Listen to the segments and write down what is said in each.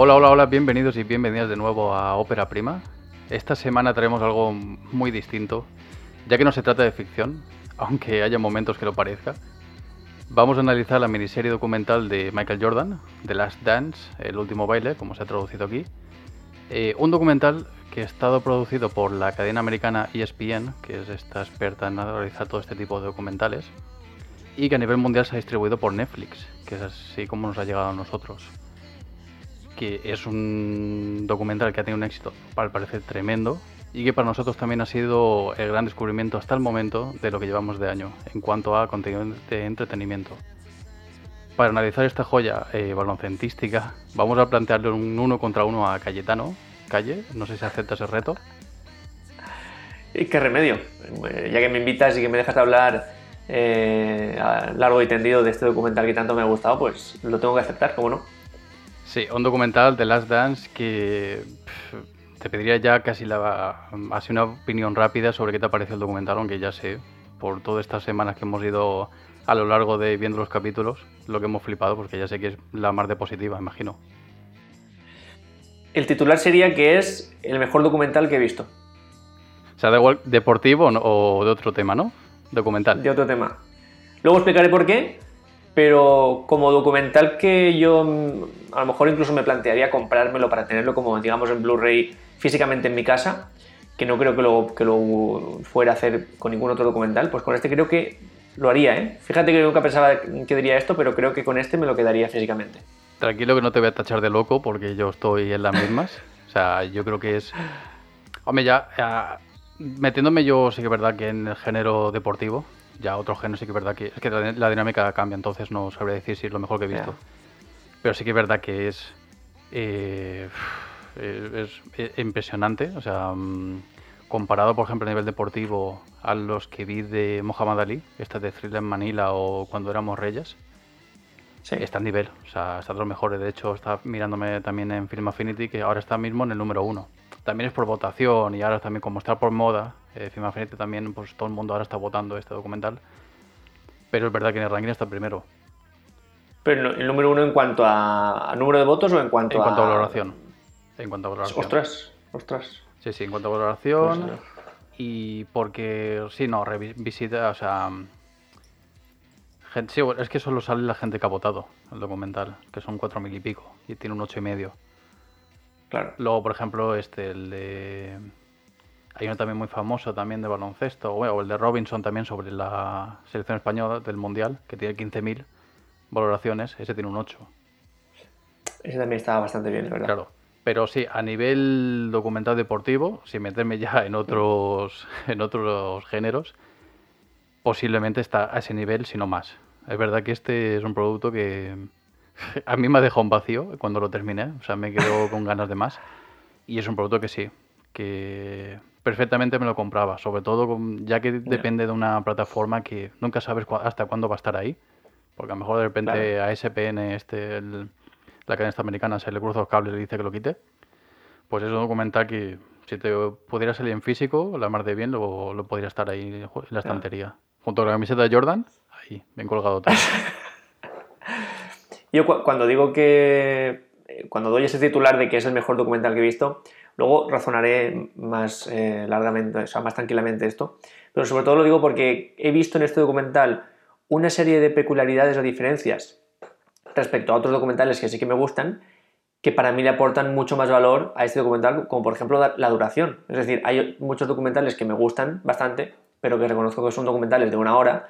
Hola, hola, hola, bienvenidos y bienvenidas de nuevo a Ópera Prima. Esta semana traemos algo muy distinto, ya que no se trata de ficción, aunque haya momentos que lo parezca. Vamos a analizar la miniserie documental de Michael Jordan, The Last Dance, El último baile, como se ha traducido aquí. Eh, un documental que ha estado producido por la cadena americana ESPN, que es esta experta en realizar todo este tipo de documentales, y que a nivel mundial se ha distribuido por Netflix, que es así como nos ha llegado a nosotros que es un documental que ha tenido un éxito, al parecer, tremendo y que para nosotros también ha sido el gran descubrimiento hasta el momento de lo que llevamos de año en cuanto a contenido de entretenimiento. Para analizar esta joya eh, baloncentística, vamos a plantearle un uno contra uno a Cayetano. Calle, no sé si acepta ese reto. ¿Y qué remedio? Eh, ya que me invitas y que me dejas hablar eh, largo y tendido de este documental que tanto me ha gustado, pues lo tengo que aceptar, ¿cómo no? Sí, un documental de Last Dance que te pediría ya casi la, así una opinión rápida sobre qué te ha parecido el documental, aunque ya sé, por todas estas semanas que hemos ido a lo largo de viendo los capítulos, lo que hemos flipado, porque ya sé que es la más de positiva, imagino. El titular sería que es el mejor documental que he visto. O sea, da igual deportivo o de otro tema, ¿no? Documental. De otro tema. Luego explicaré por qué, pero como documental que yo mm, a lo mejor incluso me plantearía comprármelo para tenerlo como digamos en Blu-ray físicamente en mi casa, que no creo que lo, que lo fuera a hacer con ningún otro documental, pues con este creo que lo haría, ¿eh? Fíjate que nunca pensaba que diría esto, pero creo que con este me lo quedaría físicamente. Tranquilo que no te voy a tachar de loco porque yo estoy en las mismas. o sea, yo creo que es... Hombre, ya, metiéndome yo sí que es verdad que en el género deportivo, ya otro género sí que es verdad que, es que la, dinámica cambia, entonces no sabría decir si es lo mejor que he visto. Pero sí que es verdad que es, eh, es, impresionante, o sea, mm, comparado por ejemplo a nivel deportivo a los que vi de Muhammad Ali, esta de Thriller en Manila o cuando éramos reyes. Sí. Está a nivel, o sea, está de los mejores. De hecho, está mirándome también en Film Affinity, que ahora está mismo en el número uno. También es por votación y ahora también como está por moda, eh, Film Affinity también, pues todo el mundo ahora está votando este documental. Pero es verdad que en el ranking está primero. ¿Pero el número uno en cuanto a, número de votos o en cuanto a...? En cuanto a valoración. En cuanto a valoración. Ostras, ostras. Sí, sí, en cuanto a valoración. Pues, y porque, sí, no, revisita, o sea... Gente, sí, es que solo sale la gente que ha votado el documental, que son cuatro mil y pico, y tiene un ocho y medio. Claro. Luego, por ejemplo, este, el de hay uno también muy famoso también de baloncesto, o el de Robinson también sobre la selección española del Mundial, que tiene 15.000 valoraciones, ese tiene un 8. Ese también estaba bastante bien, ¿verdad? Claro. Pero sí, a nivel documental deportivo, sin meterme ya en otros, en otros géneros, posiblemente está a ese nivel, si no más. Es verdad que este es un producto que a mí me ha dejado un vacío cuando lo terminé, o sea, me quedo con ganas de más. Y es un producto que sí, que perfectamente me lo compraba, sobre todo ya que depende de una plataforma que nunca sabes hasta cuándo va a estar ahí, porque a lo mejor de repente a SPN, este, la cadena americana, se le cruza los cables y le dice que lo quite. Pues es un documental que si te pudiera salir en físico, la más de bien, lo, lo podría estar ahí en la estantería. Junto con la camiseta de Jordan, ahí, bien colgado todo. Yo cuando digo que, eh, cuando doy ese titular de que es el mejor documental que he visto, Luego razonaré más eh, largamente, o sea, más tranquilamente esto, pero sobre todo lo digo porque he visto en este documental una serie de peculiaridades o diferencias respecto a otros documentales que sí que me gustan, que para mí le aportan mucho más valor a este documental, como por ejemplo la duración. Es decir, hay muchos documentales que me gustan bastante, pero que reconozco que son documentales de una hora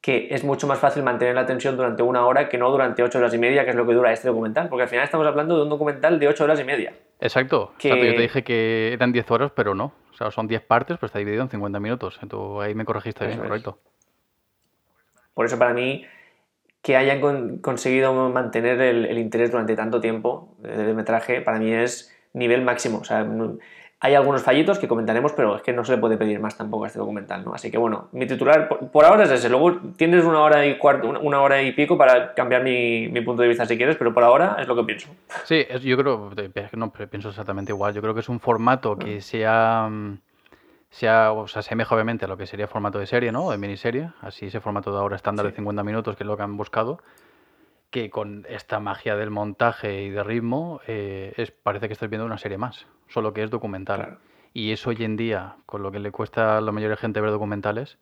que es mucho más fácil mantener la atención durante una hora que no durante ocho horas y media, que es lo que dura este documental, porque al final estamos hablando de un documental de ocho horas y media. Exacto. Yo te dije que eran diez horas, pero no. O sea, son diez partes, pero está dividido en 50 minutos. Entonces, ahí me corregiste bien, correcto. Por eso para mí que hayan conseguido mantener el, interés durante tanto tiempo del metraje, para mí es nivel máximo. O sea, hay algunos fallitos que comentaremos, pero es que no se le puede pedir más tampoco a este documental, ¿no? Así que bueno, mi titular por, ahora es ese. Luego tienes una hora y cuarto, una hora y pico para cambiar mi, punto de vista si quieres, pero por ahora es lo que pienso. Sí, yo creo, no pienso exactamente igual. Yo creo que es un formato que sea, sea, o sea, se asemeja obviamente a lo que sería formato de serie, ¿no? De miniserie. Así ese formato de ahora estándar de 50 minutos, que es lo que han buscado que con esta magia del montaje y de ritmo eh, es, parece que estás viendo una serie más, solo que es documental. Y eso hoy en día, con lo que le cuesta a la mayoría de gente ver documentales,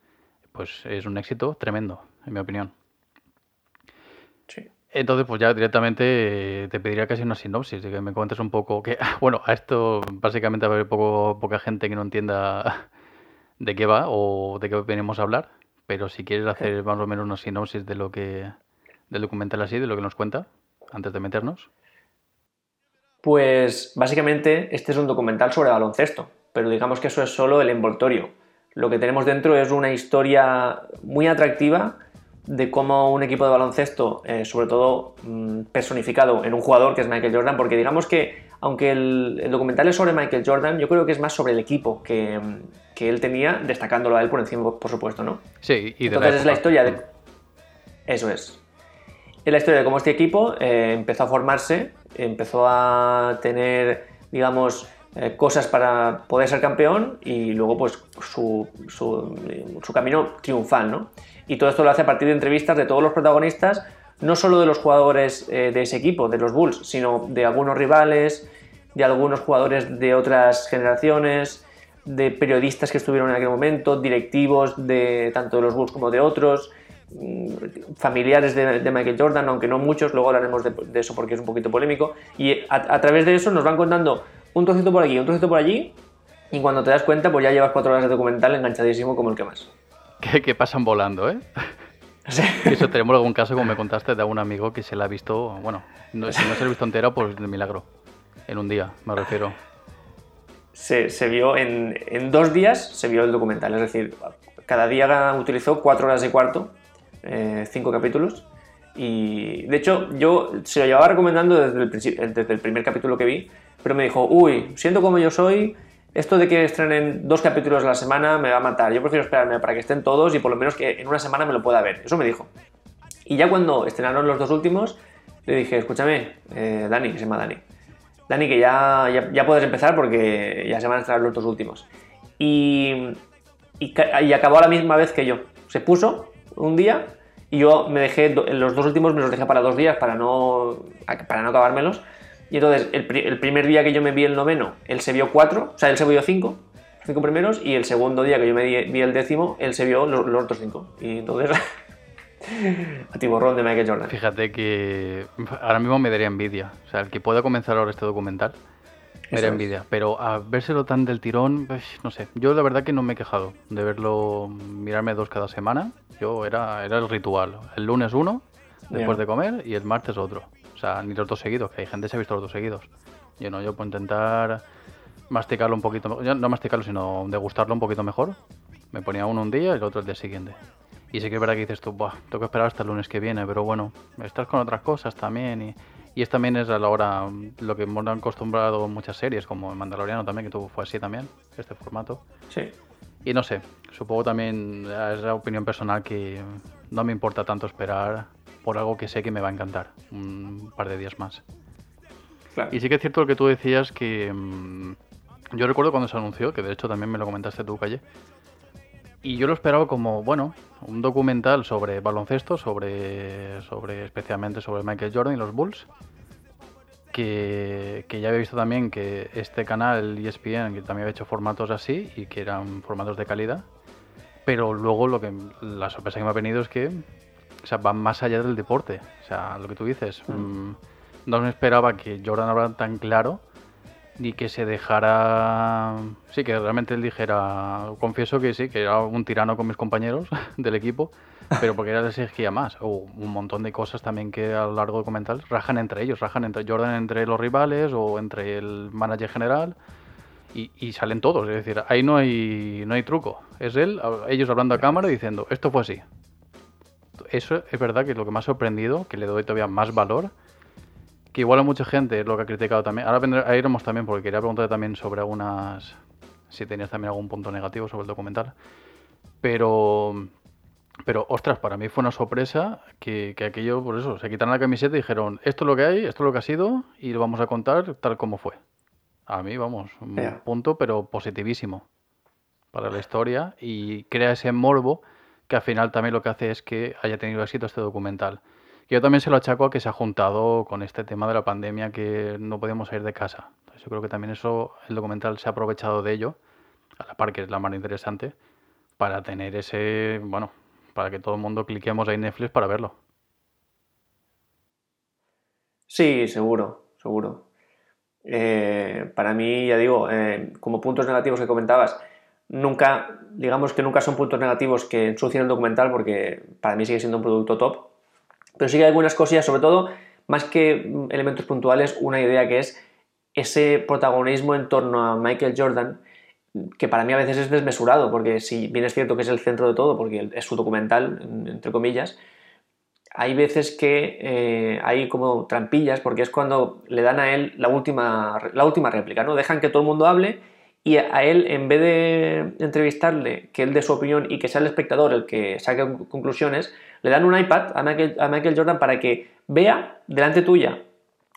pues es un éxito tremendo, en mi opinión. Sí. Entonces, pues ya directamente eh, te pediría casi una sinopsis, de que me cuentes un poco que, bueno, a esto básicamente va a haber poco, poca gente que no entienda de qué va o de qué venimos a hablar, pero si quieres hacer más o menos una sinopsis de lo que del documental así, de lo que nos cuenta, antes de meternos? Pues básicamente este es un documental sobre baloncesto, pero digamos que eso es solo el envoltorio. Lo que tenemos dentro es una historia muy atractiva de cómo un equipo de baloncesto, eh, sobre todo mm, personificado en un jugador que es Michael Jordan, porque digamos que aunque el, documental es sobre Michael Jordan, yo creo que es más sobre el equipo que, que él tenía, destacándolo a él por encima, por supuesto, ¿no? Sí, y de Entonces es la historia de... Eso es. Es la historia de cómo este equipo eh, empezó a formarse, empezó a tener, digamos, eh, cosas para poder ser campeón y luego pues su, su, camino triunfal, ¿no? Y todo esto lo hace a partir de entrevistas de todos los protagonistas, no solo de los jugadores eh, de ese equipo, de los Bulls, sino de algunos rivales, de algunos jugadores de otras generaciones, de periodistas que estuvieron en aquel momento, directivos de tanto de los Bulls como de otros, familiares de, Michael Jordan, aunque no muchos, luego hablaremos de, eso porque es un poquito polémico, y a, través de eso nos van contando un trocito por aquí, un trocito por allí, y cuando te das cuenta, pues ya llevas cuatro horas de documental enganchadísimo como el que más. Que, pasan volando, ¿eh? Sí. Eso tenemos algún caso, como me contaste, de algún amigo que se la ha visto, bueno, no, si no se la ha visto entera, pues de milagro, en un día, me refiero. Se, se vio en, en dos días, se vio el documental, es decir, cada día utilizó cuatro horas de cuarto eh, cinco capítulos. Y de hecho, yo se lo llevaba recomendando desde el, desde el primer capítulo que vi, pero me dijo, uy, siento como yo soy, esto de que estrenen dos capítulos a la semana me va a matar. Yo prefiero esperarme para que estén todos y por lo menos que en una semana me lo pueda ver. Eso me dijo. Y ya cuando estrenaron los dos últimos, le dije, escúchame, eh, Dani, que se llama Dani. Dani, que ya, ya, puedes empezar porque ya se van a estrenar los dos últimos. Y, y, acabó la misma vez que yo. Se puso un día y yo me dejé, los dos últimos me los dejé para dos días para no, para no acabármelos. Y entonces el, primer día que yo me vi el noveno, él se vio cuatro, o sea, él se vio cinco, cinco primeros, y el segundo día que yo me vi el décimo, él se vio los, otros cinco. Y entonces, a tiborrón de Michael Jordan. Fíjate que ahora mismo me daría envidia. O sea, el que pueda comenzar ahora este documental, me envidia. Pero a vérselo tan del tirón, pues, no sé. Yo la verdad que no me he quejado de verlo, mirarme dos cada semana. Yo era, era el ritual. El lunes uno, después de comer, y el martes otro. O sea, ni los dos seguidos, que hay gente que se ha visto los dos seguidos. Yo no, yo puedo intentar masticarlo un poquito, no masticarlo, sino degustarlo un poquito mejor. Me ponía uno un día y el otro el día siguiente. Y sí que es verdad que dices tú, Buah, tengo que esperar hasta el lunes que viene, pero bueno, estás con otras cosas también y y es también es a la hora lo que hemos acostumbrado muchas series, como Mandaloriano también, que tuvo, fue así también, este formato. Sí. Y no sé, supongo también es la opinión personal que no me importa tanto esperar por algo que sé que me va a encantar un par de días más. Y sí que es cierto lo que tú decías que mm, yo recuerdo cuando se anunció, que de hecho también me lo comentaste tú, Calle, y yo lo esperaba como, bueno, un documental sobre baloncesto, sobre, sobre especialmente sobre Michael Jordan y los Bulls. Que, que, ya había visto también que este canal, ESPN, que también había hecho formatos así y que eran formatos de calidad. Pero luego lo que la sorpresa que me ha venido es que o sea, van más allá del deporte. O sea, lo que tú dices. Mm. Mm, no me esperaba que Jordan hablara tan claro ni que se dejara. Sí, que realmente él dijera. Confieso que sí, que era un tirano con mis compañeros del equipo, pero porque era exigía más. O un montón de cosas también que a lo largo de documental rajan entre ellos, rajan entre Jordan entre los rivales o entre el manager general. Y, salen todos, es decir, ahí no hay, no hay truco. Es él, ellos hablando a cámara y diciendo, esto fue así. Eso es verdad que es lo que me ha sorprendido, que le doy todavía más valor, que igual a mucha gente es lo que ha criticado también. Ahora iremos también porque quería preguntarte también sobre algunas. Si tenías también algún punto negativo sobre el documental. Pero. Pero, ostras, para mí fue una sorpresa que, que aquello, por eso, se quitaron la camiseta y dijeron: Esto es lo que hay, esto es lo que ha sido y lo vamos a contar tal como fue. A mí, vamos, un punto, pero positivísimo para la historia y crea ese morbo que al final también lo que hace es que haya tenido éxito este documental Yo también se lo achaco a que se ha juntado con este tema de la pandemia que no podíamos salir de casa. Entonces yo creo que también eso, el documental se ha aprovechado de ello, a la par que es la más interesante, para tener ese, bueno, para que todo el mundo cliquemos ahí en Netflix para verlo. Sí, seguro, seguro. Eh, para mí, ya digo, eh, como puntos negativos que comentabas, nunca, digamos que nunca son puntos negativos que ensucien el documental porque para mí sigue siendo un producto top. Pero sí que hay algunas cosillas, sobre todo, más que elementos puntuales, una idea que es ese protagonismo en torno a Michael Jordan, que para mí a veces es desmesurado, porque si bien es cierto que es el centro de todo, porque es su documental, entre comillas, hay veces que eh, hay como trampillas, porque es cuando le dan a él la última, la última réplica, ¿no? Dejan que todo el mundo hable y a él, en vez de entrevistarle, que él dé su opinión y que sea el espectador el que saque conclusiones, le dan un iPad a Michael, Jordan para que vea delante tuya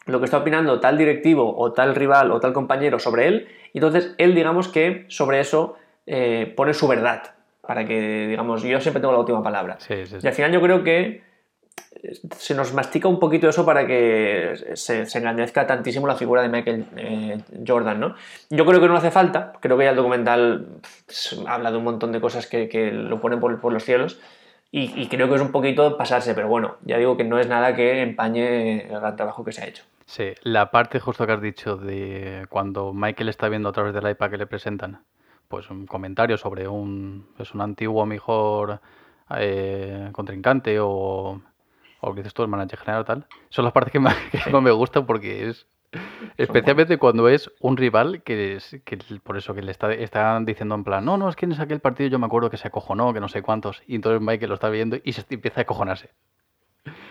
lo que está opinando tal directivo o tal rival o tal compañero sobre él, y entonces él, digamos que sobre eso eh, pone su verdad, para que, digamos, yo siempre tengo la última palabra. Y al final yo creo que se nos mastica un poquito eso para que se, engrandezca tantísimo la figura de Michael eh, Jordan, ¿no? Yo creo que no hace falta, creo que ya el documental habla de un montón de cosas que, lo ponen por, los cielos y, creo que es un poquito pasarse, pero bueno, ya digo que no es nada que empañe el gran trabajo que se ha hecho. Sí, la parte justo que has dicho de cuando Michael está viendo a través del iPad que le presentan, pues un comentario sobre un, es un antiguo mejor eh, contrincante o o que dices tú, el manager general tal, son las partes que más, me gustan porque es especialmente cuando es un rival que, es, que por eso que le está, están diciendo en plan, no, no, es que en aquel partido yo me acuerdo que se acojonó, que no sé cuántos, y entonces Mike lo está viendo y se empieza a acojonarse.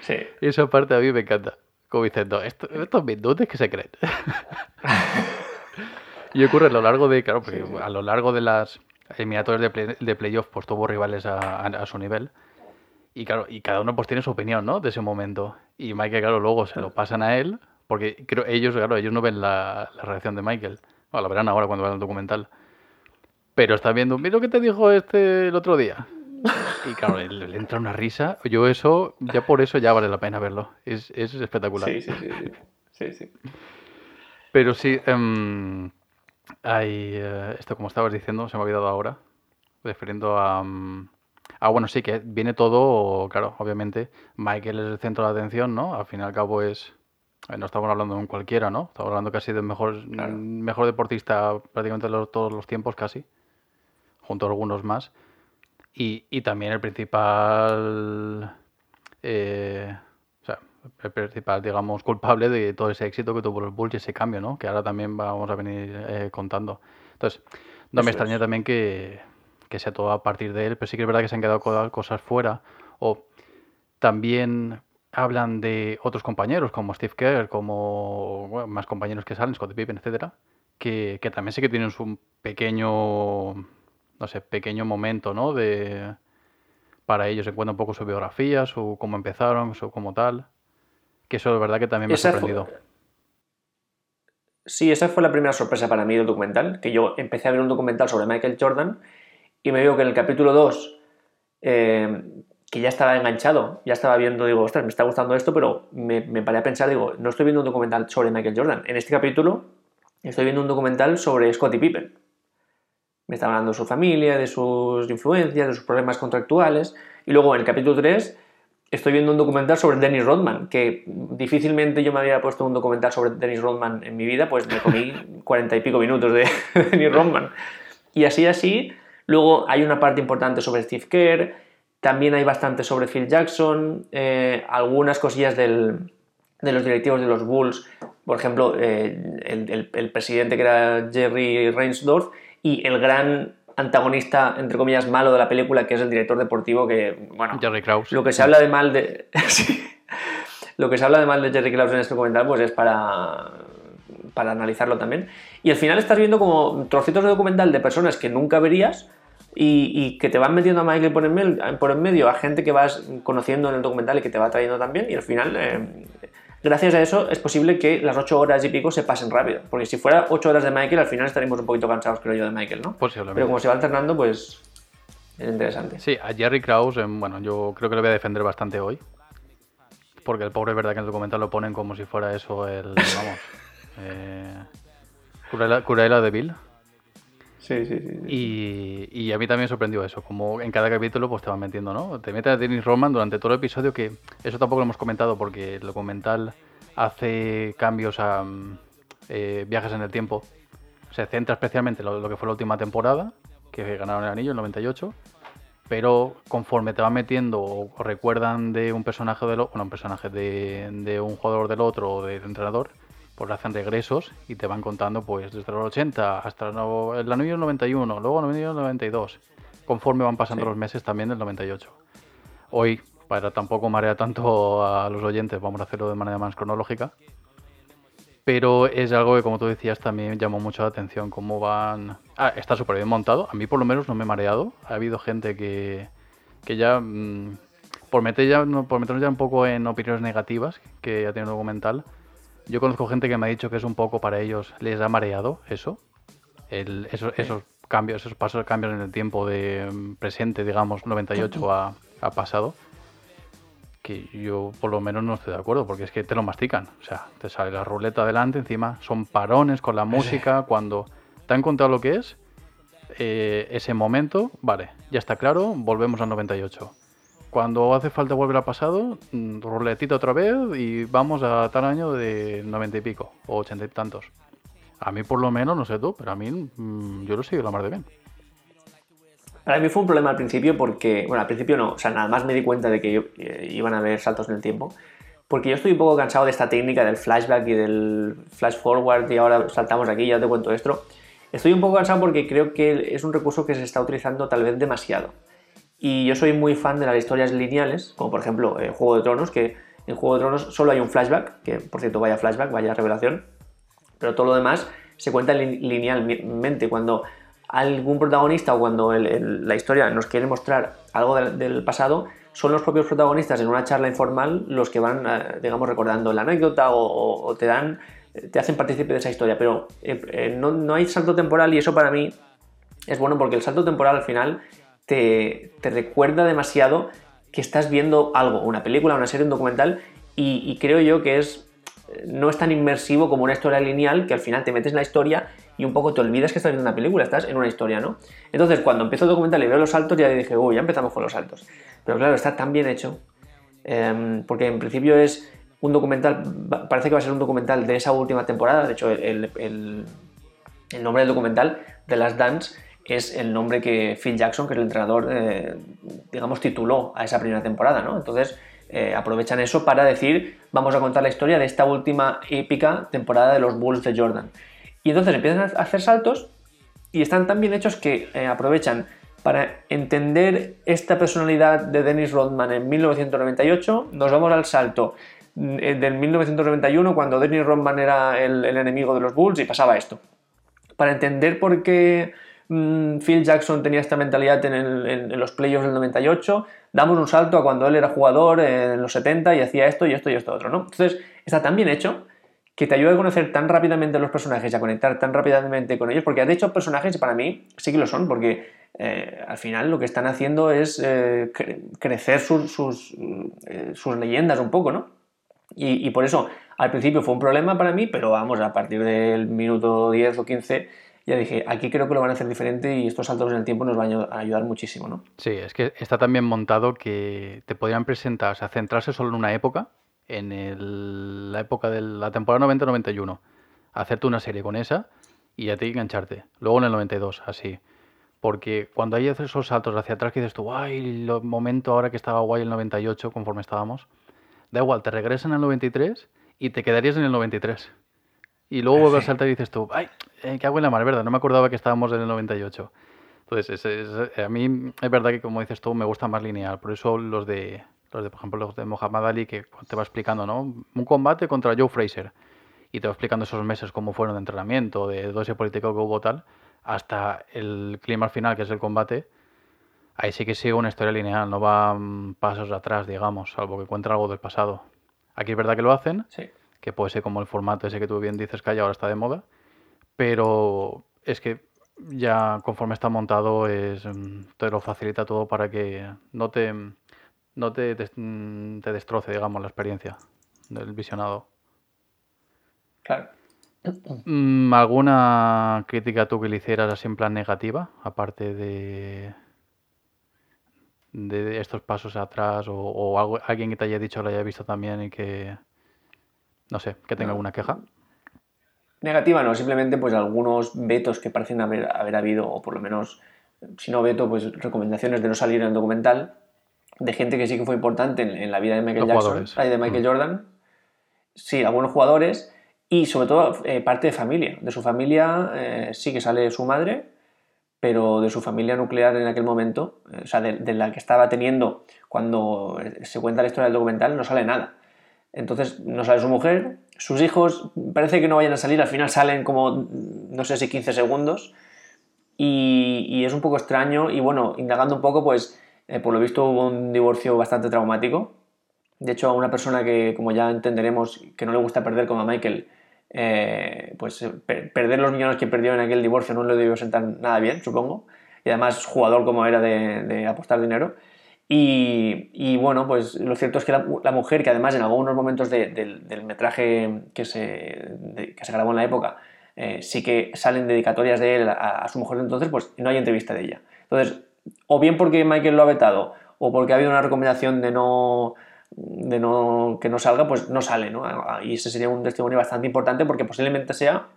Sí. Y esa parte a mí me encanta. Como diciendo, Esto, estos minutos que se creen. y ocurre a lo largo de, claro, porque a lo largo de las eliminatorias de, de playoff, pues tuvo rivales a, a su nivel. Y claro, y cada uno pues tiene su opinión, ¿no? De ese momento. Y Michael, claro, luego se lo pasan a él, porque creo ellos, claro, ellos no ven la, reacción de Michael. Bueno, la verán ahora cuando vean el documental. Pero está viendo, mira lo que te dijo este el otro día. Y claro, le, entra una risa. Yo eso, ya por eso ya vale la pena verlo. Es, es espectacular. Sí, sí, sí. sí, sí. Pero sí, um, hay, eh, esto como estabas diciendo, se me ha olvidado ahora, refiriendo a... Mm, Ah, bueno, sí, que viene todo, claro, obviamente. Michael es el centro de atención, ¿no? Al fin y al cabo es. Eh, no estamos hablando de un cualquiera, ¿no? Estamos hablando casi del mejor, mejor deportista prácticamente de todos los tiempos, casi. Junto a algunos más. Y, y también el principal. Eh, o sea, el principal, digamos, culpable de todo ese éxito que tuvo los Bulls y ese cambio, ¿no? Que ahora también vamos a venir eh, contando. Entonces, no me extraña también que que sea todo a partir de él, pero sí que es verdad que se han quedado cosas fuera. O también hablan de otros compañeros como Steve Kerr, como más compañeros que salen, Scott Pippen, etcétera, que, también sí que tienen su pequeño, no sé, pequeño momento, ¿no? De para ellos se cuenta un poco su biografía, su cómo empezaron, su cómo tal. Que eso es verdad que también me ha sorprendido. Sí, esa fue la primera sorpresa para mí del documental, que yo empecé a ver un documental sobre Michael Jordan y me digo que en el capítulo 2, eh, que ya estaba enganchado, ya estaba viendo, digo, ostras, me está gustando esto, pero me, me paré a pensar, digo, no estoy viendo un documental sobre Michael Jordan. En este capítulo estoy viendo un documental sobre Scottie Pippen. Me está hablando de su familia, de sus influencias, de sus problemas contractuales. Y luego en el capítulo 3 estoy viendo un documental sobre Dennis Rodman, que difícilmente yo me había puesto un documental sobre Dennis Rodman en mi vida, pues me comí cuarenta y pico minutos de Dennis Rodman. Y así, así, Luego hay una parte importante sobre Steve Kerr, también hay bastante sobre Phil Jackson, eh, algunas cosillas de los directivos de los Bulls, por ejemplo, eh, el, presidente que era Jerry Reinsdorf y el gran antagonista, entre comillas, malo de la película, que es el director deportivo, que, bueno, Jerry Krause. Lo que se habla de mal de... lo que se habla de mal de Jerry Krause en este documental, pues es para, para analizarlo también. Y al final estás viendo como trocitos de documental de personas que nunca verías y, que te van metiendo a Michael por en, por en, medio, a gente que vas conociendo en el documental y que te va trayendo también. Y al final, eh, gracias a eso, es posible que las ocho horas y pico se pasen rápido. Porque si fuera ocho horas de Michael, al final estaríamos un poquito cansados, creo yo, de Michael, ¿no? Pero como se va alternando, pues es interesante. Sí, a Jerry Krause, bueno, yo creo que lo voy a defender bastante hoy. Porque el pobre es verdad que en el documental lo ponen como si fuera eso el. Vamos. eh, Cruella, de Bill. Sí, sí, sí. Y, y, a mí también me sorprendió eso, como en cada capítulo pues te van metiendo, ¿no? Te meten a Dennis Roman durante todo el episodio, que eso tampoco lo hemos comentado porque el documental hace cambios a mm, eh, viajes en el tiempo. Se centra especialmente en lo, que fue la última temporada, que ganaron el anillo, el 98, pero conforme te van metiendo o recuerdan de un personaje de lo, bueno, un personaje de, de un jugador del otro o del entrenador, pues hacen regresos y te van contando pues desde los 80 hasta el, nuevo, el anillo 91, luego el anillo 92, conforme van pasando los meses también del 98. Hoy, para tampoco marear tanto a los oyentes, vamos a hacerlo de manera más cronológica. Pero es algo que, como tú decías, también llamó mucho la atención. Cómo van. Ah, está súper bien montado. A mí, por lo menos, no me he mareado. Ha habido gente que, que ya. Mm, por, meter ya, por meternos ya un poco en opiniones negativas que ha tenido el documental, yo conozco gente que me ha dicho que es un poco para ellos, les ha mareado eso, el, esos cambios, esos pasos, cambios en el tiempo de mm, presente, digamos, 98 a, a pasado, que yo por lo menos no estoy de acuerdo, porque es que te lo mastican, o sea, te sale la ruleta adelante, encima son parones con la música, cuando te han contado lo que es, eh, ese momento, vale, ya está claro, volvemos al 98 cuando hace falta volver al pasado, mm, ruletita otra vez y vamos a tal año de 90 y pico, o 80 y tantos. A mí por lo menos, no sé tú, pero a mí mm, yo lo sigo la mar de bien. Para mí fue un problema al principio porque, bueno, al principio no, o sea, nada más me di cuenta de que eh, iban a haber saltos en el tiempo, porque yo estoy un poco cansado de esta técnica del flashback y del flash forward y ahora saltamos aquí, ya te cuento esto. Estoy un poco cansado porque creo que es un recurso que se está utilizando tal vez demasiado. Y yo soy muy fan de las historias lineales, como por ejemplo eh, Juego de Tronos, que en Juego de Tronos solo hay un flashback, que por cierto vaya flashback, vaya revelación, pero todo lo demás se cuenta linealmente. Cuando algún protagonista o cuando la historia nos quiere mostrar algo del, pasado, son los propios protagonistas en una charla informal los que van, eh, digamos, recordando la anécdota o, te dan, te hacen partícipe de esa historia. Pero eh, no, no hay salto temporal y eso para mí es bueno porque el salto temporal al final te, recuerda demasiado que estás viendo algo, una película, una serie, un documental, y, creo yo que es no es tan inmersivo como una historia lineal que al final te metes en la historia y un poco te olvidas que estás viendo una película, estás en una historia, ¿no? Entonces, cuando empiezo el documental y veo los saltos, ya dije, uy, ya empezamos con los saltos. Pero claro, está tan bien hecho, em, porque en principio es un documental, parece que va a ser un documental de esa última temporada, de hecho, el nombre del documental, de las Dance, es el nombre que Phil Jackson, que es el entrenador, eh, digamos, tituló a esa primera temporada, ¿no? Entonces eh, aprovechan eso para decir, vamos a contar la historia de esta última épica temporada de los Bulls de Jordan. Y entonces empiezan a hacer saltos y están tan bien hechos que eh, aprovechan para entender esta personalidad de Dennis Rodman en 1998, nos vamos al salto del 1991 cuando Dennis Rodman era el enemigo de los Bulls y pasaba esto. Para entender por qué Mm, Phil Jackson tenía esta mentalidad en, los playoffs del 98, damos un salto a cuando él era jugador en los 70 y hacía esto y esto y esto otro, ¿no? Entonces, está tan bien hecho que te ayuda a conocer tan rápidamente los personajes y a conectar tan rápidamente con ellos, porque de hecho personajes para mí sí que lo son, porque eh, al final lo que están haciendo es eh, crecer sus, eh, sus, leyendas un poco, ¿no? Y, y, por eso al principio fue un problema para mí, pero vamos, a partir del minuto 10 o 15 ya dije, aquí creo que lo van a hacer diferente y estos saltos en el tiempo nos van a ayudar muchísimo, ¿no? Sí, es que está también montado que te podrían presentar, o sea, centrarse solo en una época, en la época de la temporada 90-91, hacerte una serie con esa y ya te engancharte. Luego en el 92, así. Porque cuando hay esos saltos hacia atrás que dices tú, ay, el momento ahora que estaba guay el 98, conforme estábamos, da igual, te regresan al 93 y te quedarías en el 93. Y luego vuelves a saltar y dices tú, ay, eh, qué hago en la mar, ¿verdad? No me acordaba que estábamos en el 98. Entonces, a mí es verdad que, como dices tú, me gusta más lineal. Por eso los de, los de, por ejemplo, los de Muhammad Ali, que te va explicando, ¿no? Un combate contra Joe Fraser. Y te va explicando esos meses cómo fueron de entrenamiento, de ese político que hubo tal, hasta el clima final, que es el combate. Ahí sí que sigue una historia lineal, no va mm, pasos atrás, digamos, salvo que encuentra algo del pasado. Aquí es verdad que lo hacen. Sí que puede ser como el formato ese que tú bien dices que ahora está de moda, pero es que ya conforme está montado es, mm, te lo facilita todo para que no te, no te, te, te destroce, digamos, la experiencia del visionado. Claro. Mm, ¿Alguna crítica tú que le hicieras así en plan negativa? Aparte de, de estos pasos atrás o, o algo- alguien que te haya dicho lo haya visto también y que, no sé, que tenga No. alguna queja. Negativa no, simplemente pues algunos vetos que parecen haber, haber habido, o por lo menos, si no veto, pues recomendaciones de no salir en el documental, de gente que sí que fue importante en, en la vida de Michael Los Jackson, ay, de Michael Mm. Jordan. Sí, algunos jugadores y sobre todo eh, parte de familia. De su familia eh, sí que sale su madre, pero de su familia nuclear en aquel momento, eh, o sea, de, de la que estaba teniendo cuando se cuenta la historia del documental, no sale nada. Entonces no sale su mujer, sus hijos parece que no vayan a salir, al final salen como, no sé si 15 segundos, y, es un poco extraño, y bueno, indagando un poco, pues eh, por lo visto hubo un divorcio bastante traumático. De hecho, a una persona que, como ya entenderemos, que no le gusta perder como a Michael, eh, pues eh, per- perder los millones que perdió en aquel divorcio no le debió sentar nada bien, supongo. Y además, jugador como era de apostar dinero. Y, bueno, pues lo cierto es que la, mujer, que además en algunos momentos de- del, metraje que se, que se grabó en la época, eh, sí que salen dedicatorias de él a, su mujer entonces, pues no hay entrevista de ella. Entonces, o bien porque Michael lo ha vetado, o porque ha habido una recomendación de no, de no que no salga, pues no sale, ¿no? Y ese sería un testimonio bastante importante porque posiblemente sea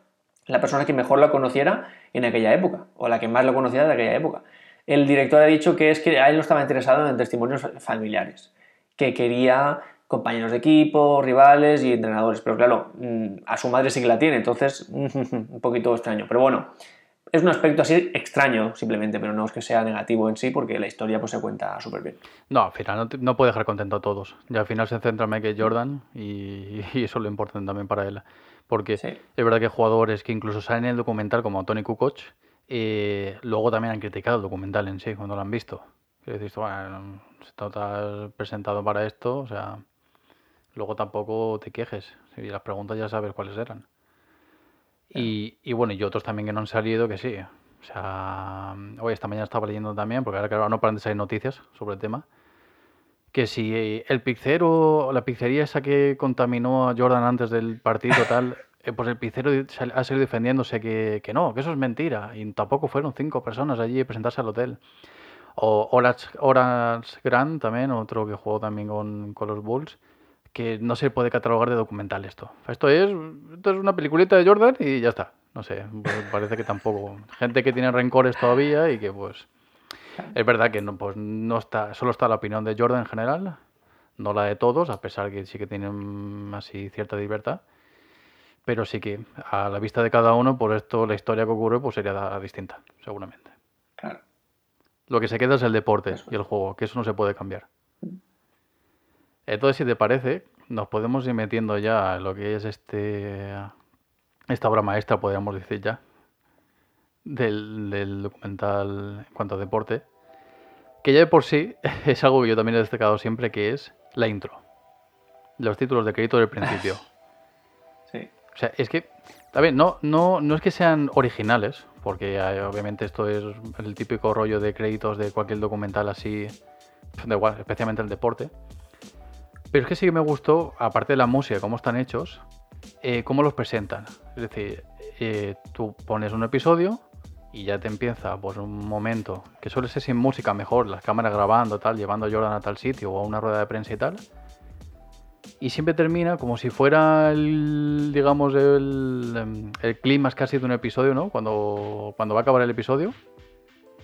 la persona que mejor la conociera en aquella época, o la que más lo conociera de aquella época. El director ha dicho que es que a él no estaba interesado en testimonios familiares, que quería compañeros de equipo, rivales y entrenadores, pero claro, mm, a su madre sí que la tiene, entonces un poquito extraño, pero bueno, es un aspecto así extraño simplemente, pero no es que sea negativo en sí, porque la historia pues se cuenta súper bien. No, al final no, te- no puede dejar contento a todos. Y al final se centra en Michael Jordan y, y eso es lo importante también para él. Porque Sí. es verdad que hay jugadores que incluso salen en el documental, como Tony Kukoc, eh, luego también han criticado el documental en sí, cuando lo han visto. Que dices, bueno, te has presentado para esto, o sea, luego tampoco te quejes. Si las preguntas ya sabes cuáles eran. Y, y bueno, y otros también que no han salido, que sí. O sea, hoy esta mañana estaba leyendo también, porque ahora claro, no paran de salir noticias sobre el tema, que si el pizzero, la pizzería esa que contaminó a Jordan antes del partido tal, pues el pizzero sal- ha salido defendiéndose que, que no, que eso es mentira. Y tampoco fueron cinco personas allí a presentarse al hotel. O Horace, Horace Grant también, otro que jugó también con, con los Bulls, que no se puede catalogar de documental esto. Esto es, esto es una peliculita de Jordan y ya está. No sé, pues parece que tampoco. Gente que tiene rencores todavía y que pues... Es verdad que no, pues no está, solo está la opinión de Jordan en general, no la de todos, a pesar que sí que tienen así cierta libertad. Pero sí que a la vista de cada uno, por esto la historia que ocurre pues sería distinta, seguramente. Claro. Lo que se queda es el deporte Eso y el juego, que eso no se puede cambiar. Entonces, si te parece, nos podemos ir metiendo ya en lo que es este esta obra maestra, podríamos decir ya, del, del documental en cuanto a deporte, que ya de por sí es algo que yo también he destacado siempre, que es la intro. Los títulos de crédito del principio. O sea, es que, a no, no, no es que sean originales, porque eh, obviamente esto es el típico rollo de créditos de cualquier documental así, da igual, especialmente el deporte. Pero es que sí que me gustó, aparte de la música, cómo están hechos, eh, cómo los presentan. Es decir, eh, tú pones un episodio y ya te empieza pues un momento que suele ser sin música mejor, las cámaras grabando, tal, llevando a Jordan a tal sitio o a una rueda de prensa y tal. Y siempre termina como si fuera el, digamos, el, em, el clímax casi de un episodio, ¿no? Cuando, cuando va a acabar el episodio.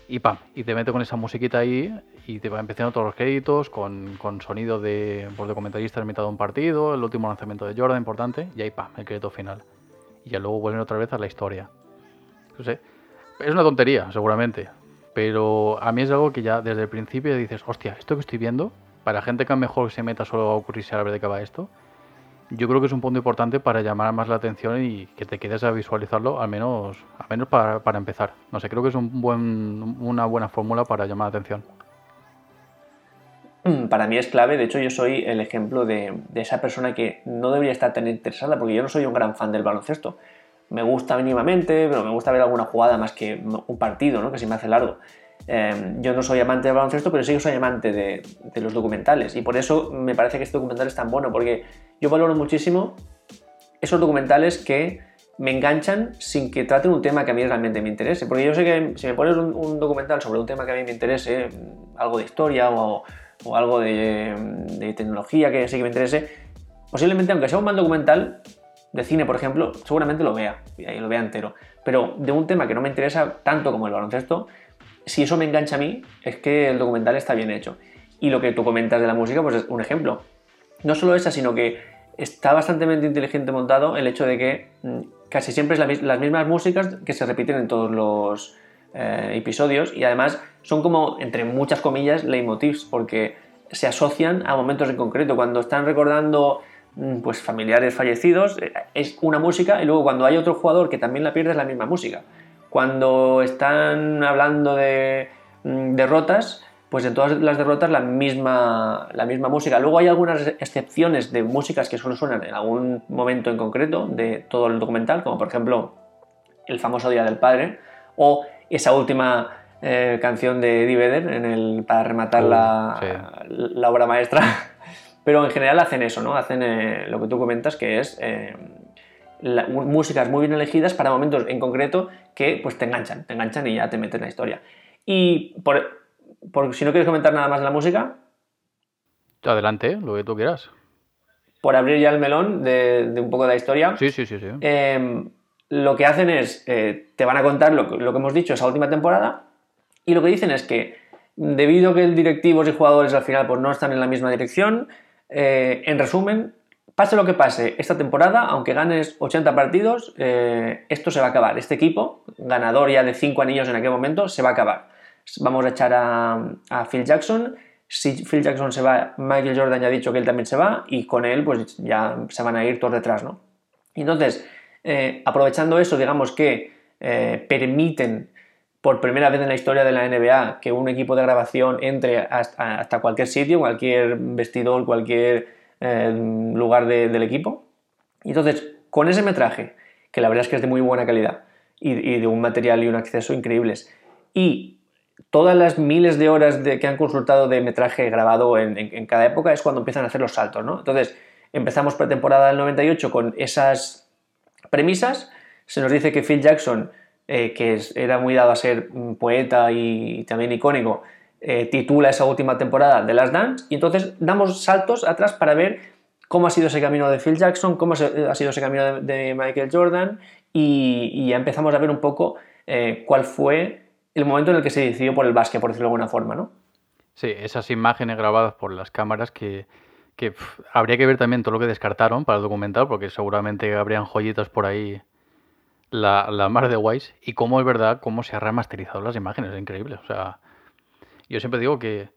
Y pam, y te mete con esa musiquita ahí y te va empezando todos los créditos con, con sonido de, pues, de comentaristas en mitad de un partido, el último lanzamiento de Jordan importante, y ahí pam, el crédito final. Y ya luego vuelven otra vez a la historia. No sé, es una tontería, seguramente. Pero a mí es algo que ya desde el principio dices, hostia, esto que estoy viendo, para gente que a lo mejor se meta solo a ocurrirse a ver de qué va esto, yo creo que es un punto importante para llamar más la atención y que te quedes a visualizarlo, al menos, al menos para, para empezar. No sé, creo que es un buen, una buena fórmula para llamar la atención. Mm, Para mí es clave, de hecho yo soy el ejemplo de, de esa persona que no debería estar tan interesada, porque yo no soy un gran fan del baloncesto. Me gusta mínimamente, pero me gusta ver alguna jugada más que un partido, ¿no? que se me hace largo. Eh, yo no soy amante del baloncesto, pero sí que soy amante de, de, los documentales. Y por eso me parece que este documental es tan bueno, porque yo valoro muchísimo esos documentales que me enganchan sin que traten un tema que a mí realmente me interese. Porque yo sé que si me pones un, documental sobre un tema que a mí me interese, algo de historia o, o algo de, de, tecnología que sí que me interese, posiblemente, aunque sea un mal documental de cine, por ejemplo, seguramente lo vea, y lo vea entero. Pero de un tema que no me interesa tanto como el baloncesto, si eso me engancha a mí, es que el documental está bien hecho. Y lo que tú comentas de la música, pues es un ejemplo. No solo esa, sino que está bastante inteligente montado el hecho de que mm, casi siempre es las mismas músicas que se repiten en todos los eh, episodios y además son como, entre muchas comillas, leitmotivs, porque se asocian a momentos en concreto. Cuando están recordando mm, pues familiares fallecidos, eh, es una música y luego cuando hay otro jugador que también la pierde es la misma música. Cuando están hablando de mm, derrotas, pues en todas las derrotas la misma, la misma música. Luego hay algunas excepciones de músicas que solo suenan en algún momento en concreto de todo el documental, como por ejemplo el famoso Día del Padre o esa última eh, canción de Eddie Vedder en el, para rematar uh, la, la, obra maestra. Pero en general hacen eso, ¿no? Hacen eh, lo que tú comentas, que es eh, la, músicas muy bien elegidas para momentos en concreto que pues te enganchan, te enganchan y ya te meten en la historia. Y por, por, si no quieres comentar nada más de la música. Adelante, lo que tú quieras. Por abrir ya el melón de, un poco de la historia. Sí, sí, sí. sí. Em, lo que hacen es, eh, te van a contar lo, lo, que hemos dicho esa última temporada y lo que dicen es que debido a que el directivos y jugadores al final pues, no están en la misma dirección, eh, en resumen, pase lo que pase esta temporada, aunque ganes 80 partidos, eh, esto se va a acabar. Este equipo, ganador ya de 5 anillos en aquel momento, se va a acabar. Vamos a echar a, Phil Jackson. Si Phil Jackson se va, Michael Jordan ya ha dicho que él también se va y con él pues ya se van a ir todos detrás, ¿no? Entonces, eh, aprovechando eso, digamos que eh, permiten por primera vez en la historia de la NBA que un equipo de grabación entre hasta, cualquier sitio, cualquier vestidor, cualquier eh, lugar del equipo. Y entonces, con ese metraje, que la verdad es que es de muy buena calidad y, de un material y un acceso increíbles, y todas las miles de horas que han consultado de metraje grabado en, cada época es cuando empiezan a hacer los saltos, ¿no? Entonces, empezamos pretemporada del 98 con esas premisas, se nos dice que Phil Jackson, eh, que era muy dado a ser poeta y también icónico, eh, titula esa última temporada de Las Dance y entonces damos saltos atrás para ver cómo ha sido ese camino de Phil Jackson, cómo ha sido ese camino de, Michael Jordan y, ya empezamos a ver un poco eh, cuál fue el momento en el que se decidió por el básquet, por decirlo de alguna forma, ¿no? Sí, esas imágenes grabadas por las cámaras que, habría que ver también todo lo que descartaron para el documental, porque seguramente habrían joyitas por ahí la, la mar de guays. Y cómo es verdad, cómo se han remasterizado las imágenes, es increíble. O sea, yo siempre digo que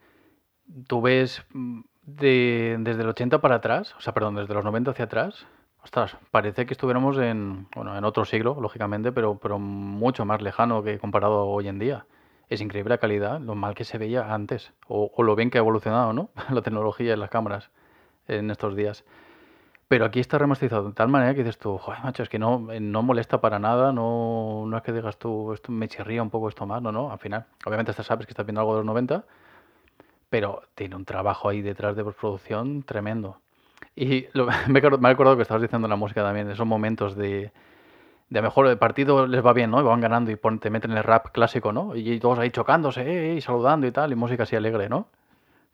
tú ves mm, de, desde el 80 para atrás, o sea, perdón, desde los 90 hacia atrás, Ostras, parece que estuviéramos en, bueno, en otro siglo, lógicamente, pero, pero mucho más lejano que comparado hoy en día. Es increíble la calidad, lo mal que se veía antes, o, lo bien que ha evolucionado, ¿no? la tecnología y las cámaras en estos días. Pero aquí está remasterizado de tal manera que dices tú, joder, macho, es que no, no molesta para nada, no, no es que digas tú, esto me chirría un poco esto más, no, no, al final, obviamente estás sabes que estás viendo algo de los 90, pero tiene un trabajo ahí detrás de postproducción tremendo. Y me, he acordado que estabas diciendo la música también, esos momentos de, de a lo mejor el partido les va bien, ¿no? Y van ganando y te meten el rap clásico, ¿no? Y todos ahí chocándose eh, y saludando y tal, y música así alegre, ¿no?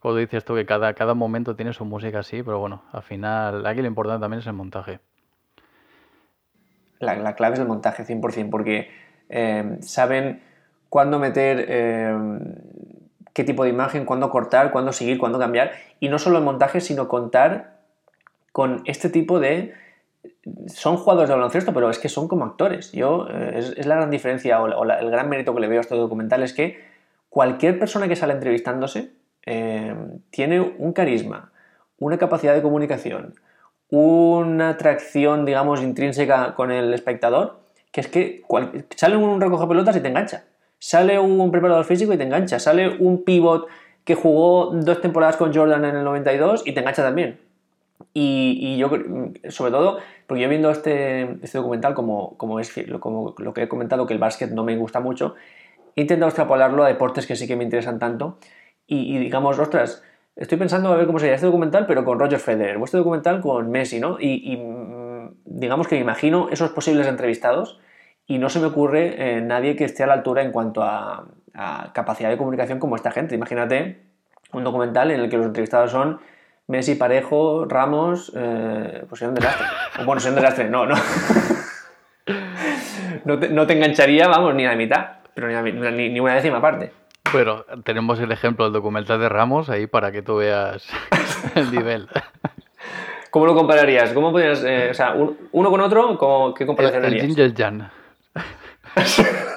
Cuando dices tú que cada, cada momento tiene su música así, pero bueno, al final aquí lo importante también es el montaje. La, clave es el montaje 100%, porque eh, saben cuándo meter eh, qué tipo de imagen, cuándo cortar, cuándo seguir, cuándo cambiar. Y no solo el montaje, sino contar con este tipo de... Son jugadores de baloncesto, pero es que son como actores. Yo, eh, es, la gran diferencia o, el gran mérito que le veo a este documental es que cualquier persona que sale entrevistándose eh, tiene un carisma, una capacidad de comunicación, una atracción, digamos, intrínseca con el espectador, que es que sale un recoge pelotas y te engancha. Sale un preparador físico y te engancha. Sale un pivot que jugó dos temporadas con Jordan en el 92 y te engancha también. Y, yo, sobre todo, porque yo viendo este, este documental, como, como es como lo que he comentado, que el básquet no me gusta mucho, he intentado extrapolarlo a deportes que sí que me interesan tanto y, digamos, ostras, estoy pensando a ver cómo sería este documental, pero con Roger Federer, o este documental con Messi, ¿no? Y, mm, digamos que me imagino esos posibles entrevistados y no se me ocurre eh, nadie que esté a la altura en cuanto a, capacidad de comunicación como esta gente. Imagínate un documental en el que los entrevistados son Messi, Parejo, Ramos, eh, pues sería un desastre. bueno, sería un desastre, no, no. no, te, engancharía, vamos, ni a la mitad, pero ni, ni, una décima parte. Bueno, tenemos el ejemplo del documental de Ramos ahí para que tú veas el nivel. ¿Cómo lo compararías? ¿Cómo podrías, eh, o sea, uno con otro, ¿qué comparación el, el harías? Jan.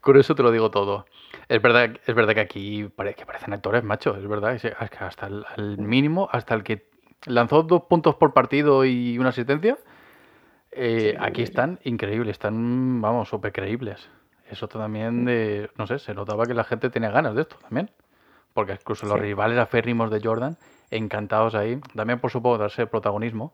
Con eso te lo digo todo. Es verdad, es verdad que aquí que parecen actores, macho. Es verdad. Es que hasta el, mínimo, hasta el que lanzó dos puntos por partido y una asistencia, eh, aquí están increíbles. Están, vamos, súper creíbles. Eso también, de, no sé, se notaba que la gente tenía ganas de esto también. Porque incluso los rivales aférrimos de Jordan, encantados ahí, también por supuesto darse protagonismo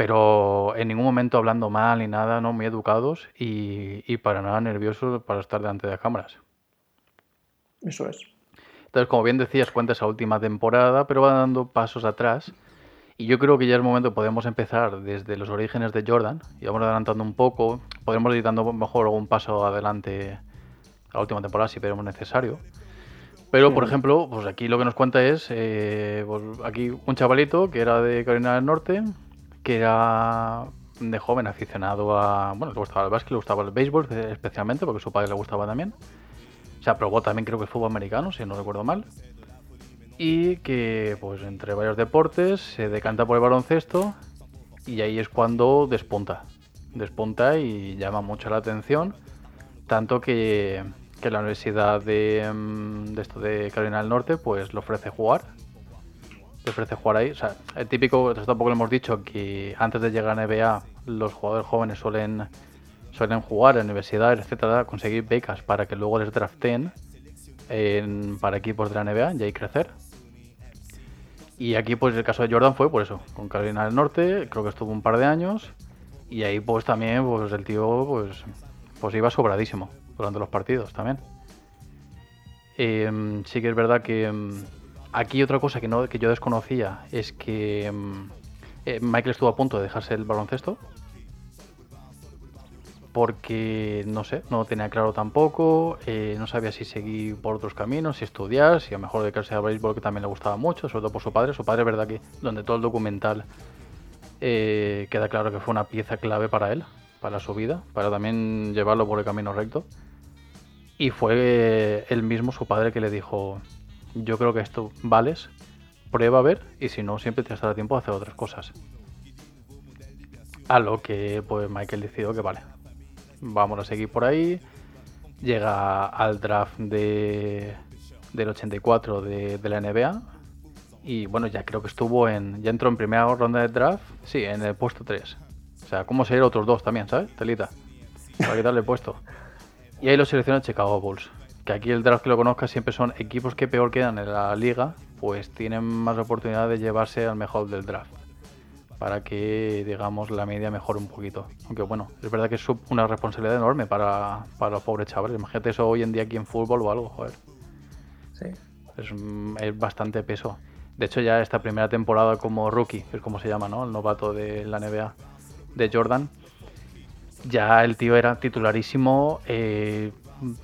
pero en ningún momento hablando mal ni nada, ¿no? Muy educados y, para nada nerviosos para estar delante de las cámaras. Eso es. Entonces, como bien decías, cuenta esa última temporada, pero va dando pasos atrás. Y yo creo que ya es momento, podemos empezar desde los orígenes de Jordan, y vamos adelantando un poco, podremos ir dando mejor algún paso adelante a la última temporada si veremos necesario. Pero, por ejemplo, pues aquí lo que nos cuenta es, eh, pues aquí un chavalito que era de Carolina del Norte, que era de joven aficionado a. Bueno, le gustaba el básquet, le gustaba el béisbol especialmente, porque a su padre le gustaba también. Se aprobó también, creo que el fútbol americano, si no recuerdo mal. Y que, pues, entre varios deportes, se decanta por el baloncesto. Y ahí es cuando despunta. Despunta y llama mucho la atención. Tanto que, que la Universidad de, mm, esto de Carolina del Norte, pues, le ofrece jugar te ofrece jugar ahí. O sea, el típico, esto tampoco lo hemos dicho, que antes de llegar a NBA los jugadores jóvenes suelen, suelen jugar en universidades, etcétera, conseguir becas para que luego les draften para equipos de la NBA y ahí crecer. Y aquí, pues el caso de Jordan fue por eso, con Carolina del Norte, creo que estuvo un par de años. Y ahí, pues también, pues el tío, pues, pues iba sobradísimo durante los partidos también. Em, sí que es verdad que em, Aquí otra cosa que, no, que yo desconocía es que mm, eh, Michael estuvo a punto de dejarse el baloncesto. Porque, no sé, no tenía claro tampoco, eh, no sabía si seguir por otros caminos, si estudiar, si a lo mejor dedicarse a béisbol que también le gustaba mucho, sobre todo por su padre. Su padre, verdad que donde todo el documental eh, queda claro que fue una pieza clave para él, para su vida, para también llevarlo por el camino recto. Y fue él mismo, su padre, que le dijo, yo creo que esto vales, prueba a ver y si no, siempre te estará tiempo de hacer otras cosas. A lo que pues Michael decidió que vale, vamos a seguir por ahí. Llega al draft de, del 84 de, de la NBA y bueno, ya creo que estuvo en, ya entró en primera ronda de draft, sí, en el puesto 3. O sea, ¿cómo ser otros dos también, ¿sabes? Telita. Para quitarle el puesto. Y ahí lo selecciona Chicago Bulls que aquí el draft que lo conozca siempre son equipos que peor quedan en la liga, pues tienen más oportunidad de llevarse al mejor del draft. Para que, digamos, la media mejore un poquito. Aunque bueno, es verdad que es una responsabilidad enorme para, para los pobres chavales. Imagínate eso hoy en día aquí en fútbol o algo, joder. Sí. Es, bastante peso. De hecho, ya esta primera temporada como rookie, es como se llama, ¿no? El novato de la NBA de Jordan. Ya el tío era titularísimo. Eh,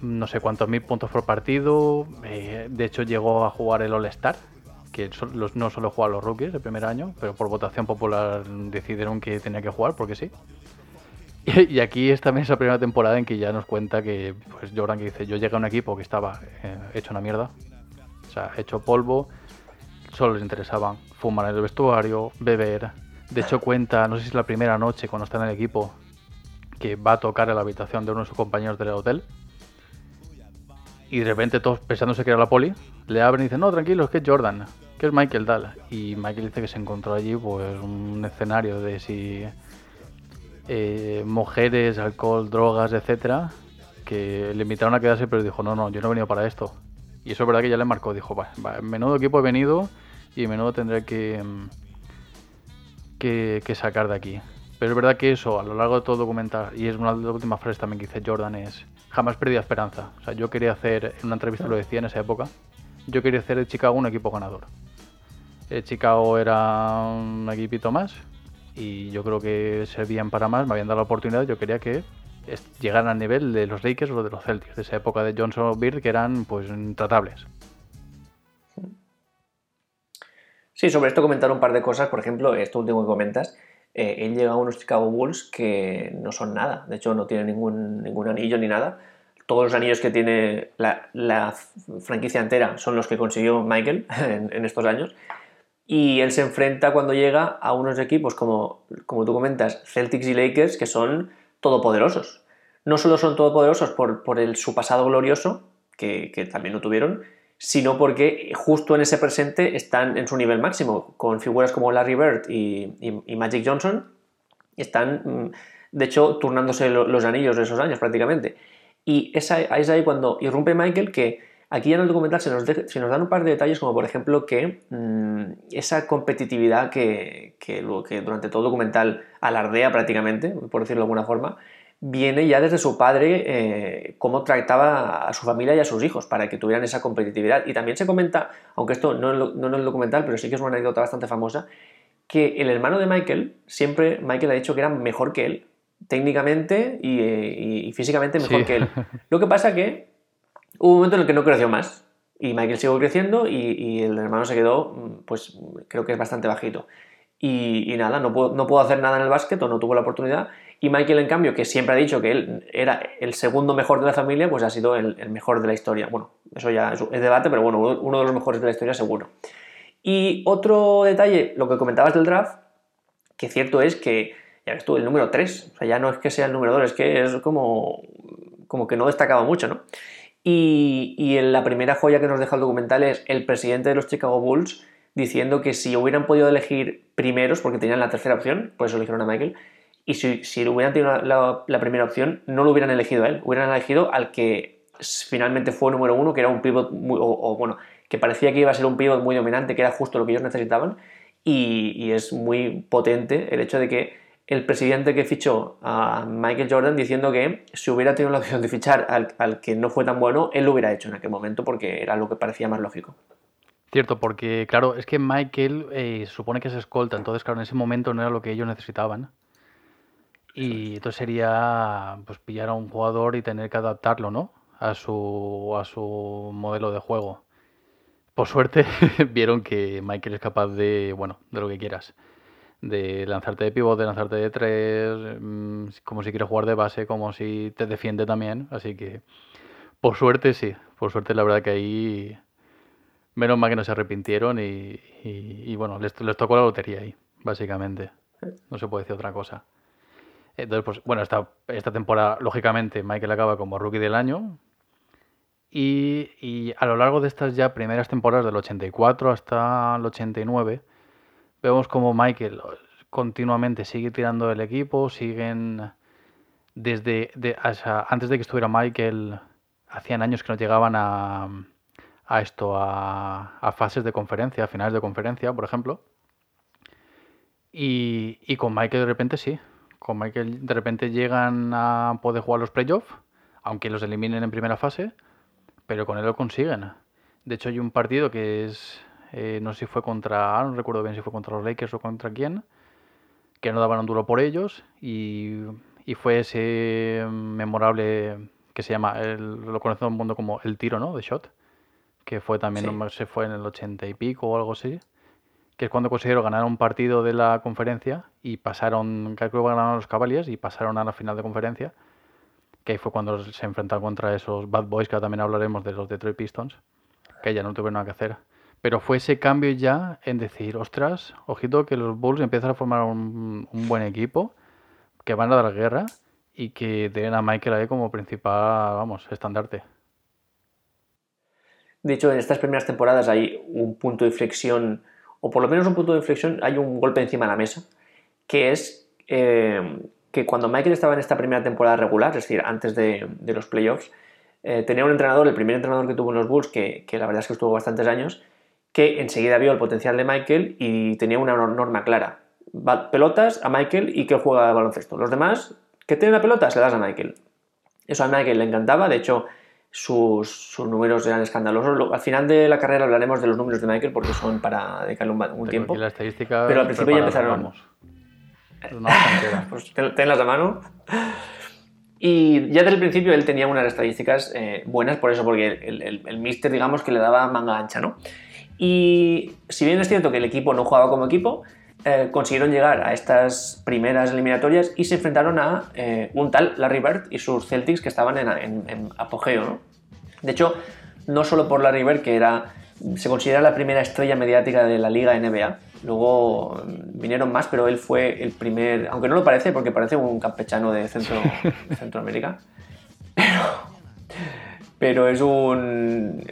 no sé cuántos mil puntos por partido. Eh, de hecho, llegó a jugar el All-Star, que no solo juega los rookies el primer año, pero por votación popular decidieron que tenía que jugar porque sí. Y, aquí es también esa primera temporada en que ya nos cuenta que pues Jordan que dice, yo llegué a un equipo que estaba eh, hecho una mierda, o sea, hecho polvo, solo les interesaban fumar en el vestuario, beber. De hecho cuenta, no sé si es la primera noche cuando está en el equipo, que va a tocar en la habitación de uno de sus compañeros del hotel y de repente todos pensándose que era la poli, le abren y dicen, no, tranquilo, es que es Jordan, que es Michael Dahl. Y Michael dice que se encontró allí pues un escenario de si eh, mujeres, alcohol, drogas, etcétera, que le invitaron a quedarse, pero dijo, no, no, yo no he venido para esto. Y eso es verdad que ya le marcó, dijo, va, menudo equipo he venido y menudo tendré que, que, sacar de aquí. Pero es verdad que eso, a lo largo de todo documental, y es una de las últimas frases también que dice Jordan, es jamás perdí esperanza. O sea, yo quería hacer, en una entrevista lo decía en esa época, yo quería hacer de Chicago un equipo ganador. El Chicago era un equipito más y yo creo que servían para más, me habían dado la oportunidad, yo quería que llegaran al nivel de los Lakers o de los Celtics, de esa época de Johnson Beard que eran pues intratables. Sí, sobre esto comentar un par de cosas, por ejemplo, esto último que comentas, eh, él llega a unos Chicago Bulls que no son nada, de hecho no tiene ningún, ningún anillo ni nada, todos los anillos que tiene la, franquicia entera son los que consiguió Michael en, estos años. Y él se enfrenta cuando llega a unos equipos como, como tú comentas, Celtics y Lakers, que son todopoderosos. No solo son todopoderosos por, por el, su pasado glorioso, que, también lo tuvieron, sino porque justo en ese presente están en su nivel máximo, con figuras como Larry Bird y, Magic Johnson, están, mm, de hecho, turnándose los anillos de esos años prácticamente. Y es ahí, cuando irrumpe Michael que aquí en el documental se nos, nos dan un par de detalles como por ejemplo que mm, esa competitividad que, que, durante todo el documental alardea prácticamente, por decirlo de alguna forma, viene ya desde su padre, eh, cómo trataba a su familia y a sus hijos para que tuvieran esa competitividad. Y también se comenta, aunque esto no, no en el documental, pero sí que es una anécdota bastante famosa, que el hermano de Michael, siempre Michael ha dicho que era mejor que él técnicamente y, físicamente mejor que él. Lo que pasa que hubo un momento en el que no creció más y Michael siguió creciendo y, el hermano se quedó, pues creo que es bastante bajito. Y, nada, no pudo, no pudo hacer nada en el básquet o no tuvo la oportunidad. Y Michael, en cambio, que siempre ha dicho que él era el segundo mejor de la familia, pues ha sido el, mejor de la historia. Bueno, eso ya es, es debate, pero bueno, uno de los mejores de la historia seguro. Y otro detalle, lo que comentabas del draft, que cierto es que ya ves tú, el número 3. O sea, ya no es que sea el número 2, es que es como, como que no destacaba mucho, ¿no? Y, y la primera joya que nos deja el documental es el presidente de los Chicago Bulls diciendo que si hubieran podido elegir primeros, porque tenían la tercera opción, por eso eligieron a Michael, y si, si hubieran tenido la, primera opción, no lo hubieran elegido a él, hubieran elegido al que finalmente fue número uno, que era un pivot, muy, o, bueno, que parecía que iba a ser un pivot muy dominante, que era justo lo que ellos necesitaban, y, y es muy potente el hecho de que el presidente que fichó a Michael Jordan diciendo que si hubiera tenido la opción de fichar al, que no fue tan bueno, él lo hubiera hecho en aquel momento porque era lo que parecía más lógico. Cierto, porque claro, es que Michael eh, supone que es escolta, entonces claro, en ese momento no era lo que ellos necesitaban. Y entonces sería pues pillar a un jugador y tener que adaptarlo, ¿no? A su, a su modelo de juego. Por suerte vieron que Michael es capaz de, bueno, de lo que quieras de lanzarte de pivot, de lanzarte de tres, mm, como si quieres jugar de base, como si te defiende también. Así que, por suerte, sí. Por suerte, la verdad que ahí, menos mal que no se arrepintieron y, bueno, les, les, tocó la lotería ahí, básicamente. No se puede decir otra cosa. Entonces, pues bueno, esta, esta temporada, lógicamente, Michael acaba como rookie del año. Y, y a lo largo de estas ya primeras temporadas, del 84 hasta el 89, Vemos como Michael continuamente sigue tirando el equipo, siguen desde antes de que estuviera Michael, hacían años que no llegaban a, a esto, a, fases de conferencia, a finales de conferencia, por ejemplo. Y, y, con Michael de repente sí, con Michael de repente llegan a poder jugar los playoffs, aunque los eliminen en primera fase, pero con él lo consiguen. De hecho hay un partido que es eh, no sé si fue contra, no recuerdo bien si fue contra los Lakers o contra quién, que no daban un duro por ellos y, fue ese memorable que se llama, lo conoce todo el mundo como el tiro, ¿no? De shot, que fue también, se fue en el 80 y pico o algo así, que es cuando consiguieron ganar un partido de la conferencia y pasaron, creo que ganaron los Cavaliers y pasaron a la final de conferencia, que ahí fue cuando se enfrentaron contra esos Bad Boys, que también hablaremos de los Detroit Pistons, que ya no tuvieron nada que hacer. Pero fue ese cambio ya en decir, ostras, ojito que los Bulls empiezan a formar un, buen equipo, que van a dar guerra y que tienen a Michael ahí como principal, vamos, estandarte. De hecho, en estas primeras temporadas hay un punto de inflexión, o por lo menos un punto de inflexión, hay un golpe encima de la mesa, que es eh, que cuando Michael estaba en esta primera temporada regular, es decir, antes de, los playoffs, eh, tenía un entrenador, el primer entrenador que tuvo en los Bulls, que, que la verdad es que estuvo bastantes años, que enseguida vio el potencial de Michael y tenía una norma clara. pelotas a Michael y que él juega baloncesto. Los demás, que tienen la pelota, se las a Michael. Eso a Michael le encantaba, de hecho, sus, números eran escandalosos. Al final de la carrera hablaremos de los números de Michael porque son para dedicarle un, tiempo. pero al principio ya empezaron. pues tenlas a mano. Y ya desde el principio él tenía unas estadísticas eh, buenas por eso, porque el, el, el, Mister, digamos, que le daba manga ancha, ¿no? Y si bien es cierto que el equipo no jugaba como equipo, eh, consiguieron llegar a estas primeras eliminatorias y se enfrentaron a eh, un tal Larry Bird y sus Celtics que estaban en, apogeo. ¿no? De hecho, no solo por Larry Bird, que era, se considera la primera estrella mediática de la liga NBA, luego mm, vinieron más, pero él fue el primer, aunque no lo parece, porque parece un campechano de Centro, Centroamérica, pero, es un,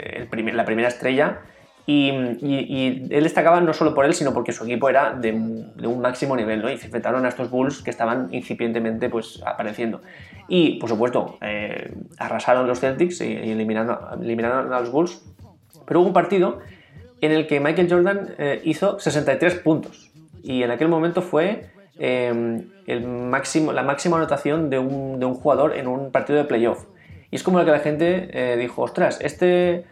la primera estrella y, él destacaba no solo por él, sino porque su equipo era de, un máximo nivel, ¿no? Y se enfrentaron a estos Bulls que estaban incipientemente pues, apareciendo. Y, por supuesto, eh, arrasaron los Celtics y, eliminaron, eliminaron, a los Bulls. Pero hubo un partido en el que Michael Jordan eh, hizo 63 puntos. Y en aquel momento fue em, el máximo, la máxima anotación de un, de un, jugador en un partido de playoff. Y es como lo que la gente eh, dijo, ostras, este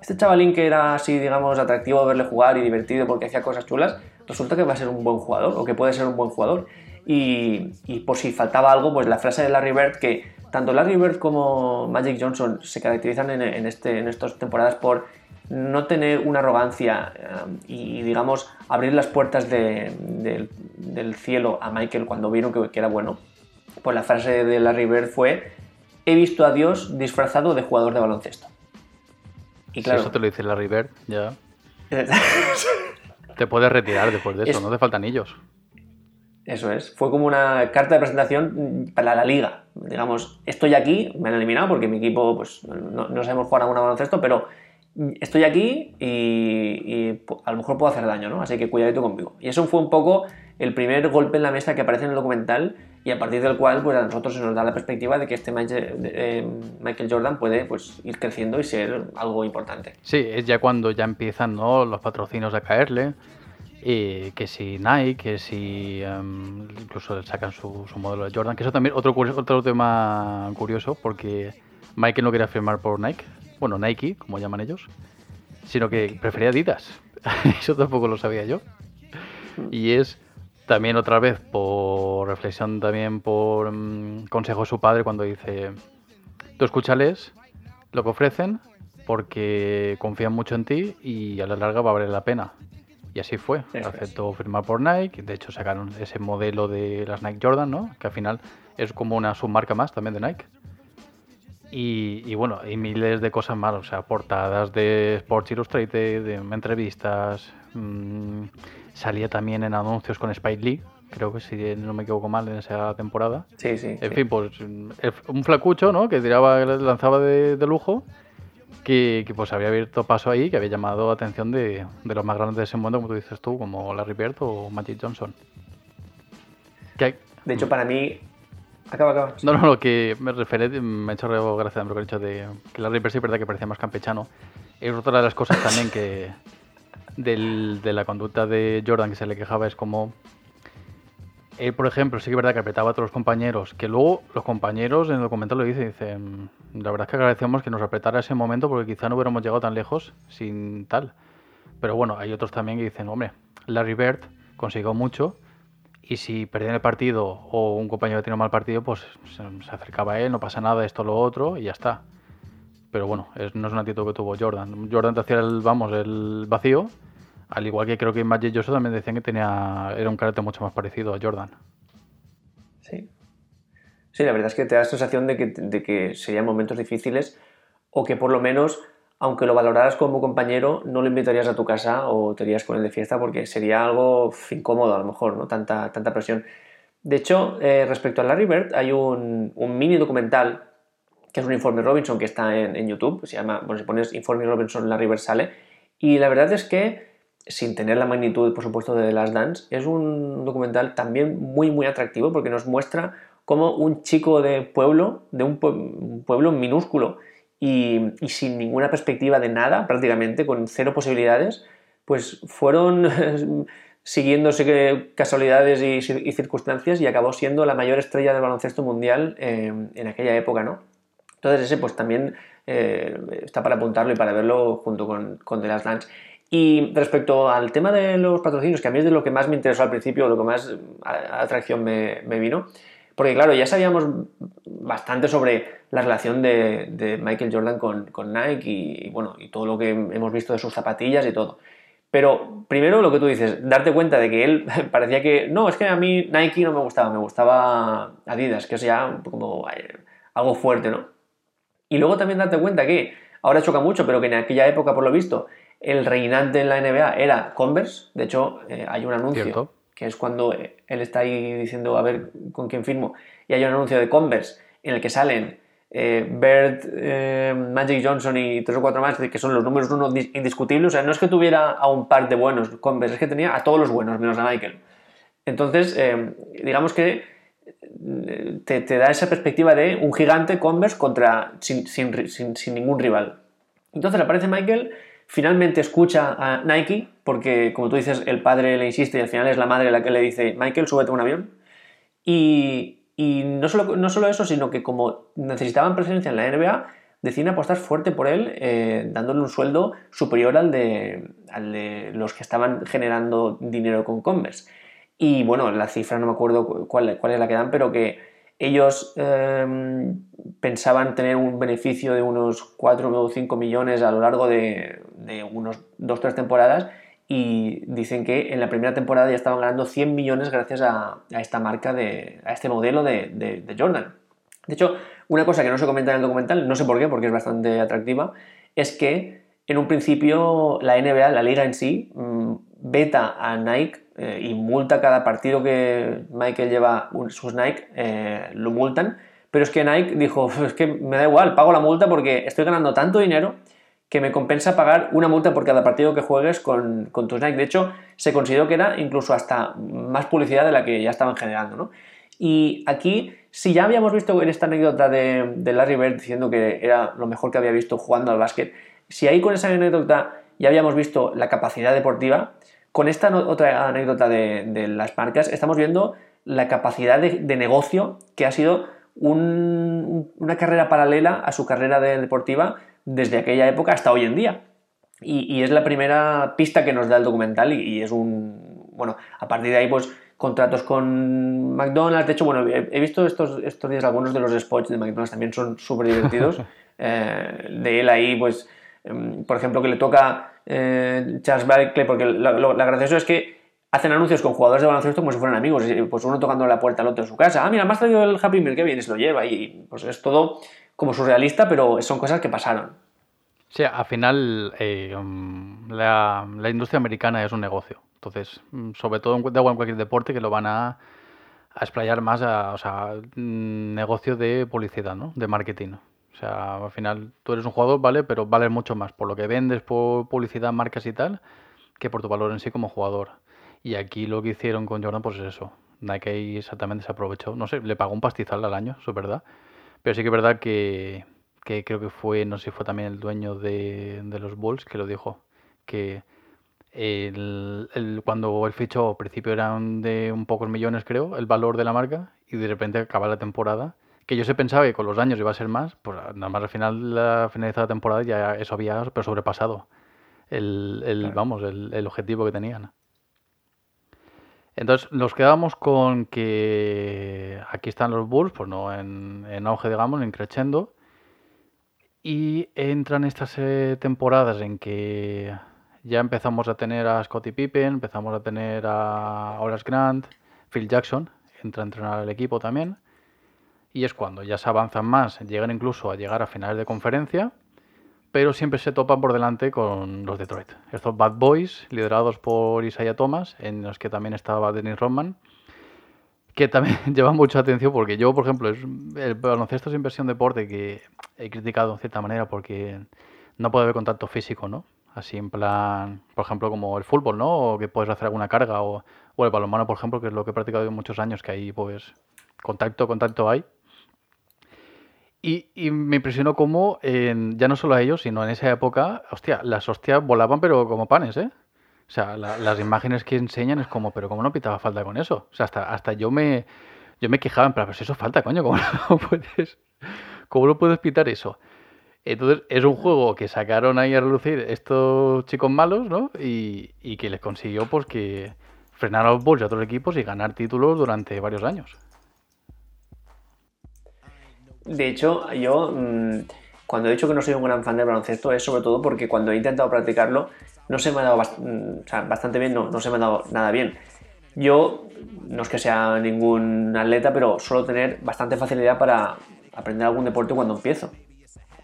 este chavalín que era así, digamos, atractivo verle jugar y divertido porque hacía cosas chulas, resulta que va a ser un buen jugador o que puede ser un buen jugador. Y, por si faltaba algo, pues la frase de Larry Bird, que tanto Larry Bird como Magic Johnson se caracterizan en, este, en estas temporadas por no tener una arrogancia eh, y, digamos, abrir las puertas del cielo a Michael cuando vieron que, que, era bueno. Pues la frase de Larry Bird fue, he visto a Dios disfrazado de jugador de baloncesto. Y claro, si eso te lo dice Larry Bird, ya. te puedes retirar después de eso, no te faltan anillos. Eso es. Fue como una carta de presentación para la liga. Digamos, estoy aquí, me han eliminado porque mi equipo, pues, no, no sabemos jugar a una baloncesto, pero estoy aquí y, a lo mejor puedo hacer daño, ¿no? Así que cuidadito conmigo. Y eso fue un poco el primer golpe en la mesa que aparece en el documental y a partir del cual pues a nosotros se nos da la perspectiva de que este eh, Michael Jordan puede pues, ir creciendo y ser algo importante. Sí, es ya cuando ya empiezan ¿no? los patrocinios a caerle. Y que si Nike, que si um, incluso sacan su, modelo de Jordan, que eso también otro otro tema curioso porque Michael no quería firmar por Nike, bueno Nike como llaman ellos, sino que prefería Adidas. eso tampoco lo sabía yo. Hmm. Y es también otra vez por reflexión, también por mm, consejo de su padre cuando dice, tú escúchales lo que ofrecen porque confían mucho en ti y a la larga va a valer la pena. Y así fue. Aceptó firmar por Nike. De hecho, sacaron ese modelo de las Nike Jordan, ¿no? Que al final es como una submarca más también de Nike. Y, bueno, hay miles de cosas más, o sea, portadas de Sports Illustrated, de entrevistas, mmm, Salía también en anuncios con Spike Lee, creo que si no me equivoco mal en esa temporada. Sí, sí. En fin, pues un flacucho, ¿no? Que tiraba, lanzaba de, lujo, que, pues había abierto paso ahí, que había llamado atención de, los más grandes de ese mundo, como tú dices tú, como Larry Bird o Magic Johnson. De hecho, para mí... Acaba, acaba. No, no, lo que me refiere, me ha hecho gracia lo que he dicho de que Larry Bird sí es verdad que parecía más campechano. Es otra de las cosas también que, de la conducta de Jordan que se le quejaba es como él, por ejemplo, sí que es verdad que apretaba a todos los compañeros, que luego los compañeros en el documental lo dicen, dicen, la verdad es que agradecemos que nos apretara ese momento porque quizá no hubiéramos llegado tan lejos sin tal. Pero bueno, hay otros también que dicen, hombre, Larry Bird consiguió mucho y si perdía el partido o un compañero tenía un mal partido, pues se, acercaba a él, no pasa nada, esto, lo otro y ya está. Pero bueno, no es un actitud que tuvo Jordan. Jordan te hacía el, vamos, el vacío al igual que creo que Magic Johnson también decían que tenía era un carácter mucho más parecido a Jordan. Sí. Sí, la verdad es que te da la sensación de que, de que serían momentos difíciles o que por lo menos, aunque lo valoraras como compañero, no lo invitarías a tu casa o te irías con él de fiesta porque sería algo incómodo a lo mejor, ¿no? Tanta, tanta presión. De hecho, eh, respecto a Larry Bird, hay un, un, mini documental que es un informe Robinson que está en, en, YouTube, se llama, bueno, si pones informe Robinson Larry Bird sale, y la verdad es que sin tener la magnitud, por supuesto, de The Last Dance, es un documental también muy, muy atractivo porque nos muestra cómo un chico de pueblo, de un, pueblo minúsculo y, sin ninguna perspectiva de nada, prácticamente, con cero posibilidades, pues fueron siguiéndose casualidades y, circunstancias y acabó siendo la mayor estrella del baloncesto mundial en aquella época, ¿no? Entonces ese pues también eh, está para apuntarlo y para verlo junto con, con The Last Dance. Y respecto al tema de los patrocinios, que a mí es de lo que más me interesó al principio, lo que más atracción me, vino, porque claro, ya sabíamos bastante sobre la relación de, Michael Jordan con, Nike y, bueno, y todo lo que hemos visto de sus zapatillas y todo. Pero primero lo que tú dices, darte cuenta de que él parecía que, no, es que a mí Nike no me gustaba, me gustaba Adidas, que es ya como eh, algo fuerte, ¿no? Y luego también darte cuenta que, ahora choca mucho, pero que en aquella época, por lo visto, el reinante en la NBA era Converse. De hecho, eh, hay un anuncio que es cuando él está ahí diciendo a ver con quién firmo. Y hay un anuncio de Converse en el que salen eh, Bert, eh, Magic Johnson y tres o cuatro más, que son los números uno indiscutibles. O sea, no es que tuviera a un par de buenos Converse, es que tenía a todos los buenos, menos a Michael. Entonces, digamos que te, da esa perspectiva de un gigante Converse contra, sin, ningún rival. Entonces aparece Michael, finalmente escucha a Nike, porque como tú dices, el padre le insiste y al final es la madre la que le dice, Michael, súbete a un avión. Y, no, solo, no solo eso, sino que como necesitaban presencia en la NBA, deciden apostar fuerte por él, eh, dándole un sueldo superior al de, al de los que estaban generando dinero con Converse. Y bueno, la cifra no me acuerdo cuál, es la que dan, pero que ellos em, pensaban tener un beneficio de unos 4 o 5 millones a lo largo de, unos 2-3 temporadas y dicen que en la primera temporada ya estaban ganando 100 millones gracias a, esta marca, de, a este modelo de, Jordan. De hecho, una cosa que no se comenta en el documental, no sé por qué, porque es bastante atractiva, es que en un principio la NBA, la liga en sí, mm, veta a Nike eh, y multa cada partido que Michael lleva sus Nike, eh, lo multan. Pero es que Nike dijo, es que me da igual, pago la multa porque estoy ganando tanto dinero que me compensa pagar una multa por cada partido que juegues con, con tus Nike. De hecho, se consideró que era incluso hasta más publicidad de la que ya estaban generando. ¿no? Y aquí, si ya habíamos visto en esta anécdota de, de Larry Bird diciendo que era lo mejor que había visto jugando al básquet, si ahí con esa anécdota ya habíamos visto la capacidad deportiva, con esta otra anécdota de, las marcas, estamos viendo la capacidad de, negocio que ha sido una carrera paralela a su carrera deportiva desde aquella época hasta hoy en día. Y, es la primera pista que nos da el documental y, es un... Bueno, a partir de ahí pues contratos con McDonald's. De hecho, bueno, he, visto estos, estos días algunos de los spots de McDonald's también son súper divertidos. Eh, de él ahí, pues, em, por ejemplo, que le toca eh, Charles Barkley, porque lo, gracioso es que hacen anuncios con jugadores de baloncesto como si fueran amigos, pues uno tocando la puerta al otro de su casa, ah, mira, me has traído el Happy Meal, qué bien, se lo lleva, y pues es todo como surrealista, pero son cosas que pasaron. Sí, al final eh, um, la, industria americana es un negocio, entonces, mm, sobre todo en, en cualquier deporte que lo van a, a explayar más a, o sea, mm, negocio de publicidad, ¿no? De marketing. O sea, al final tú eres un jugador, ¿vale? Pero vales mucho más por lo que vendes, por publicidad, marcas y tal, que por tu valor en sí como jugador. Y aquí lo que hicieron con Jordan, pues es eso. Nike exactamente se aprovechó. No sé, le pagó un pastizal al año, eso es verdad. Pero sí que es verdad que, que creo que fue, no sé si fue también el dueño de, de los Bulls que lo dijo. Que el, el, cuando el fichó, al principio eran de un pocos millones, creo, el valor de la marca, y de repente acaba la temporada que yo se pensaba que con los años iba a ser más, pues nada más al final, la finalizada la temporada, ya eso había pero sobrepasado el, vamos, el, objetivo que tenían. Entonces nos quedamos con que aquí están los Bulls, pues no en, auge, digamos, en creciendo. Y entran estas eh, temporadas en que ya empezamos a tener a Scottie Pippen, empezamos a tener a Horace Grant, Phil Jackson, entra a entrenar al equipo también y es cuando ya se avanzan más, llegan incluso a llegar a finales de conferencia, pero siempre se topan por delante con los Detroit. Estos Bad Boys, liderados por Isaiah Thomas, en los que también estaba Dennis Rodman, que también lleva mucha atención porque yo, por ejemplo, es, el baloncesto es inversión deporte que he criticado en cierta manera porque no puede haber contacto físico, ¿no? Así en plan, por ejemplo, como el fútbol, ¿no? O que puedes hacer alguna carga, o, el balonmano, por ejemplo, que es lo que he practicado muchos años, que ahí, pues, contacto, contacto hay. Y, me impresionó cómo, ya no solo a ellos, sino en esa época, hostia, las hostias volaban pero como panes, ¿eh? O sea, las imágenes que enseñan es como, pero ¿cómo no pitaba falta con eso? O sea, hasta, hasta yo me yo me quejaba en plan, pero eso falta, coño, ¿cómo no puedes, cómo no puedes pitar eso? Entonces, es un juego que sacaron ahí a relucir estos chicos malos, ¿no? Y, y que les consiguió, pues, que frenar a los Bulls y a otros equipos y ganar títulos durante varios años. De hecho, yo mm, cuando he dicho que no soy un gran fan del baloncesto es sobre todo porque cuando he intentado practicarlo no se me ha dado mm, bastante bien, no, no se me ha dado nada bien. Yo no es que sea ningún atleta, pero suelo tener bastante facilidad para aprender algún deporte cuando empiezo.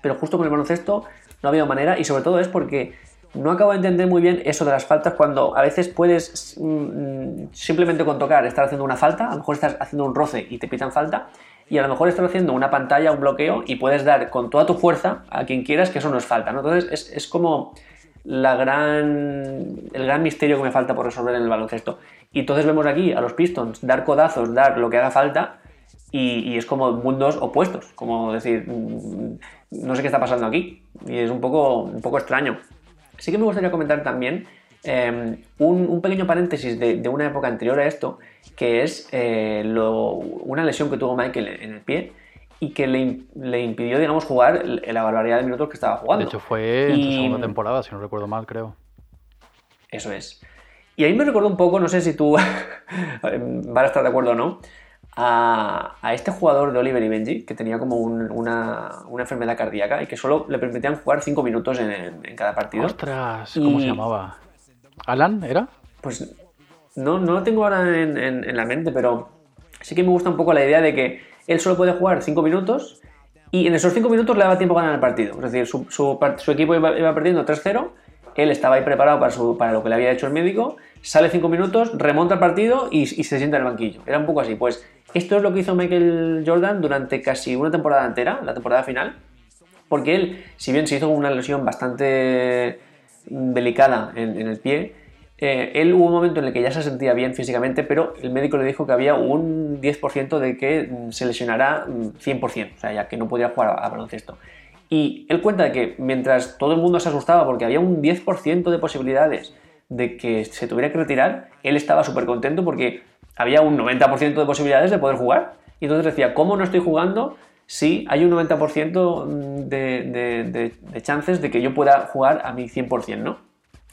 Pero justo con el baloncesto no ha habido manera y sobre todo es porque no acabo de entender muy bien eso de las faltas cuando a veces puedes mm, simplemente con tocar estar haciendo una falta, a lo mejor estás haciendo un roce y te pitan falta, y a lo mejor estás haciendo una pantalla, un bloqueo y puedes dar con toda tu fuerza a quien quieras que eso no es falta. Entonces es, es como la gran, el gran misterio que me falta por resolver en el baloncesto. Y entonces vemos aquí a los Pistons dar codazos, dar lo que haga falta, y, es como mundos opuestos, como decir, mm, no sé qué está pasando aquí, y es un poco, un poco extraño. Sí que me gustaría comentar también em, un, pequeño paréntesis de, una época anterior a esto, que es eh, una lesión que tuvo Michael en el pie y que le, impidió, digamos, jugar la barbaridad de minutos que estaba jugando. De hecho, fue en su segunda temporada, si no recuerdo mal, creo. Eso es. Y ahí me recuerdo un poco, no sé si tú vas a estar de acuerdo o no, a, este jugador de Oliver y Benji, que tenía como una, enfermedad cardíaca y que solo le permitían jugar 5 minutos en, cada partido. ¡Ostras! ¿Cómo se llamaba? ¿Alan era? Pues no, no lo tengo ahora en, la mente, pero sí que me gusta un poco la idea de que él solo puede jugar 5 minutos y en esos 5 minutos le daba tiempo a ganar el partido. Es decir, su, equipo iba, perdiendo 3-0 él estaba ahí preparado para, lo que le había hecho el médico, sale cinco minutos, remonta el partido y, se sienta en el banquillo. Era un poco así. Pues esto es lo que hizo Michael Jordan durante casi una temporada entera, la temporada final, porque él, si bien se hizo una lesión bastante delicada en, el pie, eh, él hubo un momento en el que ya se sentía bien físicamente, pero el médico le dijo que había un 10% de que se lesionará 100%, o sea, ya que no podía jugar a baloncesto. Y él cuenta que mientras todo el mundo se asustaba porque había un 10% de posibilidades de que se tuviera que retirar, él estaba súper contento porque había un 90% de posibilidades de poder jugar. Y entonces decía, ¿cómo no estoy jugando si hay un 90% de, de, chances de que yo pueda jugar a mi 100%, ¿no?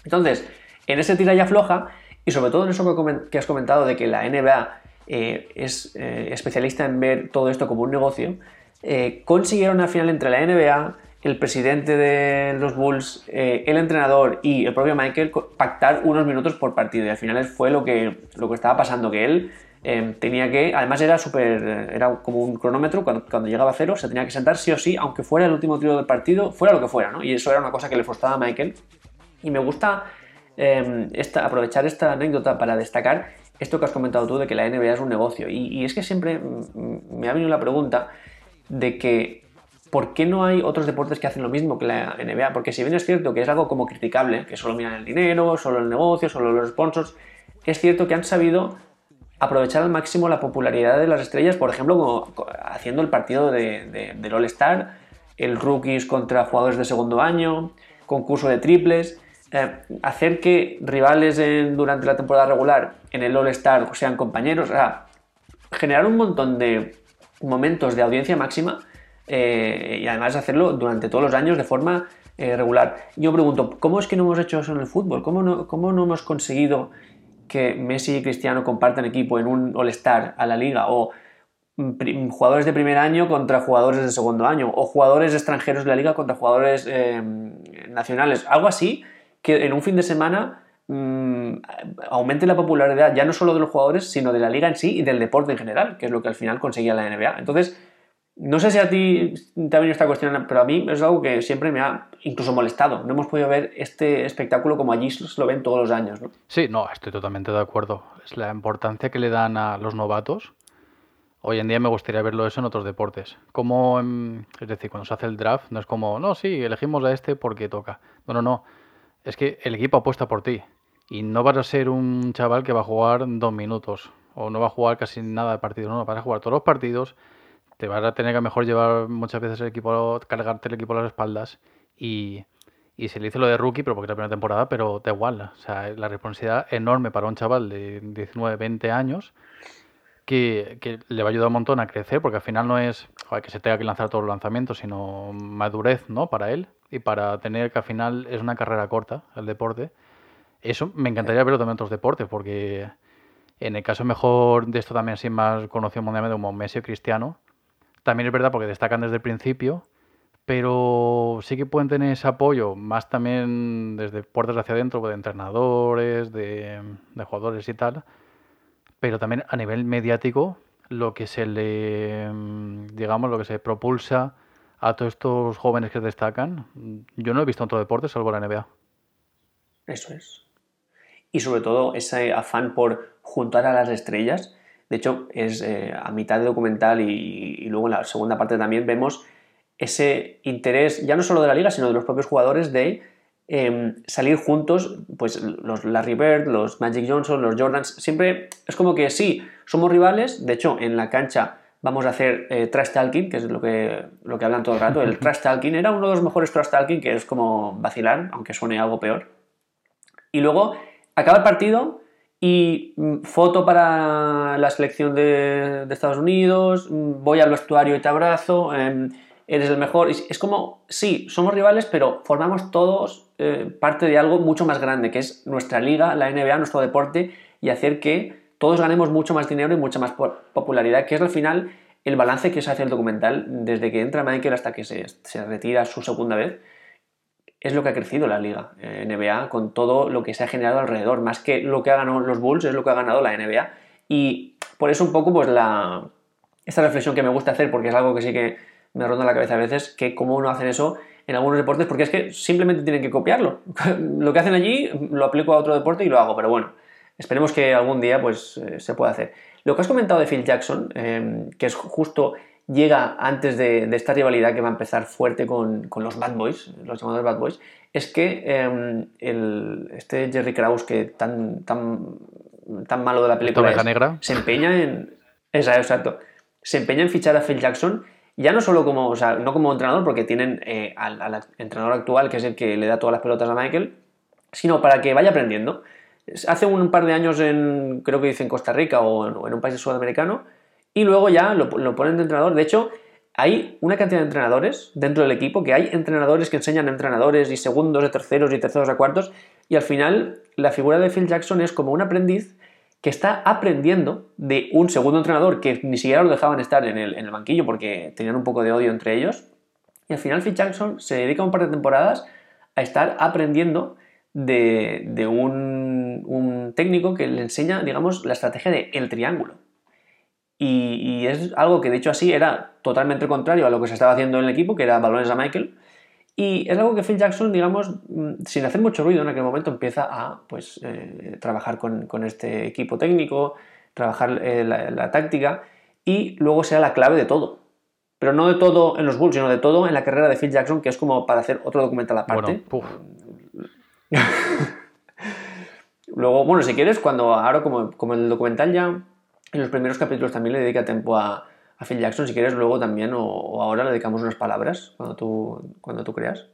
Entonces, en ese tira ya floja, y sobre todo en eso que has comentado de que la NBA eh, es eh, especialista en ver todo esto como un negocio, eh, consiguieron al final entre la NBA, el presidente de los Bulls, el entrenador y el propio Michael pactar unos minutos por partido. Y al final fue lo que, lo que estaba pasando, que él eh, tenía que, además era súper, era como un cronómetro, cuando, llegaba a cero se tenía que sentar sí o sí, aunque fuera el último tiro del partido, fuera lo que fuera, ¿no? Y eso era una cosa que le frustraba a Michael. Y me gusta esta, aprovechar esta anécdota para destacar esto que has comentado tú de que la NBA es un negocio. Y, y es que siempre me ha venido la pregunta de que ¿por qué no hay otros deportes que hacen lo mismo que la NBA? Porque si bien es cierto que es algo como criticable, que solo miran el dinero, solo el negocio, solo los sponsors, es cierto que han sabido aprovechar al máximo la popularidad de las estrellas, por ejemplo, haciendo el partido de, del All-Star, el rookies contra jugadores de segundo año, concurso de triples, eh, hacer que rivales durante la temporada regular en el All-Star sean compañeros, o sea, generar un montón de momentos de audiencia máxima eh, y además hacerlo durante todos los años de forma eh, regular. Yo pregunto, ¿cómo es que no hemos hecho eso en el fútbol? ¿Cómo no, cómo no hemos conseguido que Messi y Cristiano compartan equipo en un All-Star a la liga? O jugadores de primer año contra jugadores de segundo año, o jugadores extranjeros de la liga contra jugadores eh, nacionales, algo así que en un fin de semana mmm, aumente la popularidad ya no solo de los jugadores, sino de la liga en sí y del deporte en general, que es lo que al final conseguía la NBA. Entonces, no sé si a ti te ha venido esta cuestión, pero a mí es algo que siempre me ha incluso molestado. No hemos podido ver este espectáculo como allí lo ven todos los años. ¿no? Sí, no, estoy totalmente de acuerdo. Es la importancia que le dan a los novatos. Hoy en día me gustaría verlo eso en otros deportes. Como, es decir, cuando se hace el draft, no es como, no, sí, elegimos a este porque toca. No, no, no. Es que el equipo apuesta por ti. Y no vas a ser un chaval que va a jugar dos minutos o no va a jugar casi nada de partido, no, vas a jugar todos los partidos, te vas a tener que mejor llevar muchas veces el equipo, cargarte el equipo a las espaldas y, se le hizo lo de rookie, pero porque es la primera temporada, pero da igual. O sea, la responsabilidad enorme para un chaval de 19, 20 años que, le va a ayudar un montón a crecer, porque al final no es que se tenga que lanzar todos los lanzamientos, sino madurez ¿no? para él y para tener que al final es una carrera corta el deporte. Eso me encantaría verlo también en otros deportes, porque en el caso mejor de esto también, sin más conocido mundialmente como Messi o Cristiano, también es verdad porque destacan desde el principio pero sí que pueden tener ese apoyo, más también desde puertas hacia adentro, de entrenadores, de, jugadores y tal, pero también a nivel mediático, lo que se le, digamos, lo que se propulsa a todos estos jóvenes que destacan, yo no he visto en otro deporte salvo la NBA. Eso es. Y sobre todo ese afán por juntar a las estrellas. De hecho, es eh, a mitad de documental y, y luego en la segunda parte también vemos ese interés, ya no solo de la liga, sino de los propios jugadores, de em, salir juntos, pues los Larry Bird, los Magic Johnson, los Jordans, siempre es como que sí, somos rivales, de hecho en la cancha vamos a hacer eh, trash talking, que es lo que, lo que hablan todo el rato, el trash talking era uno de los mejores trash talking, que es como vacilar, aunque suene algo peor. Y luego acaba el partido y mm, foto para la selección de, Estados Unidos, mm, voy al vestuario y te abrazo. Em, eres el mejor. Es como, sí, somos rivales, pero formamos todos eh, parte de algo mucho más grande, que es nuestra liga, la NBA, nuestro deporte, y hacer que todos ganemos mucho más dinero y mucha más popularidad, que es al final el balance que se hace el documental desde que entra Michael hasta que se, retira su segunda vez. Es lo que ha crecido la liga eh, NBA con todo lo que se ha generado alrededor, más que lo que ha ganado los Bulls, es lo que ha ganado la NBA. Y por eso un poco pues la, esta reflexión que me gusta hacer, porque es algo que sí que me ronda la cabeza a veces que cómo no hacen eso en algunos deportes, porque es que simplemente tienen que copiarlo. lo que hacen allí lo aplico a otro deporte y lo hago, pero bueno, esperemos que algún día pues eh, se pueda hacer. Lo que has comentado de Phil Jackson, em, que es justo llega antes de, esta rivalidad que va a empezar fuerte con, los Bad Boys, los llamados Bad Boys, es que em, este Jerry Krause, que tan, tan, tan malo de la película es, negra. se empeña en... exacto. Se empeña en fichar a Phil Jackson ya no solo como, o sea, no como entrenador, porque tienen eh, al, entrenador actual, que es el que le da todas las pelotas a Michael, sino para que vaya aprendiendo. Hace un par de años en, creo que dice en Costa Rica o en, un país sudamericano, y luego ya lo, ponen de entrenador. De hecho, hay una cantidad de entrenadores dentro del equipo, que hay entrenadores que enseñan a entrenadores y segundos de terceros y terceros a cuartos, y al final la figura de Phil Jackson es como un aprendiz que está aprendiendo de un segundo entrenador que ni siquiera lo dejaban estar en el, banquillo porque tenían un poco de odio entre ellos. Y al final Phil Jackson se dedica un par de temporadas a estar aprendiendo de, un, técnico que le enseña, digamos, la estrategia del el triángulo. Y, y, es algo que, de hecho, así era totalmente contrario a lo que se estaba haciendo en el equipo, que era balones a Michael. Y es algo que Phil Jackson, digamos, mm, sin hacer mucho ruido en aquel momento, empieza a pues, eh, trabajar con, este equipo técnico, trabajar eh, la, táctica y luego sea la clave de todo. Pero no de todo en los Bulls, sino de todo en la carrera de Phil Jackson, que es como para hacer otro documental aparte. luego, bueno, si quieres, cuando ahora como, como el documental ya en los primeros capítulos también le dedica tiempo a, a Phil Jackson, si quieres, luego también o, ahora le dedicamos unas palabras cuando tú, cuando tú creas.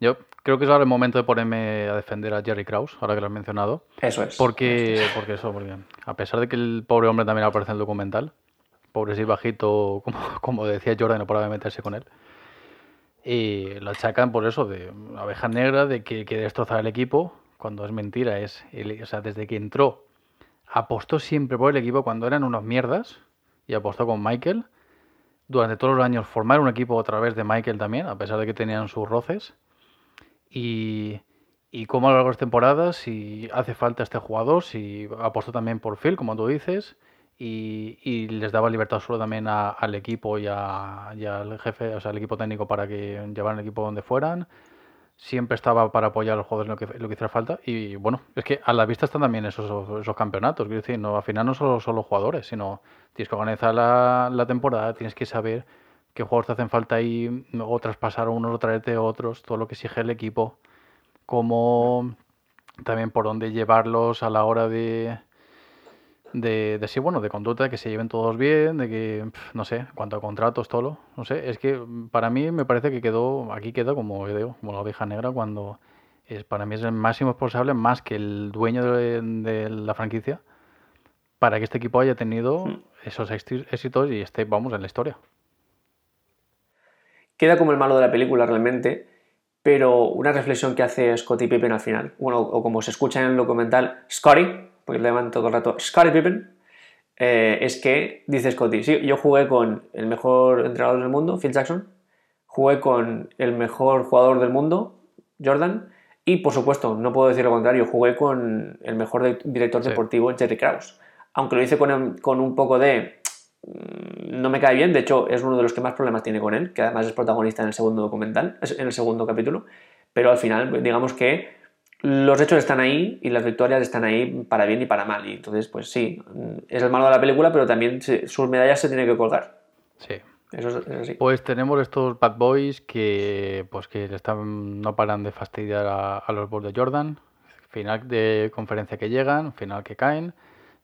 Yo creo que es ahora el momento de ponerme a defender a Jerry Krause, ahora que lo has mencionado. Eso es. Porque, porque eso, porque a pesar de que el pobre hombre también aparece en el documental, pobre y bajito, como, como decía Jordan, no podía meterse con él. Y lo achacan por eso, de abeja negra, de que quiere destrozar el equipo, cuando es mentira. Es, o sea, desde que entró, apostó siempre por el equipo cuando eran unos mierdas y apostó con Michael. Durante todos los años formar un equipo a través de Michael también, a pesar de que tenían sus roces. Y, y cómo a lo largo de las temporadas, si hace falta este jugador, si apostó también por Phil, como tú dices, y, y les daba libertad solo también al equipo y, al jefe, o sea, al equipo técnico para que llevaran el equipo donde fueran siempre estaba para apoyar a los jugadores en lo que, lo que hiciera falta. Y bueno, es que a la vista están también esos, esos campeonatos. Quiero decir, no, al final no solo son los jugadores, sino tienes que organizar la, la, temporada, tienes que saber qué jugadores te hacen falta y o traspasar unos o traerte otros, todo lo que exige el equipo, cómo también por dónde llevarlos a la hora de de, de sí, bueno, de conducta, de que se lleven todos bien, de que, no sé, en cuanto a contratos, todo no sé, es que para mí me parece que quedó, aquí queda como, yo digo, como la oveja negra cuando es, para mí es el máximo responsable más que el dueño de, de la franquicia para que este equipo haya tenido esos éxitos y esté, vamos, en la historia. Queda como el malo de la película realmente, pero una reflexión que hace Scottie Pippen al final, bueno, o como se escucha en el documental, Scottie, porque le llaman todo el rato Scottie Pippen, eh, es que, dice Scottie, sí, yo jugué con el mejor entrenador del mundo, Phil Jackson, jugué con el mejor jugador del mundo, Jordan, y por supuesto, no puedo decir lo contrario, jugué con el mejor de- director Sí. deportivo, Jerry Krause. Aunque lo hice con, con un poco de mm, no me cae bien, de hecho es uno de los que más problemas tiene con él, que además es protagonista en el segundo documental, en el segundo capítulo, pero al final digamos que los hechos están ahí y las victorias están ahí para bien y para mal, y entonces pues sí, es el malo de la película, pero también se- sus medallas se tienen que colgar, Sí. eso es, es así. Pues tenemos estos bad boys que pues que están, no paran de fastidiar a, a los Bulls de Jordan. Final de conferencia que llegan, final que caen.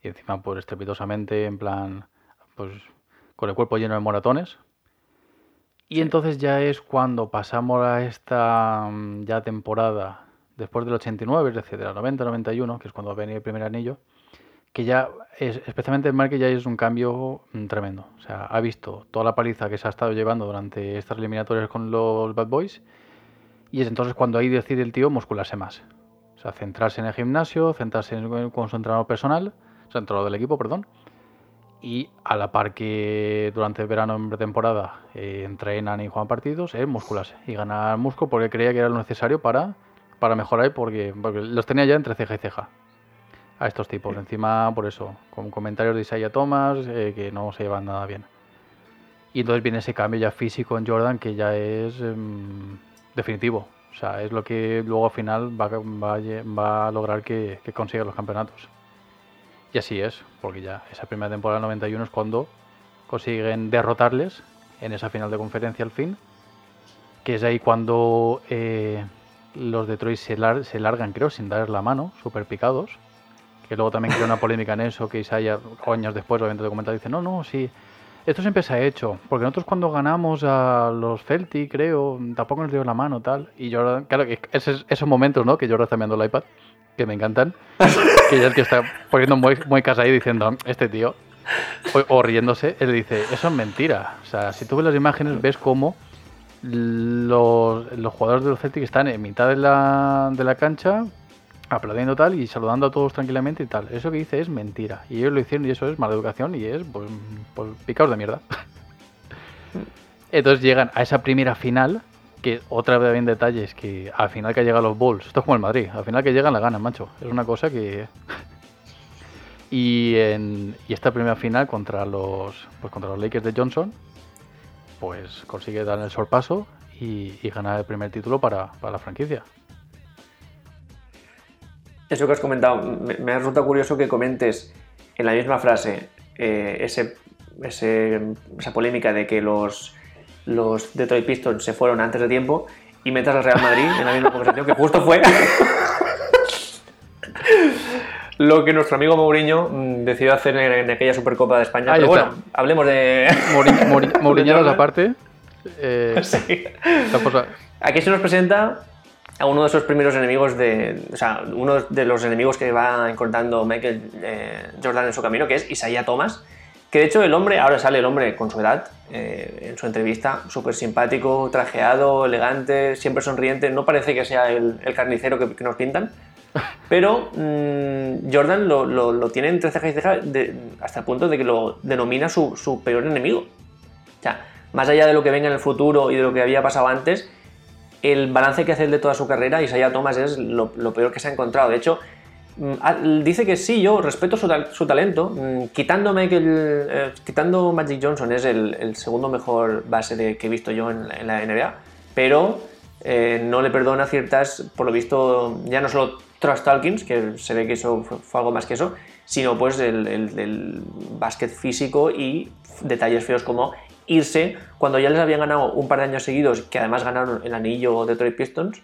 Y encima, pues estrepitosamente, en plan, pues con el cuerpo lleno de moratones. Y entonces ya es cuando pasamos a esta mm, ya temporada, después del 89, es decir, de la 90-91, que es cuando venía el primer anillo, que ya, es, especialmente el Marque ya es un cambio mm, tremendo. O sea, ha visto toda la paliza que se ha estado llevando durante estas eliminatorias con los Bad Boys y es entonces cuando ahí decide el tío muscularse más. O sea, centrarse en el gimnasio, centrarse en, con su entrenador personal, o sea, entrenador del equipo, perdón. Y a la par que durante el verano en pretemporada eh, entrenan y juegan partidos, es muscularse y ganar músculo porque creía que era lo necesario para, para mejorar porque, porque los tenía ya entre ceja y ceja a estos tipos. Encima, por eso, con comentarios de Isaiah Thomas eh, que no se llevan nada bien. Y entonces viene ese cambio ya físico en Jordan que ya es em, definitivo. O sea, es lo que luego al final va, a- va va a lograr que, que consiga los campeonatos. Y así es, porque ya esa primera temporada del 91 es cuando consiguen derrotarles en esa final de conferencia al fin. Que es ahí cuando eh, los Detroit se, se largan, creo, sin dar la mano, súper picados que luego también crea una polémica en eso, que Isaiah, años después, obviamente, documental, dice, no, no, sí, esto siempre se ha hecho, porque nosotros cuando ganamos a los Celtic, creo, tampoco nos dio la mano, tal, y Jordan, claro, que esos, momentos, ¿no?, que Jordan está mirando el iPad, que me encantan, que ya el que está poniendo muy, muy casa ahí diciendo, este tío, o, o riéndose, él dice, eso es mentira, o sea, si tú ves las imágenes, ves cómo los, los jugadores de los Celtic están en mitad de la, de la cancha, aplaudiendo tal y saludando a todos tranquilamente y tal. Eso que dice es mentira. Y ellos lo hicieron y eso es mala educación y es pues, pues picaos de mierda. Entonces llegan a esa primera final, que otra vez bien detalles, que al final que llegan los Bulls, esto es como el Madrid, al final que llegan la ganan, macho. Es una cosa que... y, en, y esta primera final contra los, pues contra los Lakers de Johnson, pues consigue dar el sorpaso y, y ganar el primer título para, para la franquicia. Eso que has comentado, me, me resulta curioso que comentes en la misma frase eh, ese, ese- esa polémica de que los, los Detroit Pistons se fueron antes de tiempo y metas al Real Madrid en la misma conversación que justo fue lo que nuestro amigo Mourinho mm, decidió hacer en, aquella Supercopa de España. Ahí Pero está. bueno, hablemos de... Mourinho- aparte. eh, Sí. cosa- Aquí se nos presenta a uno de esos primeros enemigos de. O sea, uno de los enemigos que va encontrando Michael eh, Jordan en su camino, que es Isaiah Thomas. Que de hecho el hombre, ahora sale el hombre con su edad, eh, en su entrevista, súper simpático, trajeado, elegante, siempre sonriente. No parece que sea el, el carnicero que, que nos pintan. Pero mm, Jordan lo, lo- tiene entre ceja y ceja de- hasta el punto de que lo denomina su, peor enemigo. O sea, más allá de lo que venga en el futuro y de lo que había pasado antes, el balance que hace él de toda su carrera, Isaiah Thomas, es lo, peor que se ha encontrado. De hecho, mm, dice que sí, yo respeto su, su talento. mm, Quitando, Michael, eh, quitando Magic Johnson, es el, segundo mejor base que he visto yo en la NBA, pero eh, no le perdona ciertas, por lo visto, ya no solo trash talkings, que se ve que eso fue, algo más que eso, sino pues el, el- básquet físico y detalles feos como irse cuando ya les habían ganado un par de años seguidos, que además ganaron el anillo Detroit Pistons,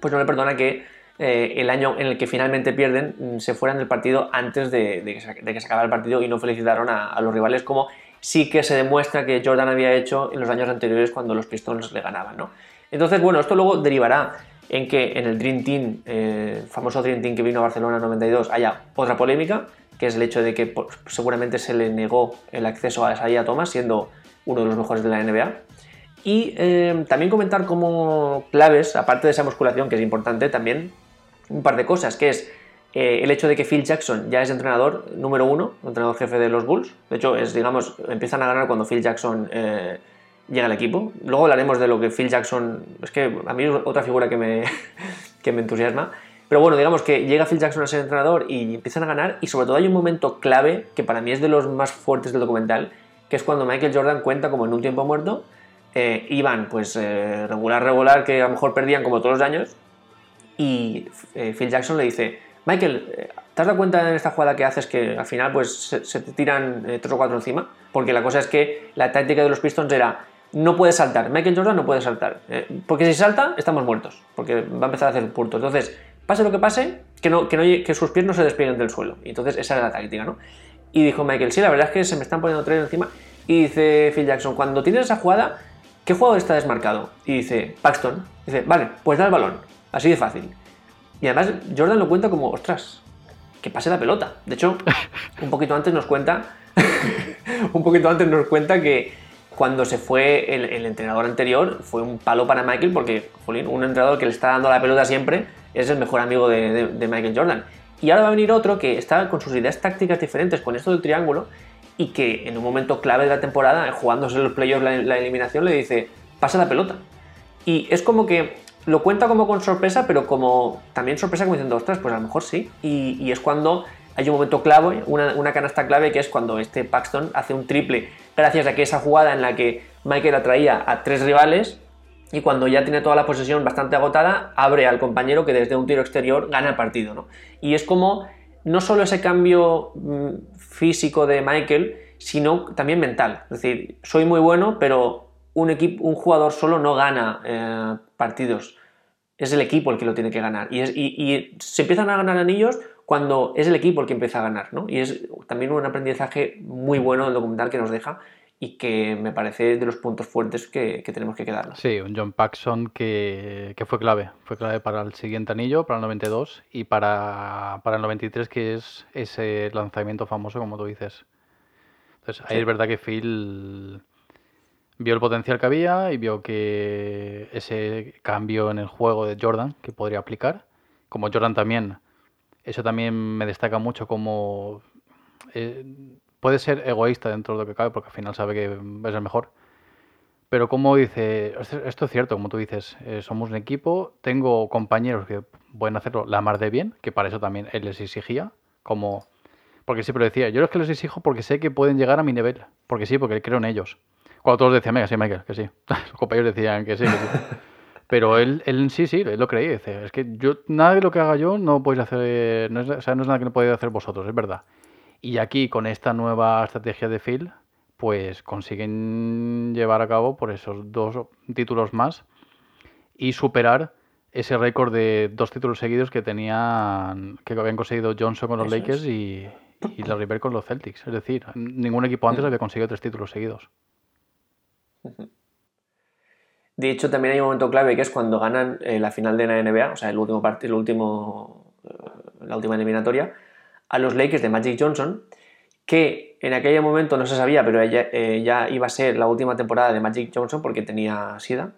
pues no le perdona que eh, el año en el que finalmente pierden mm, se fueran del partido antes de, que, se, de acabara el partido y no felicitaron a, los rivales como sí que se demuestra que Jordan había hecho en los años anteriores cuando los Pistons le ganaban. ¿no? Entonces, bueno, esto luego derivará en que en el Dream Team, eh, famoso Dream Team que vino a Barcelona en 92, haya otra polémica, que es el hecho de que pues, seguramente se le negó el acceso a Isaiah Thomas, siendo uno de los mejores de la NBA. Y eh, también comentar como claves, aparte de esa musculación que es importante, también un par de cosas, que es eh, el hecho de que Phil Jackson ya es entrenador número uno, entrenador jefe de los Bulls. De hecho, es, digamos, empiezan a ganar cuando Phil Jackson eh, llega al equipo. Luego hablaremos de lo que Phil Jackson. Es que a mí es otra figura que me, que me entusiasma. Pero bueno, digamos que llega Phil Jackson a ser entrenador y empiezan a ganar. Y sobre todo hay un momento clave que para mí es de los más fuertes del documental, que es cuando Michael Jordan cuenta como en un tiempo muerto. Eh, iban pues regular, regular, que a lo mejor perdían como todos los años, y eh, Phil Jackson le dice, Michael, eh, ¿te has dado cuenta en esta jugada que haces que al final pues se, te tiran eh, tres o cuatro encima? Porque la cosa es que la táctica de los Pistons era no puede saltar, Michael Jordan no puede saltar, porque si salta estamos muertos, porque va a empezar a hacer puntos. Entonces, pase lo que pase, que, no, que, que sus pies no se despeguen del suelo. Y entonces esa era la táctica, ¿no? Y dijo Michael, sí, la verdad es que se me están poniendo tres encima. Y dice Phil Jackson, cuando tienes esa jugada, ¿qué jugador está desmarcado? Y dice, Paxton. Dice, vale, pues da el balón. Así de fácil. Y además Jordan lo cuenta como, ostras, que pase la pelota. De hecho, un poquito antes nos cuenta, un poquito antes nos cuenta que cuando se fue el, entrenador anterior fue un palo para Michael porque, jolín, un entrenador que le está dando la pelota siempre es el mejor amigo de, Michael Jordan. Y ahora va a venir otro que está con sus ideas tácticas diferentes con esto del triángulo y que en un momento clave de la temporada, jugándose los playoffs la, la eliminación, le dice, pasa la pelota. Y es como que lo cuenta como con sorpresa, pero como también sorpresa como diciendo, ostras, pues a lo mejor sí. Y, es cuando hay un momento clave, una, canasta clave, que es cuando este Paxton hace un triple, gracias a que esa jugada en la que Michael atraía a tres rivales, y cuando ya tiene toda la posesión bastante agotada, abre al compañero que desde un tiro exterior gana el partido. ¿no? Y es como no solo ese cambio mm, físico de Michael, sino también mental. Es decir, soy muy bueno, pero un, equipo, un jugador solo no gana eh, partidos. Es el equipo el que lo tiene que ganar. Y, se empiezan a ganar anillos cuando es el equipo el que empieza a ganar. ¿no? Y es también un aprendizaje muy bueno el documental que nos deja y que me parece de los puntos fuertes que, tenemos que quedarnos. Sí, un John Paxson que, fue clave. Fue clave para el siguiente anillo, para el 92 y para, para el 93, que es ese lanzamiento famoso, como tú dices. Entonces, ahí es verdad que Phil vio el potencial que había y vio que ese cambio en el juego de Jordan que podría aplicar. Como Jordan también, eso también me destaca mucho como eh, puede ser egoísta dentro de lo que cabe porque al final sabe que es el mejor. Pero como dice, esto es cierto, como tú dices, eh, somos un equipo, tengo compañeros que pueden hacerlo la mar de bien, que para eso también él les exigía, como, porque siempre decía, yo es que les exijo porque sé que pueden llegar a mi nivel, porque sí, porque creo en ellos. Cuando todos decían, venga, sí, Michael, que sí. Los compañeros decían que sí, que sí. Pero él, él sí, sí, él lo creía. Dice, es que yo, nada de lo que haga yo no podéis hacer, no es, o sea, no es nada que no podéis hacer vosotros, es verdad. Y aquí, con esta nueva estrategia de Phil, pues consiguen llevar a cabo por esos dos títulos más y superar ese récord de dos títulos seguidos que tenían que habían conseguido Johnson con los Lakers y, y la River con los Celtics. Es decir, ningún equipo antes mm. había conseguido tres títulos seguidos. De hecho, también hay un momento clave que es cuando ganan eh, la final de la NBA, o sea, el último partido, el último, eh, la última eliminatoria, a los Lakers de Magic Johnson, que en aquel momento no se sabía, pero eh, ya iba a ser la última temporada de Magic Johnson porque tenía SIDA.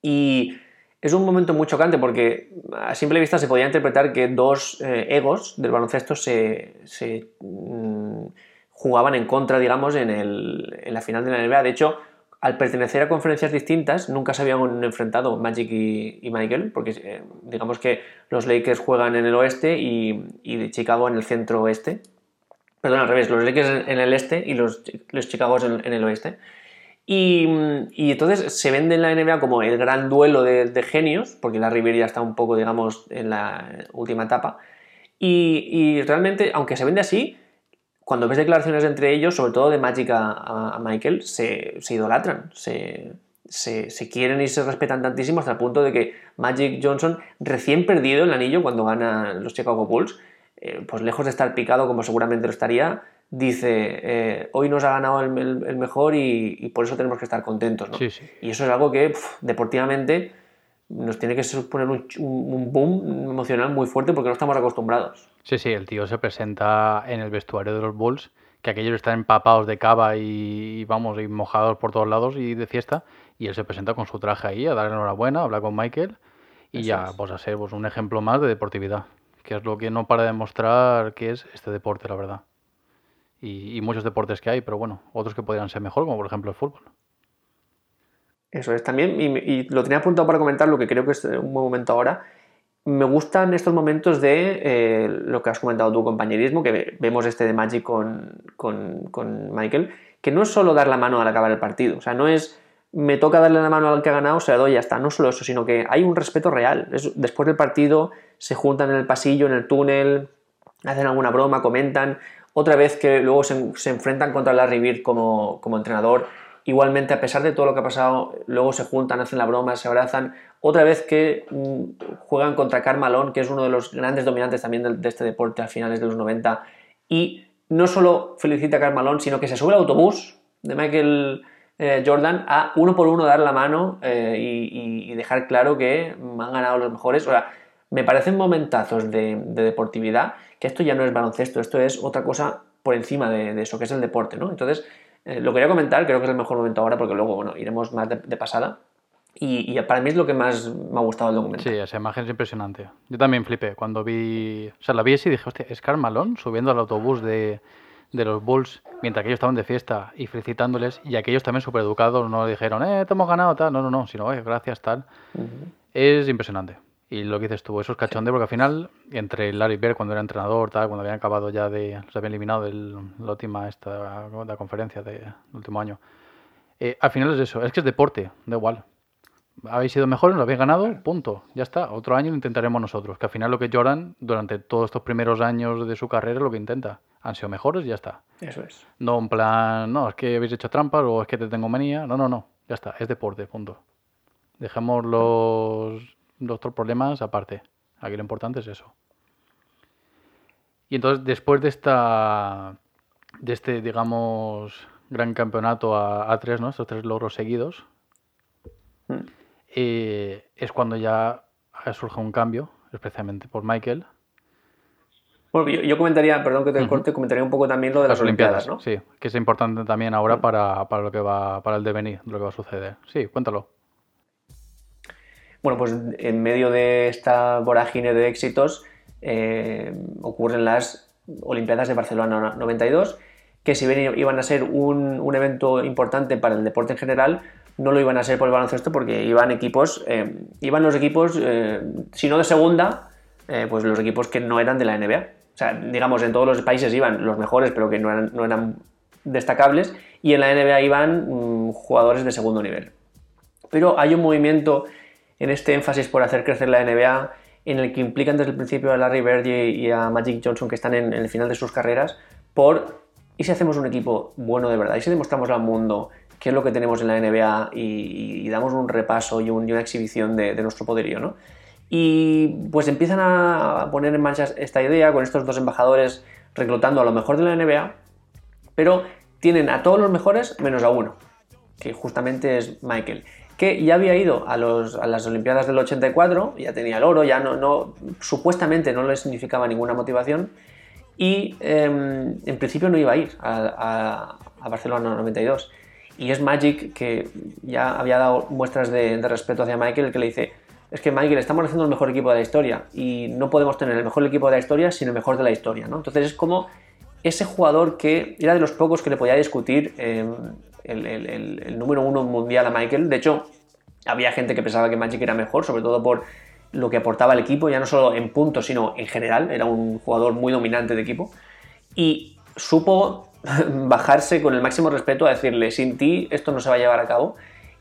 Y es un momento muy chocante porque a simple vista se podía interpretar que dos egos del baloncesto se, mm, jugaban en contra, digamos, en, en la final de la NBA. De hecho, al pertenecer a conferencias distintas, nunca se habían enfrentado Magic y, Michael, porque eh, digamos que los Lakers juegan en el oeste y, y Chicago en el centro oeste. Perdón, al revés, los Lakers en el este y los, los Chicago en, el oeste. Y, entonces se vende en la NBA como el gran duelo de, genios, porque la River está un poco, digamos, en la última etapa. Y, y realmente, aunque se vende así, cuando ves declaraciones entre ellos, sobre todo de Magic a, Michael, se, idolatran. Se, se, quieren y se respetan tantísimo hasta el punto de que Magic Johnson, recién perdido el anillo cuando gana los Chicago Bulls, eh, pues lejos de estar picado como seguramente lo estaría, dice, eh, hoy nos ha ganado el, mejor y, por eso tenemos que estar contentos. Y eso es algo que deportivamente nos tiene que suponer un, un, boom emocional muy fuerte porque no estamos acostumbrados. Sí, sí, el tío se presenta en el vestuario de los Bulls, que aquellos están empapados de cava y, vamos, y mojados por todos lados y de fiesta, y él se presenta con su traje ahí a dar enhorabuena, a hablar con Michael y ya, pues a ser pues, un ejemplo más de deportividad, que es lo que no para demostrar que es este deporte, la verdad. Y, y muchos deportes que hay, pero bueno, otros que podrían ser mejor, como por ejemplo el fútbol. Eso es también, y, lo tenía apuntado para comentar, lo que creo que es un buen momento ahora. Me gustan estos momentos de eh, lo que has comentado tu compañerismo, que vemos este de Magic con, con, Michael, que no es solo dar la mano al acabar el partido, o sea, no es me toca darle la mano al que ha ganado, se la doy y ya está, no solo eso, sino que hay un respeto real. después del partido se juntan en el pasillo, en el túnel, hacen alguna broma, comentan, otra vez que luego se, se enfrentan contra Larry Bird como, como entrenador Igualmente, a pesar de todo lo que ha pasado, luego se juntan, hacen la broma, se abrazan. Otra vez que mm, juegan contra Carmalón, que es uno de los grandes dominantes también de, este deporte a finales de los 90. Y no solo felicita a Carmalón, sino que se sube al autobús de Michael eh, Jordan a uno por uno dar la mano eh, y, dejar claro que han ganado los mejores. O sea, me parecen momentazos de, deportividad, que esto ya no es baloncesto, esto es otra cosa por encima de, de eso, que es el deporte, ¿no? Entonces, eh, lo quería comentar, creo que es el mejor momento ahora porque luego, bueno, iremos más de, pasada. Y, para mí es lo que más me ha gustado del documento. Sí, esa imagen es impresionante. Yo también flipé cuando vi. O sea, la vi así y dije, hostia, es Carmalón subiendo al autobús de, de los Bulls mientras que ellos estaban de fiesta y felicitándoles. Y aquellos también súper educados no dijeron, eh, te hemos ganado, tal. No, no, no, sino, eh, gracias, tal. Es impresionante. Y lo que dices tú, eso es cachonde, porque al final, entre Larry Bird cuando era entrenador, tal, cuando habían acabado ya de. se habían eliminado de la última esta, la conferencia del último año. Eh, al final es eso, es que es deporte, da igual. Habéis sido mejores, lo habéis ganado, punto. Ya está. Otro año lo intentaremos nosotros. Que al final lo que Jordan, durante todos estos primeros años de su carrera, lo que intenta. Han sido mejores y ya está. Eso es. No en plan, no, es que habéis hecho trampas o es que te tengo manía. No, no, no. Ya está. Es deporte, punto. Dejemos los los otros problemas aparte. Aquí lo importante es eso. Y entonces, después de esta, de este, digamos, gran campeonato a, tres, ¿no? Estos tres logros seguidos, mm. eh, es cuando ya surge un cambio, especialmente por Michael. Bueno, yo, comentaría, perdón que te corte, comentaría un poco también lo de las, Olimpiadas, ¿no? Sí, que es importante también ahora mm. para, para, lo que va, para el devenir, lo que va a suceder. Sí, cuéntalo. Bueno, pues en medio de esta vorágine de éxitos eh, ocurren las Olimpiadas de Barcelona 92, que si bien iban a ser un, evento importante para el deporte en general, no lo iban a ser por el baloncesto porque iban equipos, eh, iban los equipos, eh, si no de segunda, pues los equipos que no eran de la NBA. O sea, digamos, en todos los países iban los mejores, pero que no eran, destacables, y en la NBA iban mm, jugadores de segundo nivel. Pero hay un movimiento en este énfasis por hacer crecer la NBA, en el que implican desde el principio a Larry Bird y a Magic Johnson que están en, el final de sus carreras, por ¿y si hacemos un equipo bueno de verdad? ¿Y si demostramos al mundo qué es lo que tenemos en la NBA y, damos un repaso y, una exhibición de, nuestro poderío? ¿no? Y pues empiezan a poner en marcha esta idea con estos dos embajadores reclutando a lo mejor de la NBA, pero tienen a todos los mejores menos a uno, que justamente es Michael que ya había ido a, las Olimpiadas del 84, ya tenía el oro, ya no, supuestamente no le significaba ninguna motivación y em, en principio no iba a ir a, Barcelona 92. Y es Magic que ya había dado muestras de, respeto hacia Michael, el que le dice, es que Michael, estamos haciendo el mejor equipo de la historia y no podemos tener el mejor equipo de la historia sin el mejor de la historia. ¿no? Entonces es como ese jugador que era de los pocos que le podía discutir em, el, número uno mundial a Michael. De hecho, había gente que pensaba que Magic era mejor, sobre todo por lo que aportaba el equipo, ya no solo en puntos, sino en general. Era un jugador muy dominante de equipo. Y supo bajarse con el máximo respeto a decirle, sin ti esto no se va a llevar a cabo.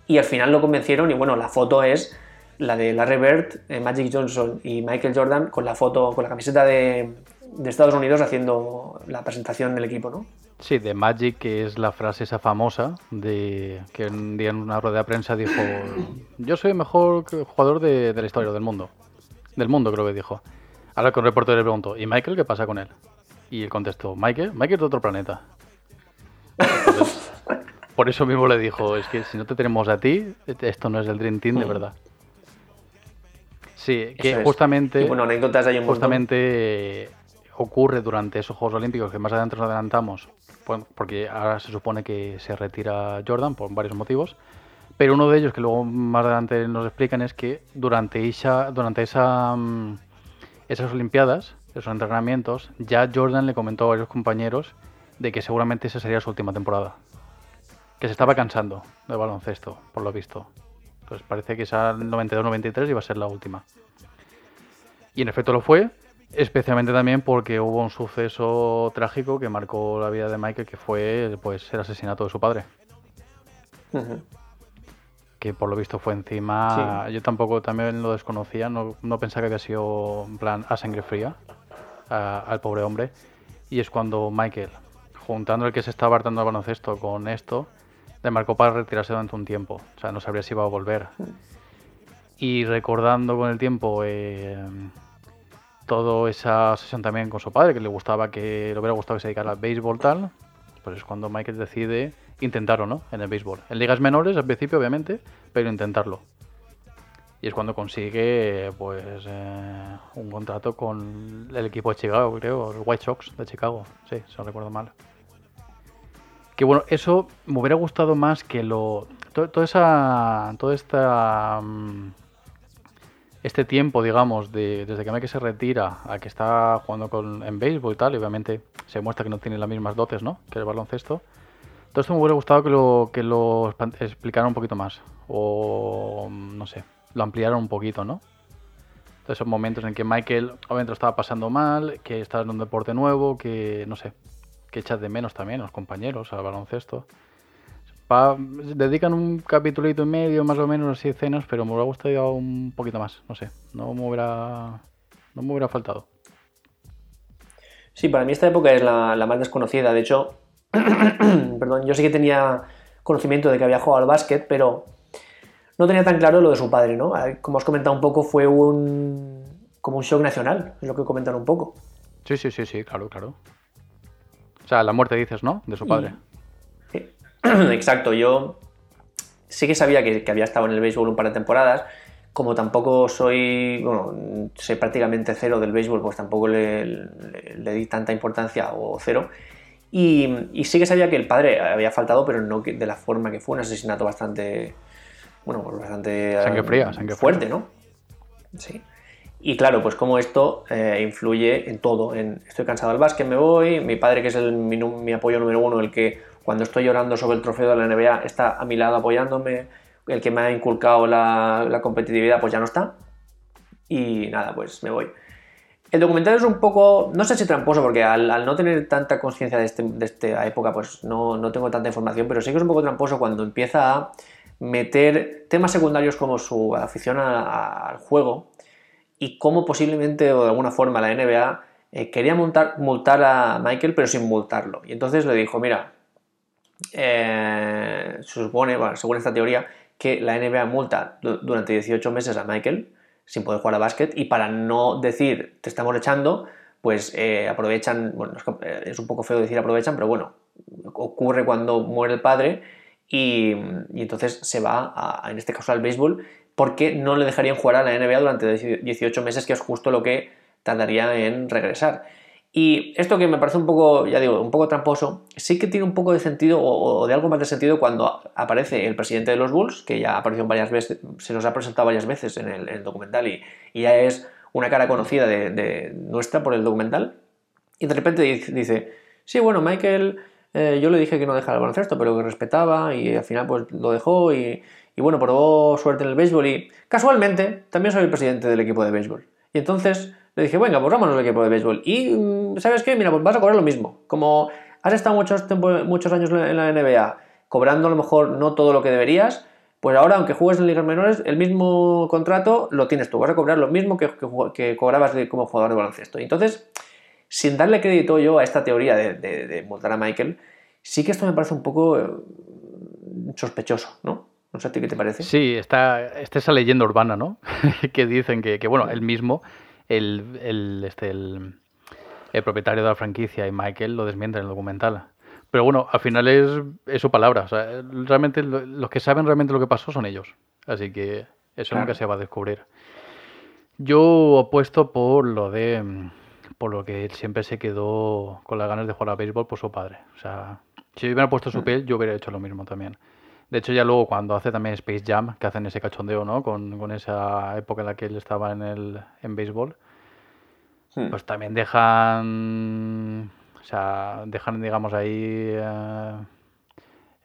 Y al final lo convencieron y bueno, la foto es la de Larry Bird, eh, Magic Johnson y Michael Jordan con la foto, con la camiseta de, de Estados Unidos haciendo la presentación del equipo, ¿no? Sí, de Magic, que es la frase esa famosa de que un día en una rueda de prensa dijo: Yo soy el mejor jugador de, la historia del mundo. Del mundo, creo que dijo. Ahora con el reportero le preguntó: ¿Y Michael qué pasa con él? Y él contestó: Michael, Michael es de otro planeta. por eso mismo le dijo: Es que si no te tenemos a ti, esto no es el Dream Team de mm. verdad. Sí, que justamente. bueno, anécdotas hay un Justamente ocurre durante esos Juegos Olímpicos que más adelante nos adelantamos, porque ahora se supone que se retira Jordan por varios motivos, pero uno de ellos que luego más adelante nos explican es que durante esa, durante esa, mm, esas Olimpiadas, esos entrenamientos, ya Jordan le comentó a varios compañeros de que seguramente esa sería su última temporada, que se estaba cansando de baloncesto, por lo visto. Pues parece que esa 92-93 iba a ser la última. Y en efecto lo fue, Especialmente también porque hubo un suceso trágico que marcó la vida de Michael, que fue pues, el asesinato de su padre. Que por lo visto fue encima. Yo tampoco también lo desconocía, no, pensaba que había sido en plan a sangre fría al pobre hombre. Y es cuando Michael, juntando el que se estaba hartando al baloncesto con esto, le marcó para retirarse durante un tiempo. O sea, no sabría si iba a volver. Y recordando con el tiempo. Eh, toda esa sesión también con su padre, que le gustaba que le hubiera gustado que se dedicara al béisbol tal, pues es cuando Michael decide intentarlo, ¿no? En el béisbol. En ligas menores al principio, obviamente, pero intentarlo. Y es cuando consigue, pues, eh, un contrato con el equipo de Chicago, creo, los White Sox de Chicago, sí, si no recuerdo mal. Que bueno, eso me hubiera gustado más que lo... toda esa... Toda esta... Mm, este tiempo, digamos, de, desde que Mike se retira a que está jugando con, en béisbol y tal, y obviamente se muestra que no tiene las mismas dotes, ¿no? Que el baloncesto. Todo esto me hubiera gustado que lo, que lo explicaran un poquito más. O, no sé, lo ampliaran un poquito, ¿no? esos momentos en que Michael obviamente lo estaba pasando mal, que está en un deporte nuevo, que, no sé, que echas de menos también a los compañeros, al baloncesto dedican un capítulito y medio más o menos así escenas, pero me hubiera gustado un poquito más, no sé, no me hubiera, no me hubiera faltado. Sí, para mí esta época es la, más desconocida, de hecho, perdón, yo sí que tenía conocimiento de que había jugado al básquet, pero no tenía tan claro lo de su padre, ¿no? Como has comentado un poco, fue un como un shock nacional, es lo que comentan un poco. Sí, sí, sí, sí, claro, claro. O sea, la muerte dices, ¿no? De su padre. Exacto, yo sí que sabía que, había estado en el béisbol un par de temporadas. Como tampoco soy, bueno, soy prácticamente cero del béisbol, pues tampoco le, di tanta importancia o cero. Y, sí que sabía que el padre había faltado, pero no de la forma que fue, un asesinato bastante, bueno, pues bastante sangre fría, sangre fuerte, ¿no? Sí. Y claro, pues como esto eh, influye en todo, en estoy cansado del básquet, me voy, mi padre que es el, mi, mi apoyo número uno, el que cuando estoy llorando sobre el trofeo de la NBA, está a mi lado apoyándome. El que me ha inculcado la, competitividad, pues ya no está. Y nada, pues me voy. El documental es un poco, no sé si tramposo, porque al, no tener tanta conciencia de, este, de, esta época, pues no, no, tengo tanta información, pero sí que es un poco tramposo cuando empieza a meter temas secundarios como su afición al juego y cómo posiblemente o de alguna forma la NBA eh, quería multar a Michael, pero sin multarlo. Y entonces le dijo, mira, eh, se supone, según esta teoría, que la NBA multa durante 18 meses a Michael sin poder jugar a básquet y para no decir te estamos echando, pues eh, aprovechan, bueno, eh, es un poco feo decir aprovechan, pero bueno, ocurre cuando muere el padre y, entonces se va, en este caso al béisbol, porque no le dejarían jugar a la NBA durante 18 meses, que es justo lo que tardaría en regresar. Y esto que me parece un poco, ya digo, un poco tramposo, sí que tiene un poco de sentido o, de algo más de sentido cuando aparece el presidente de los Bulls, que ya apareció varias veces, se nos ha presentado varias veces en el, documental y, ya es una cara conocida de, nuestra por el documental. Y de repente dice, sí, bueno, Michael, eh, yo le dije que no dejara el baloncesto, pero que respetaba y al final pues lo dejó y, y bueno, probó suerte en el béisbol y casualmente también soy el presidente del equipo de béisbol. Y entonces le dije, venga, pues vámonos al equipo de béisbol. Y, mm, ¿sabes qué? Mira, pues vas a cobrar lo mismo. Como has estado muchos, muchos años en la NBA cobrando a lo mejor no todo lo que deberías, pues ahora, aunque juegues en ligas menores, el mismo contrato lo tienes tú. Vas a cobrar lo mismo que, que, cobrabas como jugador de baloncesto. Entonces, sin darle crédito yo a esta teoría de, de, multar a Michael, sí que esto me parece un poco eh, sospechoso, ¿no? No sé a ti qué te parece. Sí, está, está esa leyenda urbana, ¿no? que dicen que, que, bueno, él mismo, el, el, este, el, el, propietario de la franquicia y Michael lo desmienten en el documental. Pero bueno, al final es, es su palabra. O sea, realmente los que saben realmente lo que pasó son ellos. Así que eso nunca se va a descubrir. Yo apuesto por lo de por lo que él siempre se quedó con las ganas de jugar a béisbol por su padre. O sea, si yo hubiera puesto su mm. piel, yo hubiera hecho lo mismo también. De hecho, ya luego cuando hace también Space Jam, que hacen ese cachondeo, ¿no? Con, con esa época en la que él estaba en el en béisbol, hmm. pues también dejan, o sea, dejan, digamos, ahí, eh,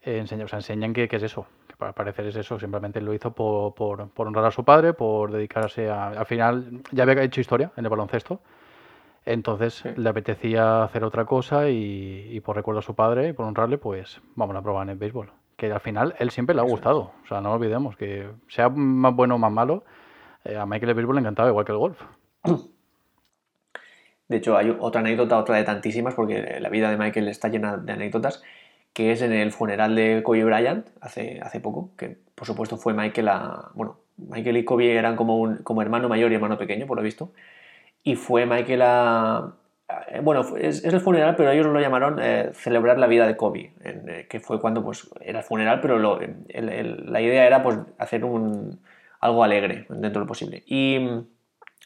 enseñan, o sea, enseñan que, es eso, que para parecer es eso, simplemente lo hizo por, por, por honrar a su padre, por dedicarse a, al final, ya había hecho historia en el baloncesto, entonces le apetecía hacer otra cosa y, y, por recuerdo a su padre y por honrarle, pues vamos a probar en el béisbol que al final él siempre le ha gustado. O sea, no olvidemos que sea más bueno o más malo, eh, a Michael Béisbol le encantaba igual que el golf. De hecho, hay otra anécdota, otra de tantísimas, porque la vida de Michael está llena de anécdotas, que es en el funeral de Kobe Bryant hace, hace poco, que por supuesto fue Michael a... Bueno, Michael y Kobe eran como, un, como hermano mayor y hermano pequeño, por lo visto, y fue Michael a, bueno, es, el funeral, pero ellos lo llamaron eh, celebrar la vida de Kobe, eh, que fue cuando pues, era el funeral, pero la idea era pues, hacer un, algo alegre dentro de lo posible. Y mm,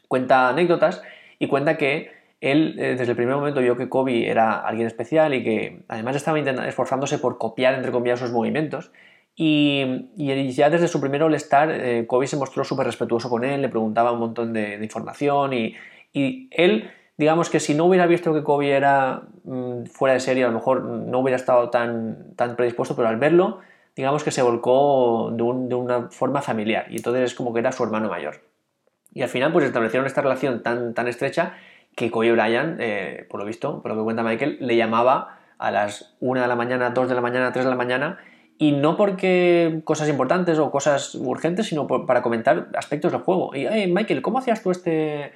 cuenta anécdotas y cuenta que él desde el primer momento vio que Kobe era alguien especial y que además estaba esforzándose por copiar, entre comillas, sus movimientos. Y, ya desde su primer All-Star, Kobe se mostró súper respetuoso con él, le preguntaba un montón de, información y, y él digamos que si no hubiera visto que Kobe era mm, fuera de serie, a lo mejor no hubiera estado tan, tan predispuesto, pero al verlo, digamos que se volcó de, una forma familiar y entonces es como que era su hermano mayor. Y al final pues establecieron esta relación tan, tan estrecha que Kobe Bryant, eh, por lo visto, por lo que cuenta Michael, le llamaba a las 1 de la mañana, 2 de la mañana, 3 de la mañana y no porque cosas importantes o cosas urgentes, sino para comentar aspectos del juego. Y, Michael, ¿cómo hacías tú este,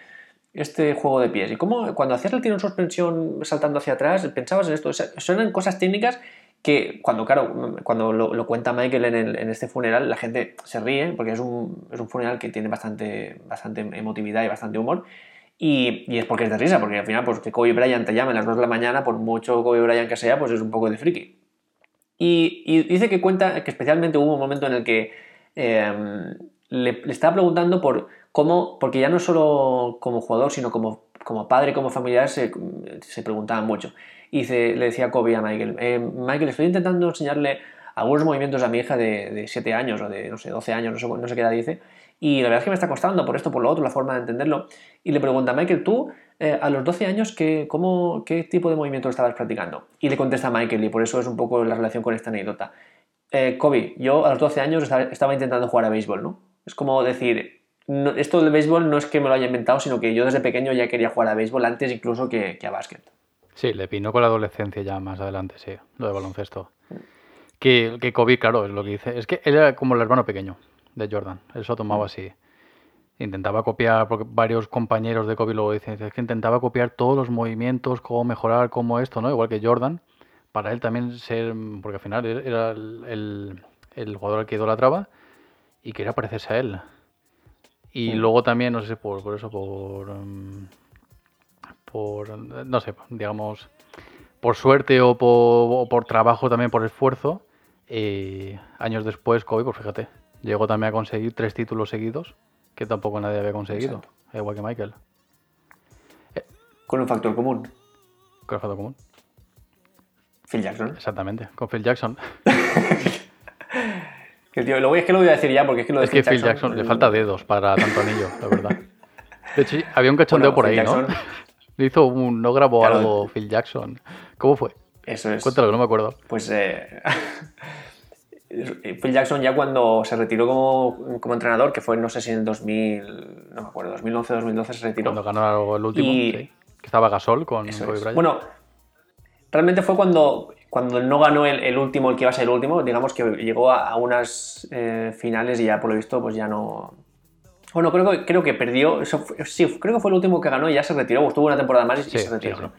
este juego de pies. Y cómo cuando hacías el tiro en suspensión saltando hacia atrás, pensabas en esto. son cosas técnicas que cuando, claro, cuando lo, cuenta Michael en, este funeral, la gente se ríe porque es un, es un, funeral que tiene bastante, bastante emotividad y bastante humor. Y, y, es porque es de risa, porque al final, pues que Kobe Bryant te llame a las 2 de la mañana, por mucho Kobe Bryant que sea, pues es un poco de friki. Y, y dice que cuenta que especialmente hubo un momento en el que eh, le, le, estaba preguntando por cómo, porque ya no solo como jugador, sino como, como padre, como familiar, se, se preguntaban mucho. Y le decía Kobe a Michael, eh, Michael, estoy intentando enseñarle algunos movimientos a mi hija de, de 7 años o de, no sé, 12 años, no sé, qué edad dice, y la verdad es que me está costando por esto, por lo otro, la forma de entenderlo. Y le pregunta, Michael, tú eh, a los 12 años, ¿qué, cómo, ¿qué tipo de movimiento estabas practicando? Y le contesta Michael, y por eso es un poco la relación con esta anécdota. Eh, Kobe, yo a los 12 años estaba intentando jugar a béisbol, ¿no? Es como decir, esto del béisbol no es que me lo haya inventado, sino que yo desde pequeño ya quería jugar a béisbol antes incluso que, a básquet. Sí, le vino con la adolescencia ya más adelante, sí, lo de baloncesto. Que, que Kobe, claro, es lo que dice. Es que él era como el hermano pequeño de Jordan. Él se lo tomaba mm. así. Intentaba copiar, porque varios compañeros de Kobe luego dicen, es que intentaba copiar todos los movimientos, cómo mejorar, cómo esto, ¿no? Igual que Jordan. Para él también ser, porque al final era el, el jugador al que idolatraba y quería parecerse a él. Y luego también, no sé, por, por eso, por, mm, por, no sé, digamos, por suerte o por, por trabajo también, por esfuerzo, eh, años después Kobe, pues fíjate, llegó también a conseguir tres títulos seguidos, que tampoco nadie había conseguido, igual que Michael. Eh, con un factor común. Con un factor común. Phil Jackson. Exactamente, con Phil Jackson. Que tío, lo voy, es que lo voy a decir ya porque es que lo de Es que Phil Jackson, le falta dedos para tanto anillo, la verdad. De hecho, había un cachondeo por ahí, ¿no? Le hizo un. No grabó algo Phil Jackson. ¿Cómo fue? Eso es. Cuéntalo, no me acuerdo. Pues. Eh, Phil Jackson ya cuando se retiró como, como, entrenador, que fue no sé si en 2000, no me acuerdo, 2011, 2012 se retiró. Cuando ganó el último, sí, que estaba Gasol con Kobe Bryant. Bueno, realmente fue cuando cuando no ganó el, último, el que iba a ser el último, digamos que llegó a, unas eh, finales y ya por lo visto pues ya no, Bueno, creo que, creo que perdió. sí, creo que fue el último que ganó y ya se retiró. Estuvo una temporada más y, se retiró.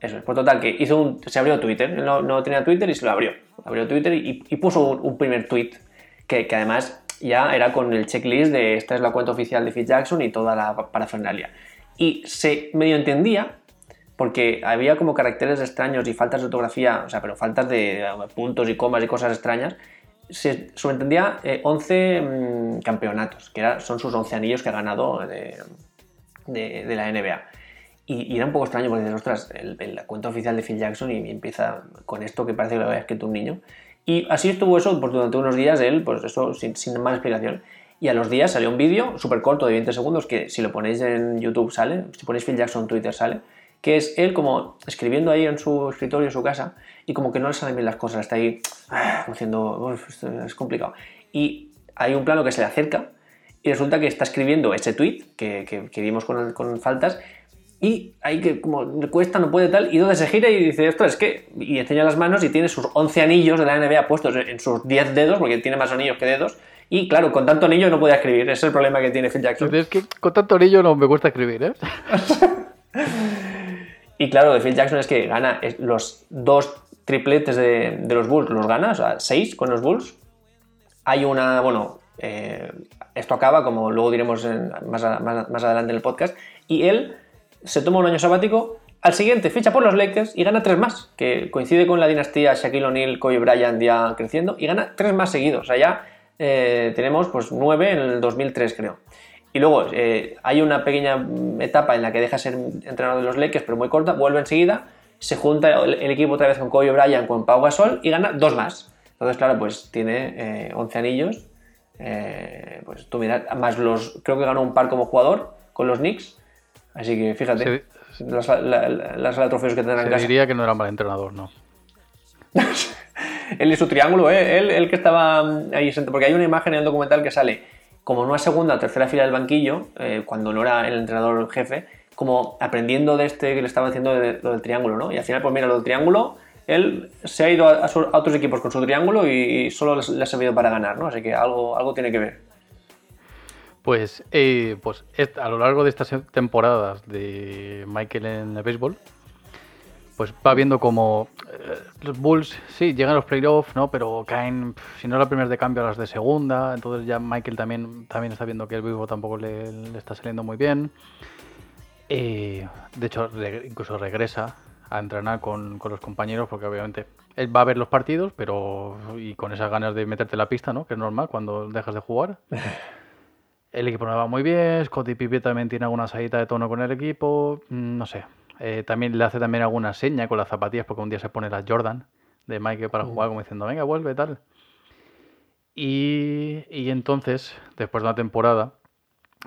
Eso es. Por total, que hizo un, se abrió Twitter. no, no, tenía Twitter y se lo abrió. Abrió Twitter y, puso un, primer tweet que, que, además ya era con el checklist de esta es la cuenta oficial de Phil Jackson y toda la parafernalia. Y se medio entendía porque había como caracteres extraños y faltas de ortografía, o sea, pero faltas de puntos y comas y cosas extrañas. Se subentendía 11 eh, mm, campeonatos, que era, son sus 11 anillos que ha ganado de, de, la NBA. Y, era un poco extraño porque dices, ostras, la cuenta oficial de Phil Jackson y, empieza con esto que parece que lo había escrito un niño. Y así estuvo eso por durante unos días él, pues eso sin, sin más explicación. Y a los días salió un vídeo súper corto de 20 segundos que si lo ponéis en YouTube sale, si ponéis Phil Jackson Twitter sale, que es él como escribiendo ahí en su escritorio, en su casa, y como que no le salen bien las cosas, está ahí ah, diciendo, es complicado. Y hay un plano que se le acerca y resulta que está escribiendo ese tweet que, que, vimos con, con, faltas y ahí que como le cuesta, no puede tal, y donde se gira y dice, esto es que, y enseña las manos y tiene sus 11 anillos de la NBA puestos en sus 10 dedos, porque tiene más anillos que dedos, y claro, con tanto anillo no puede escribir. Ese es el problema que tiene Phil Jackson. Es que con tanto anillo no me cuesta escribir, ¿eh? y claro, de Phil Jackson es que gana los dos tripletes de, los Bulls, los gana, o sea, seis con los Bulls. Hay una, bueno, eh, esto acaba, como luego diremos más, más, adelante en el podcast, y él se toma un año sabático, al siguiente ficha por los Lakers y gana tres más, que coincide con la dinastía Shaquille O'Neal, Kobe Bryant ya creciendo, y gana tres más seguidos. O sea, ya eh, tenemos pues 9 en el 2003 creo. Y luego eh, hay una pequeña etapa en la que deja ser entrenador de los Lakers, pero muy corta, vuelve enseguida, se junta el, equipo otra vez con Kobe Bryant, con Pau Gasol y gana dos más. Entonces, claro, pues tiene 11 eh, anillos. pues tú mirad, más los, creo que ganó un par como jugador con los Knicks. Así que fíjate, las, la, trofeos que tendrán en casa. diría que no era un mal entrenador, ¿no? él y su triángulo, ¿eh? él, el que estaba ahí porque hay una imagen en el documental que sale como en una segunda o tercera fila del banquillo, eh, cuando no era el entrenador jefe, como aprendiendo de este que le estaba haciendo lo del triángulo, ¿no? Y al final, pues mira, lo del triángulo, él se ha ido a, otros equipos con su triángulo y, solo le ha servido para ganar, ¿no? Así que algo, algo tiene que ver. Pues, eh, pues a lo largo de estas temporadas de Michael en el béisbol, pues va viendo como eh, los Bulls, sí, llegan a los playoffs, ¿no? Pero caen, si no la primera de cambio, a las de segunda. Entonces ya Michael también, también está viendo que el vivo tampoco le, está saliendo muy bien. de hecho, incluso regresa a entrenar con, con, los compañeros porque obviamente él va a ver los partidos, pero y con esas ganas de meterte la pista, ¿no? Que es normal cuando dejas de jugar. El equipo no va muy bien, Scotty Pippen también tiene alguna salida de tono con el equipo, mm, no sé, eh, también le hace también alguna seña con las zapatillas porque un día se pone la Jordan de Mike para mm. jugar como diciendo, venga, vuelve, tal. Y, y entonces, después de una temporada,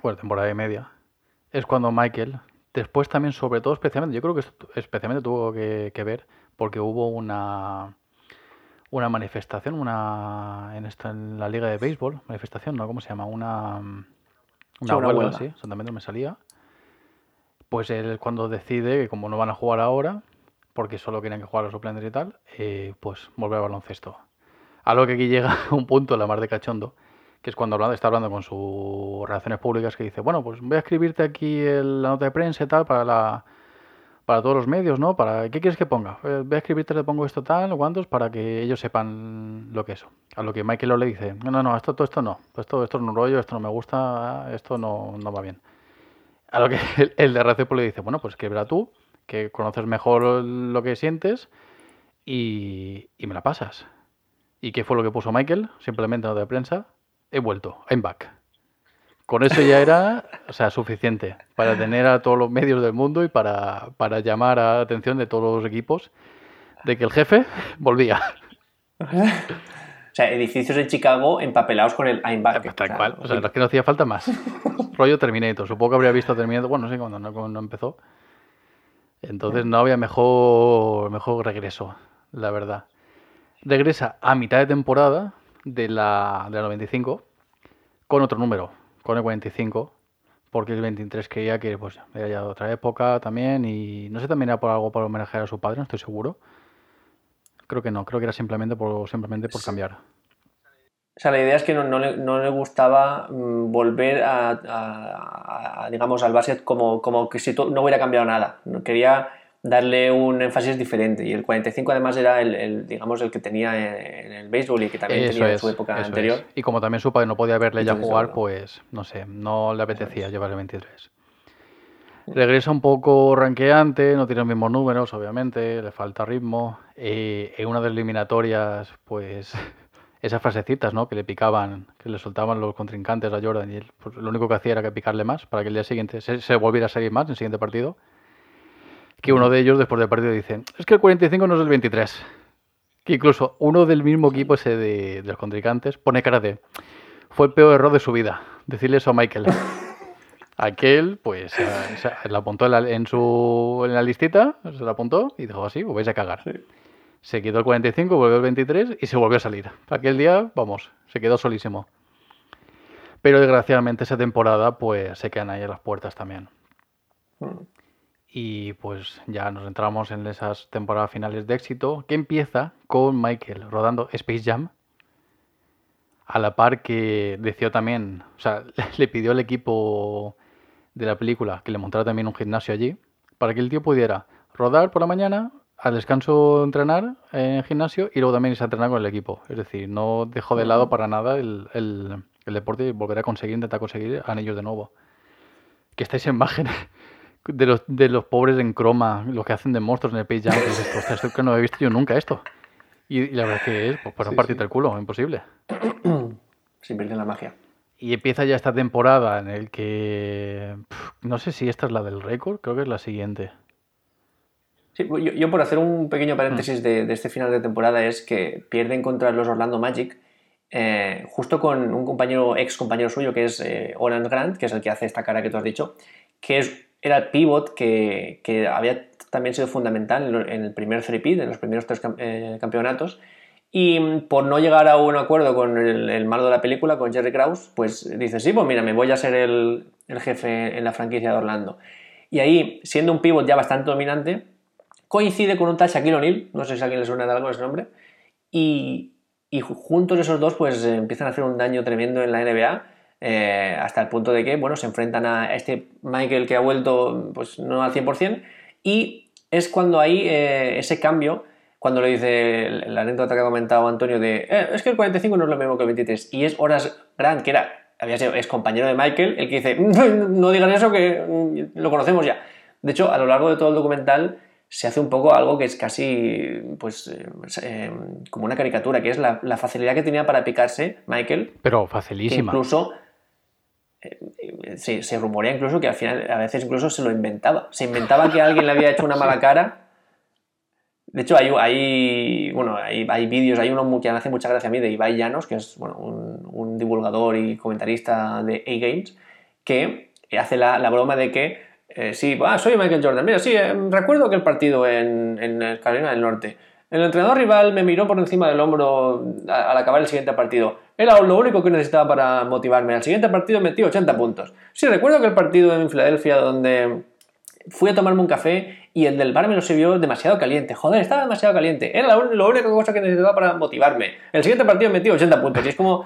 bueno, temporada y media, es cuando Michael, después también, sobre todo, especialmente, yo creo que especialmente tuvo que, que ver porque hubo una una manifestación, una en, esta, en la liga de béisbol, manifestación, ¿no? ¿Cómo se llama? Una, una, huelga, sí, exactamente me salía pues él cuando decide que como no van a jugar ahora, porque solo quieren que jueguen los suplentes y tal, eh, pues vuelve al baloncesto. A lo que aquí llega un punto, la mar de cachondo, que es cuando está hablando con sus relaciones públicas, que dice, bueno, pues voy a escribirte aquí la nota de prensa y tal para la para todos los medios, ¿no? Para ¿Qué quieres que ponga? Eh, voy a escribirte, le pongo esto tal, cuántos, para que ellos sepan lo que es. A lo que Michael le dice, no, no, no, esto, todo esto no, esto, esto es un rollo, esto no me gusta, esto no, no va bien. A lo que el, de RCP le dice, bueno, pues que verá tú, que conoces mejor lo que sientes y, me la pasas. ¿Y qué fue lo que puso Michael? Simplemente nota de prensa. He vuelto, I'm back. Con eso ya era, o sea, suficiente para tener a todos los medios del mundo y para, para llamar la atención de todos los equipos de que el jefe volvía. O sea, edificios en Chicago empapelados con el I'm back. Tal o cual. O sea, es que no hacía falta más. Rollo Terminator. Supongo que habría visto Terminator. Bueno, no sé cuando no, empezó. Entonces no había mejor, mejor regreso, la verdad. Regresa a mitad de temporada de la, de la 95 con otro número, con el 45, porque el 23 creía que pues, era ya de otra época también y no sé también era por algo para homenajear a su padre, no estoy seguro. Creo que no, creo que era simplemente por, simplemente por cambiar. O sea, la idea es que no, le, gustaba mm, volver a, digamos, al básquet como, como que si no hubiera cambiado nada. Quería darle un énfasis diferente. Y el 45 además era el, digamos, el que tenía en, el béisbol y que también tenía en su época anterior. Y como también su padre no podía verle ya jugar, pues no sé, no le apetecía llevarle 23. Regresa un poco ranqueante, no tiene los mismos números, obviamente, le falta ritmo. Eh, en una de las eliminatorias, pues esas frasecitas, ¿no? Que le picaban, que le soltaban los contrincantes a Jordan y él, pues, lo único que hacía era que picarle más para que el día siguiente se, volviera a seguir más en el siguiente partido. Que uno de ellos después del partido dice, es que el 45 no es el 23. Que incluso uno del mismo equipo ese de, de los contrincantes pone cara de, fue el peor error de su vida, decirle eso a Michael. Aquel, pues, se, la apuntó en, su, en la listita, se la apuntó y dijo así, os vais a cagar. Se quitó el 45, volvió el 23 y se volvió a salir. Aquel día, vamos, se quedó solísimo. Pero desgraciadamente esa temporada, pues, se quedan ahí a las puertas también. Mm. Y pues ya nos entramos en esas temporadas finales de éxito, que empieza con Michael rodando Space Jam a la par que decidió también, o sea, le pidió al equipo de la película que le montara también un gimnasio allí, para que el tío pudiera rodar por la mañana, al descanso entrenar en gimnasio y luego también irse a entrenar con el equipo. Es decir, no dejó de lado para nada el, el, deporte y volver a conseguir, intentar conseguir anillos de nuevo. Que estáis en imagen de los, de los pobres en croma, los que hacen de monstruos en el Page Jam, que esto que no he visto yo nunca esto. Y, la verdad es que es, pues, para sí, partirte el culo, imposible. Se invierte la magia. Y empieza ya esta temporada en el que. no sé si esta es la del récord, creo que es la siguiente. Sí, yo, por hacer un pequeño paréntesis mm. de, este final de temporada es que pierden contra los Orlando Magic eh, justo con un compañero, ex compañero suyo que es eh, Grant, que es el que hace esta cara que tú has dicho, que es, era el pivot que, que había también sido fundamental en el primer three en los primeros tres eh, campeonatos. Y por no llegar a un acuerdo con el, malo de la película, con Jerry Krause, pues dice, sí, pues mira, me voy a ser el, jefe en la franquicia de Orlando. Y ahí, siendo un pivot ya bastante dominante, coincide con un tal Shaquille O'Neal, no sé si a alguien le suena de algo ese nombre, y, y juntos esos dos pues empiezan a hacer un daño tremendo en la NBA, eh, hasta el punto de que, bueno, se enfrentan a este Michael que ha vuelto, pues no al 100%, y es cuando hay eh, ese cambio, cuando le dice la anécdota que ha comentado Antonio de eh, es que el 45 no es lo mismo que el 23, y es Horas Grant, que era, había sido, es compañero de Michael, el que dice, no digan eso que mm, lo conocemos ya. De hecho, a lo largo de todo el documental se hace un poco algo que es casi pues eh, como una caricatura, que es la, facilidad que tenía para picarse Michael. Pero facilísima. incluso eh, se, rumorea incluso que al final a veces incluso se lo inventaba. Se inventaba que alguien le había hecho una mala cara. De hecho, hay, hay, bueno, hay, hay vídeos, hay uno que me hace mucha gracia a mí de Ibai Llanos, que es bueno, un, divulgador y comentarista de A-Games, que hace la, broma de que, eh, sí, ah, soy Michael Jordan, mira, sí, eh, recuerdo que el partido en, en Carolina del Norte, el entrenador rival me miró por encima del hombro al acabar el siguiente partido. Era lo único que necesitaba para motivarme. Al siguiente partido metí 80 puntos. Sí, recuerdo que el partido en Filadelfia donde fui a tomarme un café y el del bar me lo sirvió demasiado caliente. Joder, estaba demasiado caliente. Era la, única cosa que necesitaba para motivarme. El siguiente partido metí 80 puntos y es como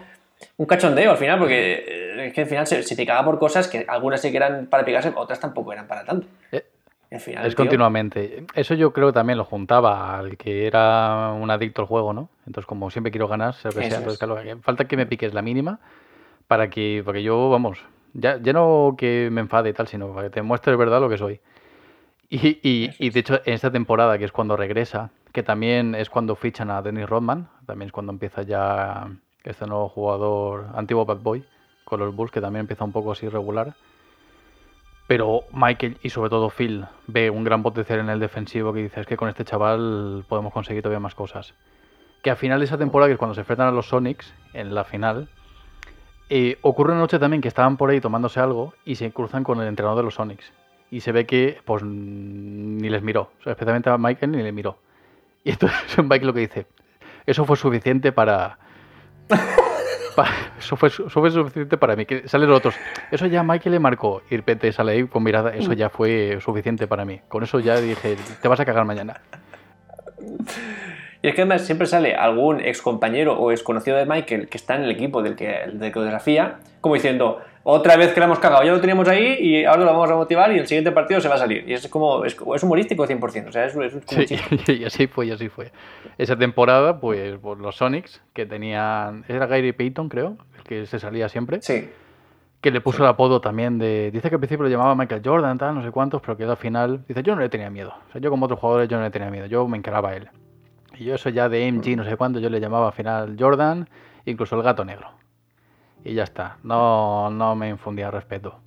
un cachondeo al final porque eh, es que al final se, picaba por cosas que algunas sí que eran para picarse, otras tampoco eran para tanto. Eh, es continuamente. Eso yo creo que también lo juntaba al que era un adicto al juego, ¿no? Entonces, como siempre quiero ganar, sea falta que me piques la mínima para que, porque yo, vamos, ya, ya no que me enfade y tal, sino para que te muestre de verdad lo que soy. Y, y, de hecho, en esta temporada, que es cuando regresa, que también es cuando fichan a Dennis Rodman, también es cuando empieza ya este nuevo jugador, antiguo Bad Boy, con los Bulls, que también empieza un poco así regular pero Michael y sobre todo Phil ve un gran potencial en el defensivo que dice es que con este chaval podemos conseguir todavía más cosas. Que al final de esa temporada, que es cuando se enfrentan a los Sonics, en la final, eh, ocurre una noche también que estaban por ahí tomándose algo y se cruzan con el entrenador de los Sonics. Y se ve que pues ni les miró, especialmente a Michael ni le miró. Y entonces Michael lo que dice, eso fue suficiente para... eso, fue, suficiente para mí. Que salen los otros. Eso ya Michael le marcó. Y repente sale ahí con mirada. Eso ya fue suficiente para mí. Con eso ya dije, te vas a cagar mañana. Y es que además siempre sale algún ex compañero o ex conocido de Michael que está en el equipo del que, del que lo desafía, como diciendo, otra vez que la hemos cagado, ya lo teníamos ahí y ahora lo vamos a motivar y el siguiente partido se va a salir. Y es como, es, es humorístico 100%, o sea, es, es como sí, y así fue, y así fue. Esa temporada, pues, pues, los Sonics, que tenían, era Gary Payton, creo, el que se salía siempre. Sí. Que le puso el apodo también de. Dice que al principio lo llamaba Michael Jordan, tal, no sé cuántos, pero que al final. Dice, yo no le tenía miedo. O sea, yo como otros jugadores, yo no le tenía miedo. Yo me encaraba a él. Y yo, eso ya de MG, no sé cuánto, yo le llamaba al final Jordan, incluso el gato negro y ya está. No, no me infundía respeto.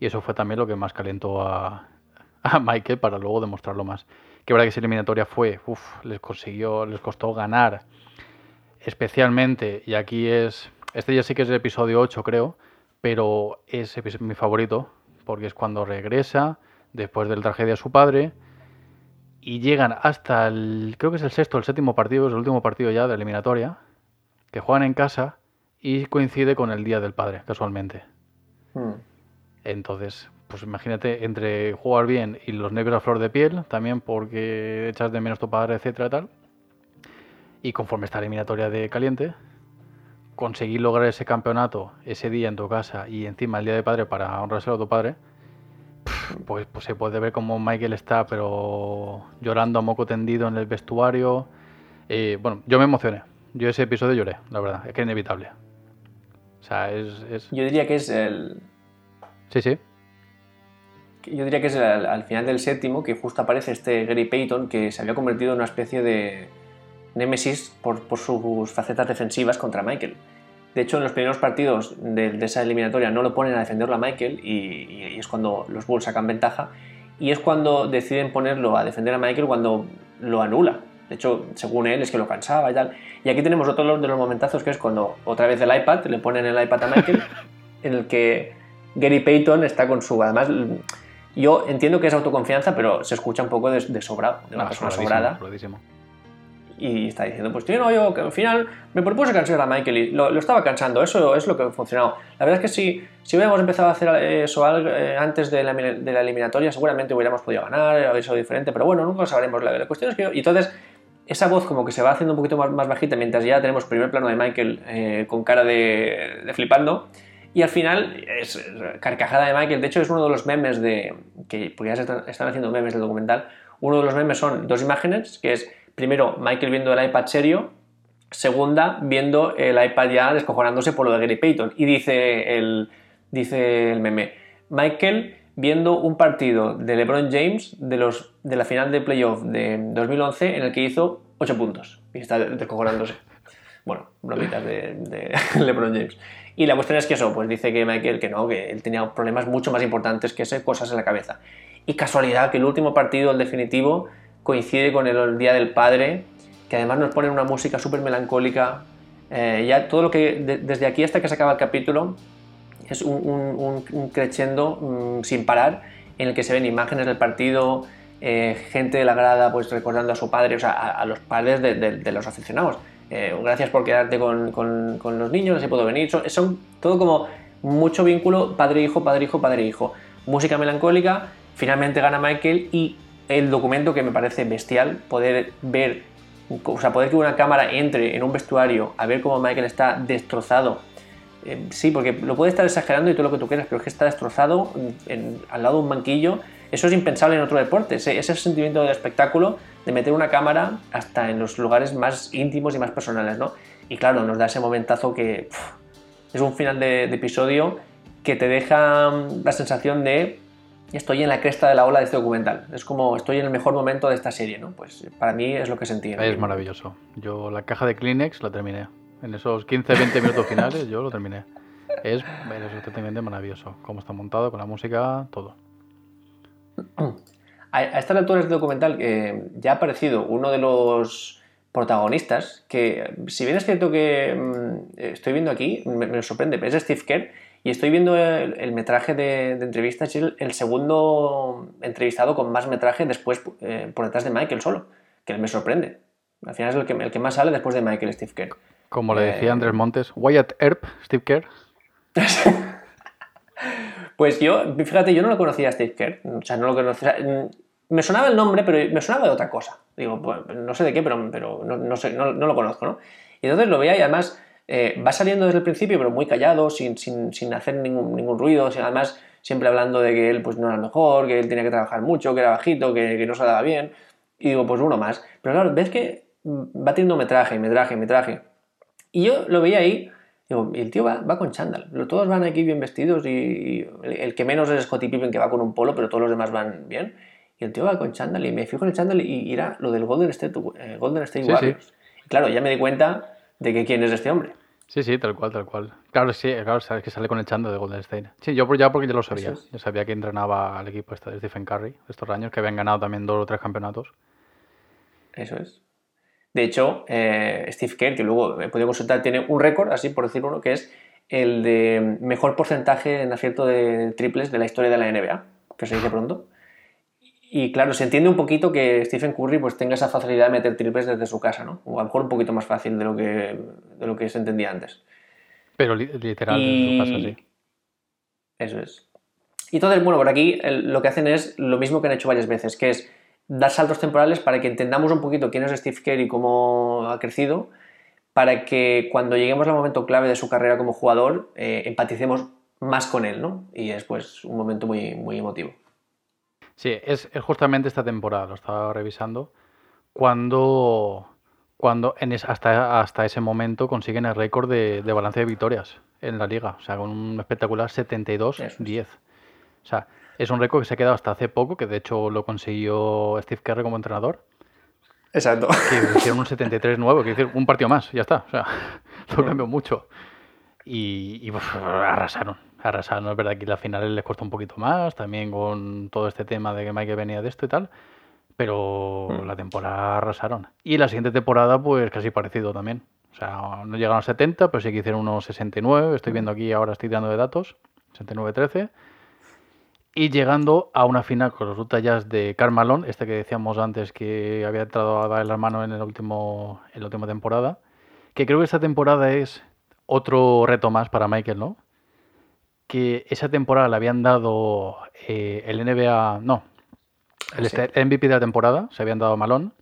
Y eso fue también lo que más calentó a, a Michael para luego demostrarlo más. Que verdad que esa eliminatoria fue, uff, les consiguió, les costó ganar. Especialmente, y aquí es, este ya sí que es el episodio 8 creo, pero es mi favorito, porque es cuando regresa después de la tragedia de su padre y llegan hasta el, creo que es el sexto o el séptimo partido, es el último partido ya de eliminatoria, que juegan en casa y coincide con el Día del Padre, casualmente. Hmm. Entonces, pues imagínate, entre jugar bien y los nervios a flor de piel, también porque echas de menos tu padre, etcétera, tal. Y conforme está la eliminatoria de caliente, conseguir lograr ese campeonato ese día en tu casa y encima el día de padre para honrárselo a tu padre, pues, pues se puede ver como Michael está, pero llorando a moco tendido en el vestuario. Eh, bueno, yo me emocioné. Yo ese episodio lloré, la verdad, es que es inevitable. O sea, es, Yo diría que es el... Sí, sí. Yo diría que es al final del séptimo que justo aparece este Gary Payton que se había convertido en una especie de némesis por, sus facetas defensivas contra Michael. De hecho, en los primeros partidos de, esa eliminatoria no lo ponen a defenderlo a Michael y, y, es cuando los Bulls sacan ventaja. Y es cuando deciden ponerlo a defender a Michael cuando lo anula. De hecho, según él, es que lo cansaba y tal. Y aquí tenemos otro de los momentazos que es cuando otra vez el iPad, le ponen el iPad a Michael, en el que Gary Payton está con su. Además, yo entiendo que es autoconfianza, pero se escucha un poco de, sobrado, de una persona sobrada. Y está diciendo, pues no, yo que al final me propuse cansar a Michael y lo, estaba cansando, eso es lo que ha funcionado. La verdad es que si, si hubiéramos empezado a hacer eso eh, antes de la, de la eliminatoria, seguramente hubiéramos podido ganar, habría sido diferente, pero bueno, nunca lo sabremos. La, la cuestión es que y entonces esa voz como que se va haciendo un poquito más, más bajita mientras ya tenemos primer plano de Michael eh, con cara de, flipando. Y al final es carcajada de Michael. De hecho, es uno de los memes de. que porque ya se están, haciendo memes del documental. Uno de los memes son dos imágenes, que es primero Michael viendo el iPad serio, segunda viendo el iPad ya descojonándose por lo de Gary Payton. Y dice el, dice el meme, Michael viendo un partido de LeBron James de, los, de la final de playoff de 2011 en el que hizo 8 puntos y está descojonándose. Bueno, bromitas de, de LeBron James. Y la cuestión es que eso, pues dice que Michael que no, que él tenía problemas mucho más importantes que ese, cosas en la cabeza. Y casualidad que el último partido, el definitivo, coincide con el Día del Padre, que además nos pone una música súper melancólica. Eh, ya todo lo que, desde aquí hasta que se acaba el capítulo, es un, un, crescendo mm, sin parar en el que se ven imágenes del partido, eh, gente de la grada pues recordando a su padre, o sea, a, los padres de, los aficionados. Eh, gracias por quedarte con, con, los niños, así puedo venir. Son, son, todo como mucho vínculo padre-hijo, padre-hijo, padre-hijo. Música melancólica, finalmente gana Michael y el documento que me parece bestial, poder ver, o sea, poder que una cámara entre en un vestuario a ver cómo Michael está destrozado eh, sí, porque lo puede estar exagerando y todo lo que tú quieras, pero es que está destrozado al lado de un banquillo. Eso es impensable en otro deporte. Ese, ese, sentimiento de espectáculo, de meter una cámara hasta en los lugares más íntimos y más personales, ¿no? Y claro, nos da ese momentazo que es un final de, episodio que te deja mm, la sensación de estoy en la cresta de la ola de este documental. Es como estoy en el mejor momento de esta serie, ¿no? Pues para mí es lo que sentí. Es maravilloso. Yo la caja de Kleenex la terminé. En esos 15-20 minutos finales yo lo terminé. Es, es maravilloso. Cómo está montado, con la música, todo. A, estas alturas del documental eh, ya ha aparecido uno de los protagonistas que, si bien es cierto que mm, estoy viendo aquí, me, sorprende, pero es Steve Kerr y estoy viendo el, metraje de, entrevistas y el, el, segundo entrevistado con más metraje después eh, por detrás de Michael solo, que me sorprende. Al final es el que, el que más sale después de Michael Steve Kerr. Como le decía eh, Andrés Montes, Wyatt Earp, Steve Kerr. pues yo, fíjate, yo no lo conocía a Steve Kerr. O sea, no lo conocía. me sonaba el nombre, pero me sonaba de otra cosa. Digo, pues, no sé de qué, pero, pero no, sé, no, lo conozco, ¿no? Y entonces lo veía y además eh, va saliendo desde el principio, pero muy callado, sin, sin, hacer ningún, ningún ruido, sin, además siempre hablando de que él pues, no era el mejor, que él tenía que trabajar mucho, que era bajito, que, que no se daba bien. Y digo, pues uno más. Pero claro, ves que va teniendo metraje, metraje, metraje. Y yo lo veía ahí, digo, y el tío va, va con chándal. Todos van aquí bien vestidos y, el que menos es Scottie Pippen que va con un polo, pero todos los demás van bien. Y el tío va con chándal y me fijo en el chándal y, era lo del Golden State, eh, Golden State Warriors. claro, ya me di cuenta de que quién es este hombre. Sí, sí, tal cual, tal cual. Claro, sí, claro, sabes que sale con el chándal de Golden State. Sí, yo ya porque ya lo sabía. Yo sabía que entrenaba al equipo este de Stephen Curry estos años, que habían ganado también dos o tres campeonatos. Eso es. De hecho, eh, Steve Kerr, que luego he podido consultar, tiene un récord, así por decir uno, que es el de mejor porcentaje en acierto de triples de la historia de la NBA, que se dice pronto. Y claro, se entiende un poquito que Stephen Curry pues, tenga esa facilidad de meter triples desde su casa, ¿no? O a lo mejor un poquito más fácil de lo que, de lo que se entendía antes. Pero literal, en su casa, sí. Eso es. Y entonces, bueno, por aquí lo que hacen es lo mismo que han hecho varias veces, que es dar saltos temporales para que entendamos un poquito quién es Steve Kerr y cómo ha crecido, para que cuando lleguemos al momento clave de su carrera como jugador, eh, empaticemos más con él, ¿no? Y es pues un momento muy, muy emotivo. Sí, es, justamente esta temporada, lo estaba revisando, cuando, cuando en hasta, hasta ese momento consiguen el récord de, de balance de victorias en la liga, o sea, con un espectacular 72-10. O sea, es un récord que se ha quedado hasta hace poco, que de hecho lo consiguió Steve Kerr como entrenador. Exacto. Que hicieron un 73 nuevo, que decir, un partido más, ya está. O sea, lo cambió mucho. Y, arrasaron, arrasaron. Es verdad que la final les costó un poquito más, también con todo este tema de que Mike venía de esto y tal. Pero mm. la temporada arrasaron. Y la siguiente temporada, pues casi parecido también. O sea, no llegaron a 70, pero sí que hicieron unos 69. Estoy viendo aquí, ahora estoy dando de datos. 69-13 y llegando a una final con los Utah Jazz de Carmalón, este que decíamos antes que había entrado a dar el mano en, el último, en la última temporada, que creo que esta temporada es otro reto más para Michael, ¿no? Que esa temporada le habían dado eh, el NBA, no, el, MVP de la temporada, se habían dado a Malón,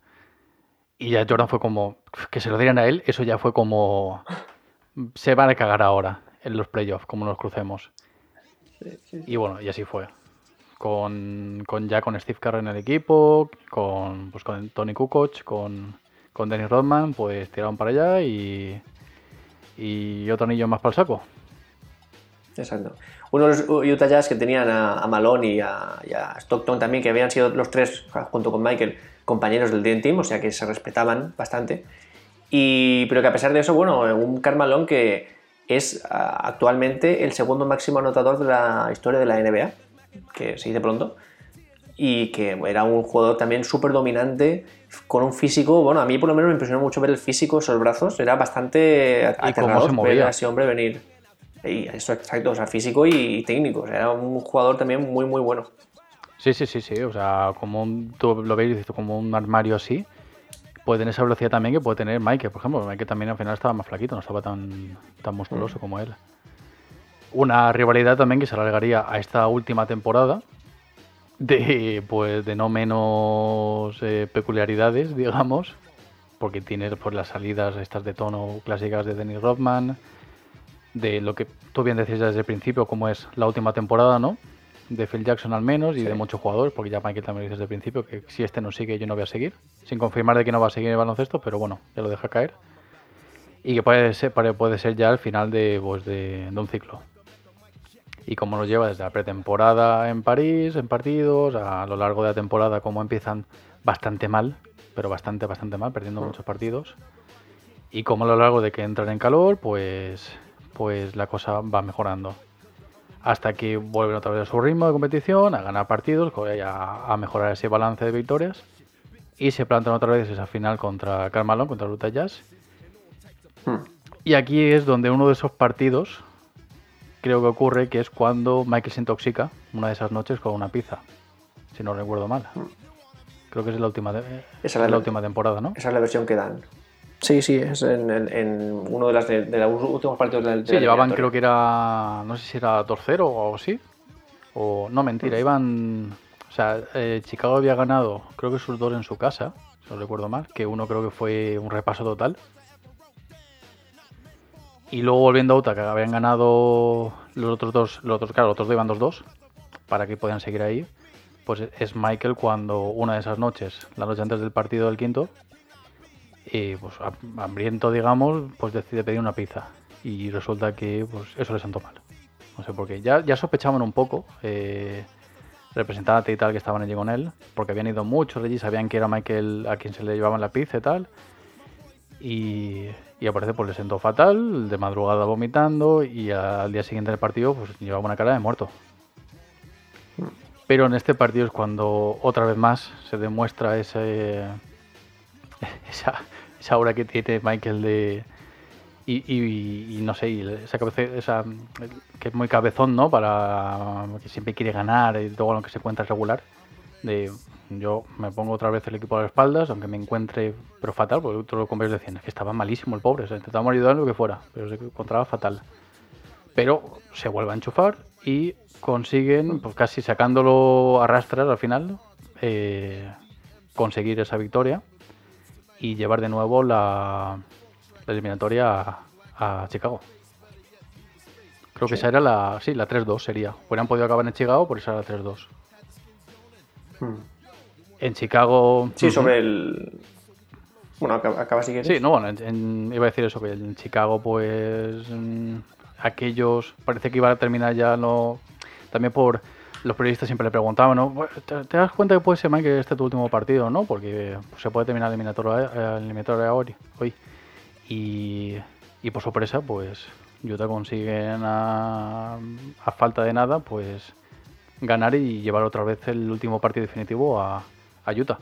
y ya Jordan fue como, que se lo dieran a él, eso ya fue como, se van a cagar ahora en los playoffs, como nos crucemos. Y bueno, y así fue con, con ya con Steve Kerr en el equipo, con, pues con Tony Kukoc, con, con Dennis Rodman, pues tiraron para allá y, y otro anillo más para el saco. Exacto. Unos Utah Jazz que tenían a, Malone y a, Stockton también, que habían sido los tres, junto con Michael, compañeros del Dream Team, o sea que se respetaban bastante. Y, pero que a pesar de eso, bueno, un Carmalón que es actualmente el segundo máximo anotador de la historia de la NBA que se dice pronto, y que era un jugador también súper dominante, con un físico, bueno, a mí por lo menos me impresionó mucho ver el físico, esos brazos, era bastante aterrador ver a ese hombre venir. Y eso, exacto, o sea, físico y técnico, era un jugador también muy, muy bueno. Sí, sí, sí, sí, o sea, como tú lo veis como un armario así, puede tener esa velocidad también que puede tener Mike, por ejemplo, Mike también al final estaba más flaquito, no estaba tan, tan musculoso mm. como él. Una rivalidad también que se alargaría a esta última temporada, de pues de no menos eh, peculiaridades, digamos, porque tienes pues, las salidas estas de tono clásicas de Dennis Rodman, de lo que tú bien decías desde el principio, como es la última temporada, ¿no? De Phil Jackson al menos y de muchos jugadores, porque ya Michael también dice desde el principio que si este no sigue yo no voy a seguir, sin confirmar de que no va a seguir el baloncesto, pero bueno, ya lo deja caer. Y que puede ser, puede ser ya el final de, pues, de un ciclo. Y cómo nos lleva desde la pretemporada en París, en partidos, a lo largo de la temporada, cómo empiezan bastante mal, pero bastante, bastante mal, perdiendo muchos partidos, y cómo a lo largo de que entran en calor, pues, pues la cosa va mejorando. Hasta que vuelven otra vez a su ritmo de competición, a ganar partidos, a, a mejorar ese balance de victorias, y se plantan otra vez esa final contra Carmalón, contra Utah Jazz. Hmm. Y aquí es donde uno de esos partidos creo que ocurre, que es cuando Michael se intoxica una de esas noches con una pizza, si no recuerdo mal. Creo que es la última, esa es la, última temporada, ¿no? Esa es la versión que dan. Sí, sí, es en, en, uno de, las de, los últimos partidos del Sí, llevaban, creo que era, no sé si era 2-0 o algo así. O, no, mentira, iban, O sea, eh, Chicago había ganado, creo que sus dos en su casa, si no recuerdo mal, que uno creo que fue un repaso total. Y luego volviendo a Utah, que habían ganado los otros dos, los otros, claro, los otros dos iban 2-2, para que puedan seguir ahí. Pues es Michael cuando una de esas noches, la noche antes del partido del quinto, y pues hambriento, digamos, pues decide pedir una pizza. Y resulta que pues eso le sentó mal. No sé por qué. Ya, ya sospechaban un poco, eh, representante y tal, que estaban allí con él, porque habían ido muchos allí, sabían que era Michael a quien se le llevaban la pizza y tal. Y, y aparece, pues le sentó fatal, de madrugada vomitando, y al día siguiente del partido, pues llevaba una cara de muerto. Pero en este partido es cuando otra vez más se demuestra ese, esa, esa aura que tiene Michael de, y, no sé, esa cabeza, esa, que es muy cabezón, ¿no? Para que siempre quiere ganar y todo lo que se encuentra regular. De yo me pongo otra vez el equipo a las espaldas, aunque me encuentre, pero fatal, porque otros compañeros decían que estaba malísimo el pobre, o sea, intentamos ayudar lo que fuera, pero se encontraba fatal. Pero se vuelve a enchufar y consiguen, pues casi sacándolo a rastras al final, eh, conseguir esa victoria y llevar de nuevo la, la eliminatoria a, Chicago. Creo que esa era la, sí, la 3-2 sería. Hubieran podido acabar en Chicago, por esa era la 3-2. Hmm. En Chicago... Sí, sobre el... Bueno, acaba, si Sí, no, bueno, iba a decir eso, que en Chicago pues mm, aquellos... Parece que iba a terminar ya no... También por los periodistas siempre le preguntaban, ¿no? ¿Te, das cuenta que puede ser Mike este tu último partido, no? Porque se puede terminar el eliminatorio, el eliminatorio hoy. hoy. Y, por sorpresa, pues Utah consiguen a, falta de nada, pues ganar y llevar otra vez el último partido definitivo a, a Utah.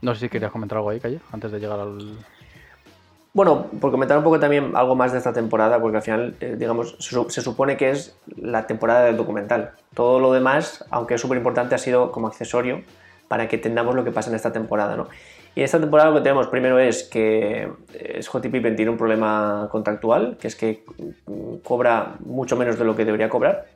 No sé si querías comentar algo ahí, Calle, antes de llegar al... Bueno, por comentar un poco también algo más de esta temporada, porque al final, eh, digamos, se, supone que es la temporada del documental. Todo lo demás, aunque es súper importante, ha sido como accesorio para que entendamos lo que pasa en esta temporada, ¿no? Y esta temporada lo que tenemos primero es que Scottie Pippen tiene un problema contractual, que es que cobra mucho menos de lo que debería cobrar.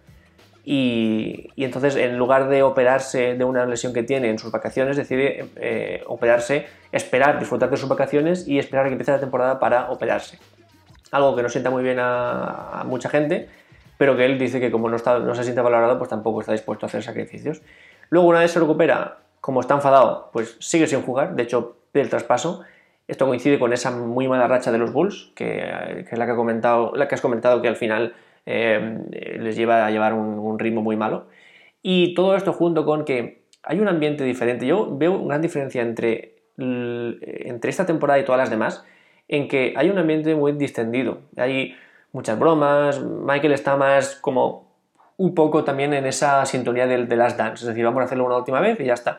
Y, entonces, en lugar de operarse de una lesión que tiene en sus vacaciones, decide eh, operarse, esperar, disfrutar de sus vacaciones y esperar que empiece la temporada para operarse. Algo que no sienta muy bien a, mucha gente, pero que él dice que como no, está, no se siente valorado, pues tampoco está dispuesto a hacer sacrificios. Luego, una vez se recupera, como está enfadado, pues sigue sin jugar, de hecho pide el traspaso. Esto coincide con esa muy mala racha de los Bulls, que, es la que, ha comentado, la que has comentado que al final eh, les lleva a llevar un, ritmo muy malo. Y todo esto junto con que hay un ambiente diferente. Yo veo una gran diferencia entre, entre esta temporada y todas las demás, en que hay un ambiente muy distendido. Hay muchas bromas, Michael está más como un poco también en esa sintonía de, de las dance, es decir, vamos a hacerlo una última vez y ya está.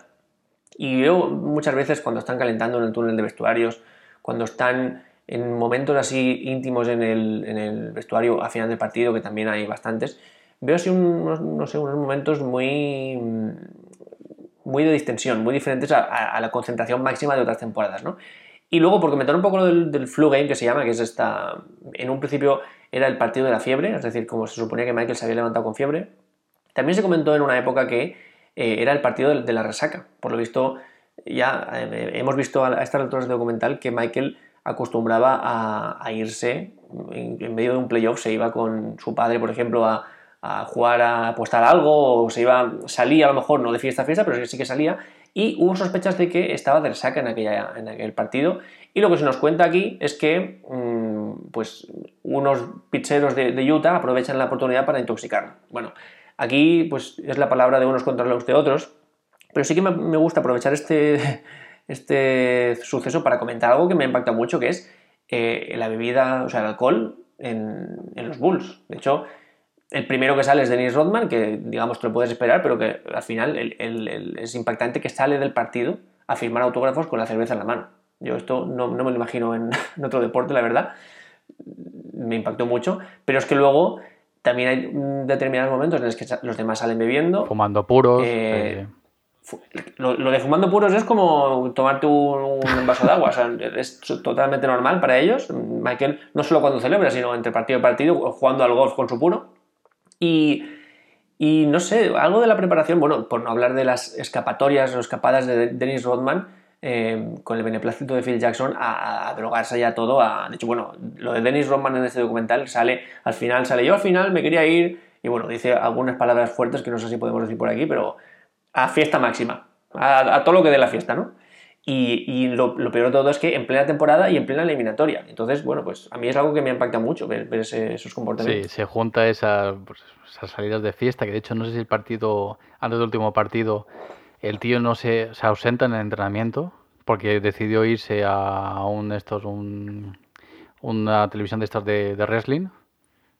Y veo muchas veces cuando están calentando en el túnel de vestuarios, cuando están en momentos así íntimos en el, vestuario a final del partido, que también hay bastantes, veo así unos, no sé, unos momentos muy, muy de distensión, muy diferentes a, la concentración máxima de otras temporadas, ¿no? Y luego, por comentar un poco lo del, del, flu game, que se llama, que es esta... En un principio era el partido de la fiebre, es decir, como se suponía que Michael se había levantado con fiebre. También se comentó en una época que eh, era el partido de, la resaca. Por lo visto, ya eh, hemos visto a, estas alturas del documental que Michael acostumbraba a, irse en, medio de un playoff, se iba con su padre, por ejemplo, a, jugar a apostar algo, o se iba, salía a lo mejor, no de fiesta a fiesta, pero sí que salía, y hubo sospechas de que estaba de resaca en, en aquel partido, y lo que se nos cuenta aquí es que mm, pues unos pizzeros de, de, Utah aprovechan la oportunidad para intoxicarlo. Bueno, Aquí, pues, es la palabra de unos contra los de otros, pero sí que me, gusta aprovechar este, este suceso para comentar algo que me ha impactado mucho, que es eh, la bebida, o sea, el alcohol en, los Bulls. De hecho, el primero que sale es Dennis Rodman, que digamos te lo puedes esperar, pero que al final es impactante que sale del partido a firmar autógrafos con la cerveza en la mano. Yo esto no, me lo imagino en, otro deporte, la verdad. Me impactó mucho, pero es que luego también hay determinados momentos en los que los demás salen bebiendo. Fumando puros. Eh, lo, de fumando puros es como tomarte un, vaso de agua, o sea, es totalmente normal para ellos. Michael no solo cuando celebra, sino entre partido y partido, jugando al golf con su puro. Y, no sé, algo de la preparación, bueno, por no hablar de las escapatorias o escapadas de Dennis Rodman, eh, con el beneplácito de Phil Jackson a, drogarse ya todo. A, de hecho, bueno, lo de Dennis Rodman en este documental sale, al final sale, yo al final me quería ir, y bueno, dice algunas palabras fuertes que no sé si podemos decir por aquí, pero a fiesta máxima, a, todo lo que dé la fiesta, ¿no? Y, lo, peor de todo es que en plena temporada y en plena eliminatoria. Entonces, bueno, pues a mí es algo que me impacta mucho ver, esos comportamientos. Sí, se junta esa, pues, esas salidas de fiesta, que de hecho no sé si el partido, antes del último partido, el tío no se, se ausenta en el entrenamiento porque decidió irse a un estos un, una televisión de estas de, de wrestling,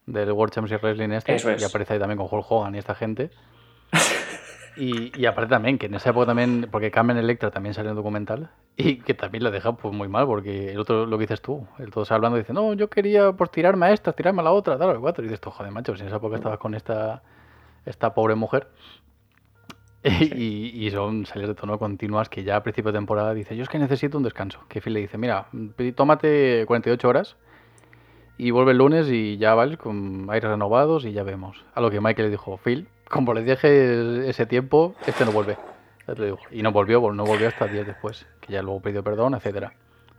del World Championship Wrestling este, y aparece ahí también con Hulk Hogan y esta gente. Y, y, aparte también, que en esa época también, porque Carmen Electra también salió en documental, y que también la deja pues muy mal, porque el otro, lo que dices tú, el todo hablando dice, no, yo quería pues tirarme a esta, tirarme a la otra, tal, cuatro, y dices tú, joder, macho, si en esa época estabas con esta, esta pobre mujer. Y, son salidas de tono continuas que ya a principio de temporada dice, yo es que necesito un descanso. Que Phil le dice, mira, tómate 48 horas y vuelve el lunes y ya vale, con aires renovados y ya vemos. A lo que Michael le dijo, Phil, como le dije ese tiempo, este no vuelve. Y no volvió, no volvió hasta días después, que ya luego pidió perdón, etcétera.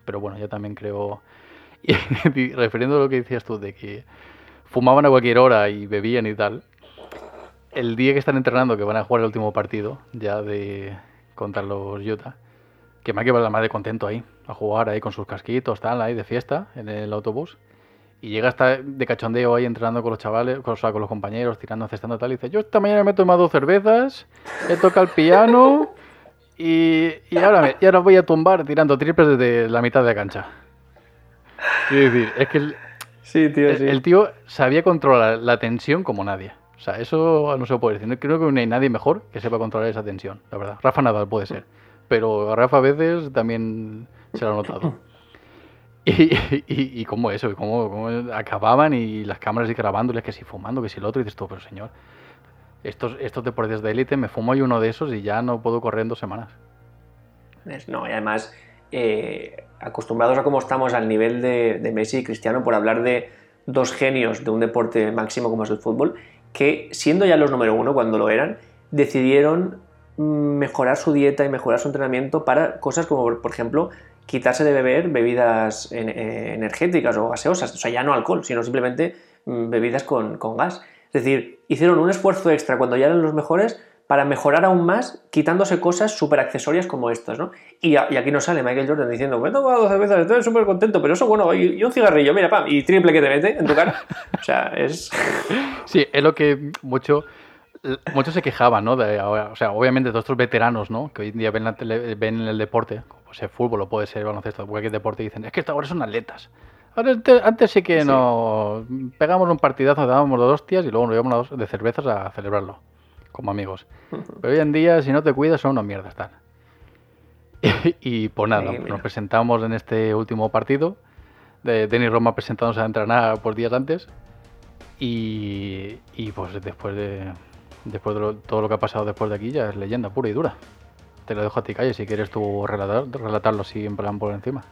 Pero bueno, yo también creo, y refiriendo a lo que decías tú, de que fumaban a cualquier hora y bebían y tal, el día que están entrenando, que van a jugar el último partido ya de contra los Utah, que ha quedado la madre contento ahí, a jugar ahí con sus casquitos, tal, ahí de fiesta en el autobús. Y llega hasta de cachondeo ahí entrenando con los chavales, con, con los compañeros, tirando, cestando tal. Y dice, yo esta mañana me he tomado cervezas, he tocado el piano y, y, ahora me, y ahora voy a tumbar tirando triples desde la mitad de la cancha. Quiero decir, es que el, sí, tío, el, tío sabía controlar la tensión como nadie. O sea, eso no se puede decir. Creo que no hay nadie mejor que sepa controlar esa tensión, la verdad. Rafa Nadal puede ser. Pero a Rafa a veces también se lo ha notado. Y, y, cómo eso, y cómo, acababan y las cámaras y grabándoles que si fumando, que si el otro, y dices tú, pero señor, estos, estos deportes de élite, me fumo y uno de esos y ya no puedo correr en dos semanas. No, y además, eh, acostumbrados a cómo estamos al nivel de, Messi y Cristiano por hablar de dos genios de un deporte máximo como es el fútbol, que siendo ya los número uno cuando lo eran, decidieron mejorar su dieta y mejorar su entrenamiento para cosas como, por ejemplo, quitarse de beber bebidas eh, energéticas o gaseosas, o sea, ya no alcohol, sino simplemente mm, bebidas con, con gas. Es decir, hicieron un esfuerzo extra cuando ya eran los mejores para mejorar aún más, quitándose cosas súper accesorias como estas, ¿no? Y, aquí nos sale Michael Jordan diciendo, me he tomado 12 veces, estoy súper contento, pero eso, bueno, y, un cigarrillo, mira, pam, y triple que te mete en tu cara. o sea, es... Sí, es lo que mucho... Muchos se quejaban, ¿no? o sea, obviamente todos estos veteranos, ¿no? Que hoy en día ven, ven en el deporte, como sea fútbol o puede ser baloncesto, cualquier deporte, dicen, es que ahora son atletas. Antes sí que no pegamos un partidazo, dábamos dos hostias y luego nos llevamos de cervezas a celebrarlo como amigos. Pero hoy en día, si no te cuidas, son unos mierdas. Tal. y, pues nada, nos presentamos en este último partido. De Denis Roma presentándose a entrenar por días antes. Y, y pues después de, después de todo lo que ha pasado después de aquí, ya es leyenda pura y dura. Te lo dejo a ti, Calle, si quieres tú relatar, relatarlo así en plan por encima.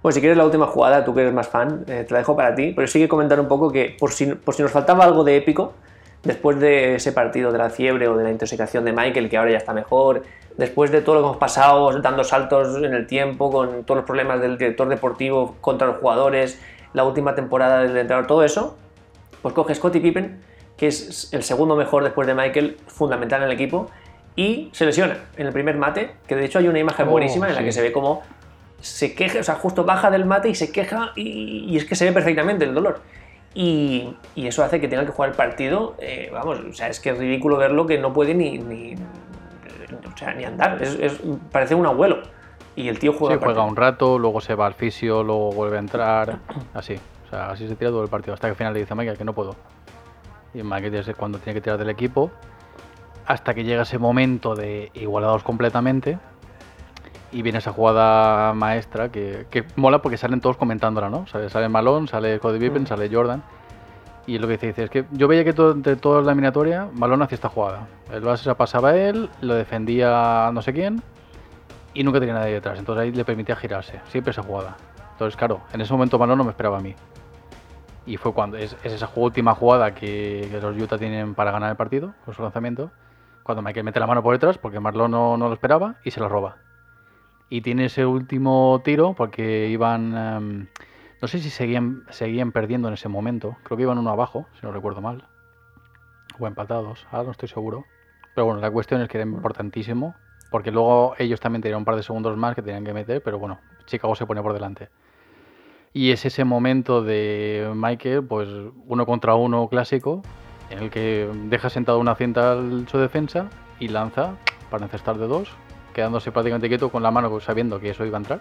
Pues si quieres la última jugada, tú que eres más fan, eh, te la dejo para ti. Pero sí que comentar un poco que por si, por si nos faltaba algo de épico, después de ese partido de la fiebre o de la intoxicación de Michael, que ahora ya está mejor, después de todo lo que hemos pasado, dando saltos en el tiempo, con todos los problemas del director deportivo contra los jugadores, la última temporada del entrenador, todo eso, pues coge Scottie Pippen, que es el segundo mejor después de Michael, fundamental en el equipo, y se lesiona en el primer mate, que de hecho hay una imagen oh, buenísima en la que se ve como se queja, o sea, justo baja del mate y se queja y, y es que se ve perfectamente el dolor. Y, eso hace que tenga que jugar el partido, eh, vamos, o sea, es que es ridículo verlo que no puede ni, ni, o sea, ni andar, es, parece un abuelo. Y el tío juega. Sí, juega un rato, luego se va al fisio, luego vuelve a entrar, así. O sea, así se tira todo el partido, hasta que al final le dice a Michael que no puedo. Y Michael es cuando tiene que tirar del equipo, hasta que llega ese momento de igualados completamente, y viene esa jugada maestra que, mola porque salen todos comentándola, ¿no? Sale, sale Malone, sale Cody Pippen, mm. sale Jordan. Y lo que dice, es que yo veía que todo, entre toda la eliminatoria, Malone hacía esta jugada. El base se pasaba a él, lo defendía no sé quién y nunca tenía nadie detrás. Entonces ahí le permitía girarse, siempre esa jugada. Entonces, claro, en ese momento Malone no me esperaba a mí. Y fue cuando es, esa última jugada que, los Utah tienen para ganar el partido, con su lanzamiento, cuando Michael mete la mano por detrás, porque Marlon no, lo esperaba, y se la roba. Y tiene ese último tiro, porque iban... Em, no sé si seguían, seguían perdiendo en ese momento. Creo que iban uno abajo, si no recuerdo mal. O empatados, ahora no estoy seguro. Pero bueno, la cuestión es que era importantísimo. Porque luego ellos también tenían un par de segundos más que tenían que meter. Pero bueno, Chicago se pone por delante. Y es ese momento de Michael, pues uno contra uno clásico, en el que deja sentado una cinta en su defensa y lanza para encestar de dos, quedándose prácticamente quieto con la mano sabiendo que eso iba a entrar.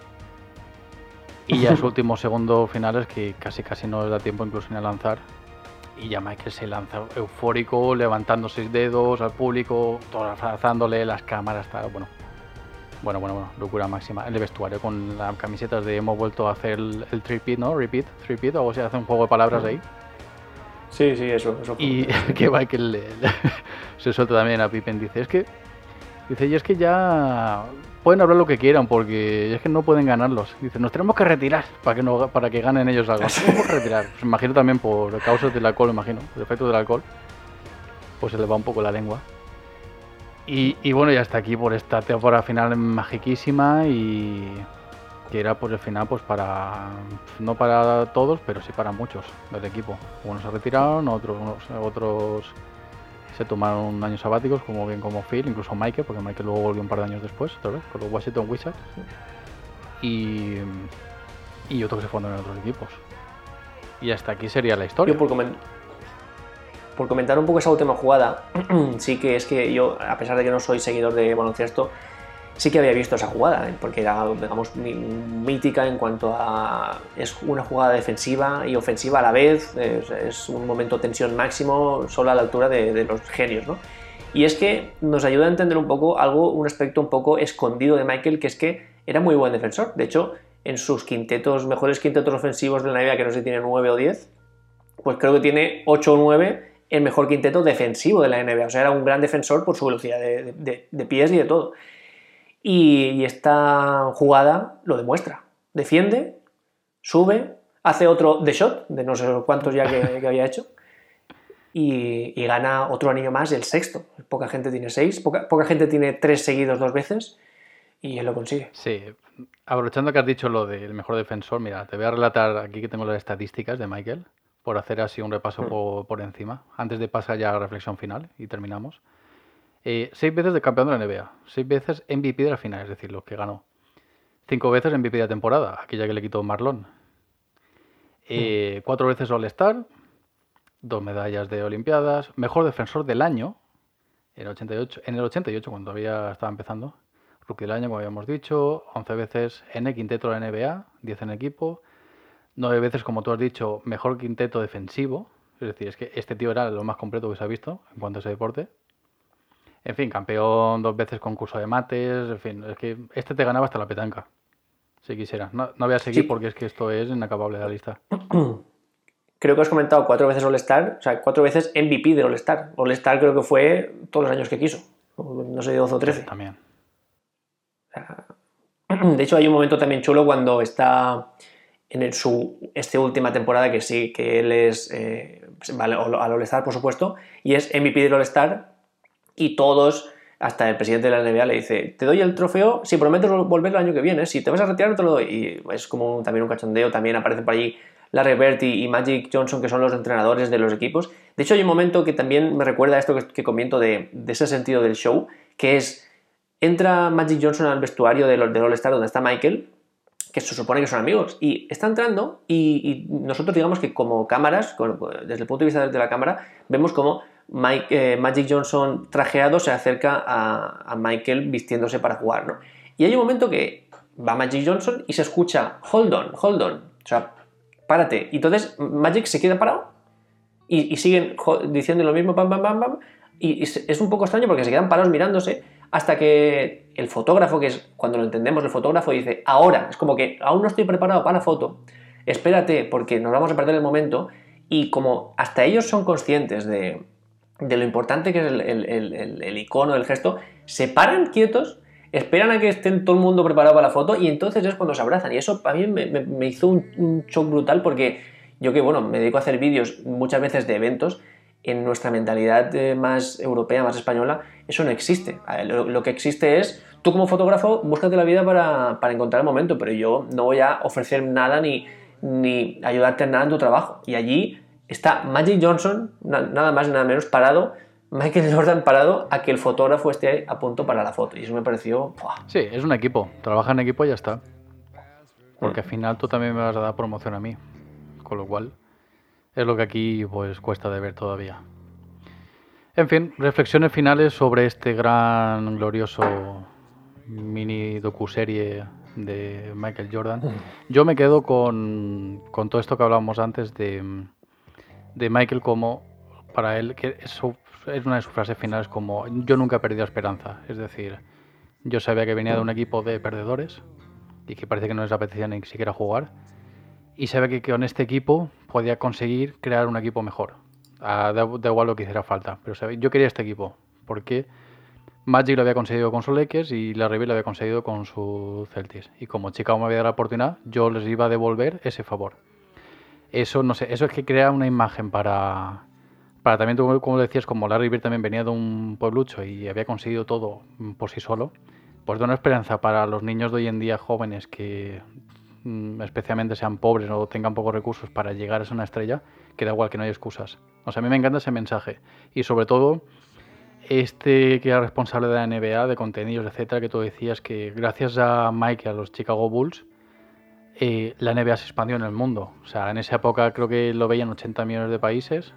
Y ya su últimos segundos finales que casi casi no le da tiempo incluso ni a lanzar. Y ya Michael se lanza eufórico, levantando seis dedos al público, todo abrazándole, las cámaras, está bueno. Bueno, bueno, bueno, locura máxima. El vestuario con las camisetas de hemos vuelto a hacer el, el tripit, ¿no? Repeat, repeat, o sea, hace un juego de palabras ahí. Sí, sí, eso. eso y que Michael se suelta también a Pippen, dice, es que, dice, y es que ya pueden hablar lo que quieran porque es que no pueden ganarlos. Dicen, nos tenemos que retirar para que para que ganen ellos algo. tenemos que retirar. Pues imagino también por causas del alcohol, imagino, el efecto del alcohol. Pues se le va un poco la lengua. Y, y bueno, ya está aquí por esta temporada final magiquísima y que era pues el final pues para no para todos, pero sí para muchos del equipo. Unos se retiraron, otros otros se tomaron años sabáticos, como bien como Phil, incluso Michael, porque Michael luego volvió un par de años después, otra vez, con los Washington Wizards. Y, y otros que se fueron en otros equipos. Y hasta aquí sería la historia. Yo por, por comentar un poco esa última jugada, sí que es que yo, a pesar de que no soy seguidor de baloncesto, sí que había visto esa jugada, ¿eh? porque era, digamos, mítica en cuanto a... es una jugada defensiva y ofensiva a la vez, es, un momento de tensión máximo, solo a la altura de, los genios, ¿no? Y es que nos ayuda a entender un poco algo, un aspecto un poco escondido de Michael, que es que era muy buen defensor. De hecho, en sus quintetos, mejores quintetos ofensivos de la NBA, que no sé si tiene 9 o 10, pues creo que tiene 8 o 9 el mejor quinteto defensivo de la NBA. O sea, era un gran defensor por su velocidad de pies y de todo. Y, esta jugada lo demuestra. Defiende, sube, hace otro de shot, de no sé cuántos ya que, había hecho, y, gana otro anillo más, el sexto. Poca gente tiene seis, poca, gente tiene tres seguidos dos veces, y él lo consigue. Sí, aprovechando que has dicho lo del mejor defensor, mira, te voy a relatar aquí que tengo las estadísticas de Michael, por hacer así un repaso mm. por, por, encima, antes de pasar ya a la reflexión final y terminamos. Eh, seis veces de campeón de la NBA, seis veces MVP de la final, es decir, lo que ganó. Cinco veces MVP de la temporada, aquella que le quitó Marlon. Eh, hmm. Cuatro veces All-Star, dos medallas de Olimpiadas, mejor defensor del año en el 88, en el 88 cuando todavía estaba empezando. Rookie del año, como habíamos dicho, 11 veces en el quinteto de la NBA, 10 en equipo, 9 veces, como tú has dicho, mejor quinteto defensivo. Es decir, es que este tío era lo más completo que se ha visto en cuanto a ese deporte. En fin, campeón dos veces concurso de mates, en fin, es que este te ganaba hasta la petanca, si quisiera. No, voy a seguir porque es que esto es inacabable la lista. Creo que has comentado cuatro veces All-Star, o sea, cuatro veces MVP de All-Star. All-Star creo que fue todos los años que quiso, no sé, 12 o 13. También. De hecho, hay un momento también chulo cuando está en su esta última temporada que sí, que él es eh, al All-Star, por supuesto, y es MVP del All-Star y todos, hasta el presidente de la NBA le dice, te doy el trofeo si prometes volver el año que viene, si te vas a retirar te lo doy. Y es como también un cachondeo, también aparece por allí Larry Bird y, Magic Johnson, que son los entrenadores de los equipos. De hecho, hay un momento que también me recuerda a esto que, que comento de, ese sentido del show, que es, entra Magic Johnson al vestuario del, del All-Star donde está Michael, que se supone que son amigos, y está entrando y, y nosotros digamos que como cámaras, desde el punto de vista de la cámara, vemos como eh, Magic Johnson trajeado se acerca a, Michael vistiéndose para jugar, ¿no? Y hay un momento que va Magic Johnson y se escucha, hold on, hold on, o sea, párate. Y entonces Magic se queda parado y, siguen diciendo lo mismo, pam, pam, pam, pam. Y, es un poco extraño porque se quedan parados mirándose hasta que el fotógrafo, que es cuando lo entendemos, el fotógrafo dice, ahora, es como que aún no estoy preparado para la foto, espérate porque nos vamos a perder el momento. Y como hasta ellos son conscientes de, de lo importante que es el, icono, el gesto, se paran quietos, esperan a que estén todo el mundo preparado para la foto y entonces es cuando se abrazan. Y eso a mí me, hizo un, shock brutal porque yo que, bueno, me dedico a hacer vídeos muchas veces de eventos, en nuestra mentalidad eh, más europea, más española, eso no existe. Lo, que existe es, tú como fotógrafo, búscate la vida para, para, encontrar el momento, pero yo no voy a ofrecer nada ni, ni ayudarte en nada en tu trabajo. Y allí está Magic Johnson, nada más y nada menos, parado, Michael Jordan parado a que el fotógrafo esté a punto para la foto. Y eso me pareció... Sí, es un equipo. Trabaja en equipo y ya está. Porque al final tú también me vas a dar promoción a mí. Con lo cual, es lo que aquí pues cuesta de ver todavía. En fin, reflexiones finales sobre este gran, glorioso mini docuserie de Michael Jordan. Yo me quedo con, con todo esto que hablábamos antes de, de Michael como para él, que eso es una de sus frases finales como yo nunca he perdido esperanza. Es decir, yo sabía que venía de un equipo de perdedores y que parece que no les apetecía ni siquiera jugar. Y sabía que con este equipo podía conseguir crear un equipo mejor. Ah, da, igual lo que hiciera falta. Pero yo quería este equipo. Porque Magic lo había conseguido con su Lakers y la River lo había conseguido con su Celtics. Y como Chicago me había dado la oportunidad, yo les iba a devolver ese favor. Eso, no sé, eso es que crea una imagen para, para también, como decías, como Larry Bird también venía de un pueblucho y había conseguido todo por sí solo, pues da una esperanza para los niños de hoy en día jóvenes que mm, especialmente sean pobres o tengan pocos recursos para llegar a ser una estrella, que da igual que no hay excusas. O sea, a mí me encanta ese mensaje. Y sobre todo, este que era responsable de la NBA, de contenidos, etcétera, que tú decías que gracias a Mike y a los Chicago Bulls, eh, la NBA se expandió en el mundo. O sea, en esa época creo que lo veían 80 millones de países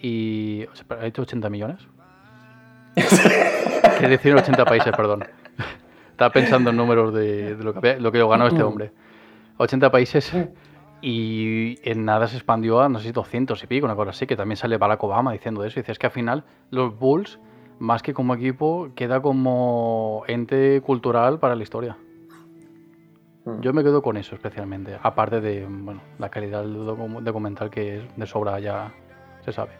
y... ¿Ha dicho 80 millones? Quiere decir 80 países, perdón. Estaba pensando en números de, lo, que, lo que ganó este hombre. 80 países y en nada se expandió a, no sé si 200 y pico, una cosa así, que también sale Barack Obama diciendo eso. Y dices que al final los Bulls, más que como equipo, queda como ente cultural para la historia. Mm. Yo me quedo con eso especialmente, aparte de bueno, la calidad del documental que es de sobra ya se sabe.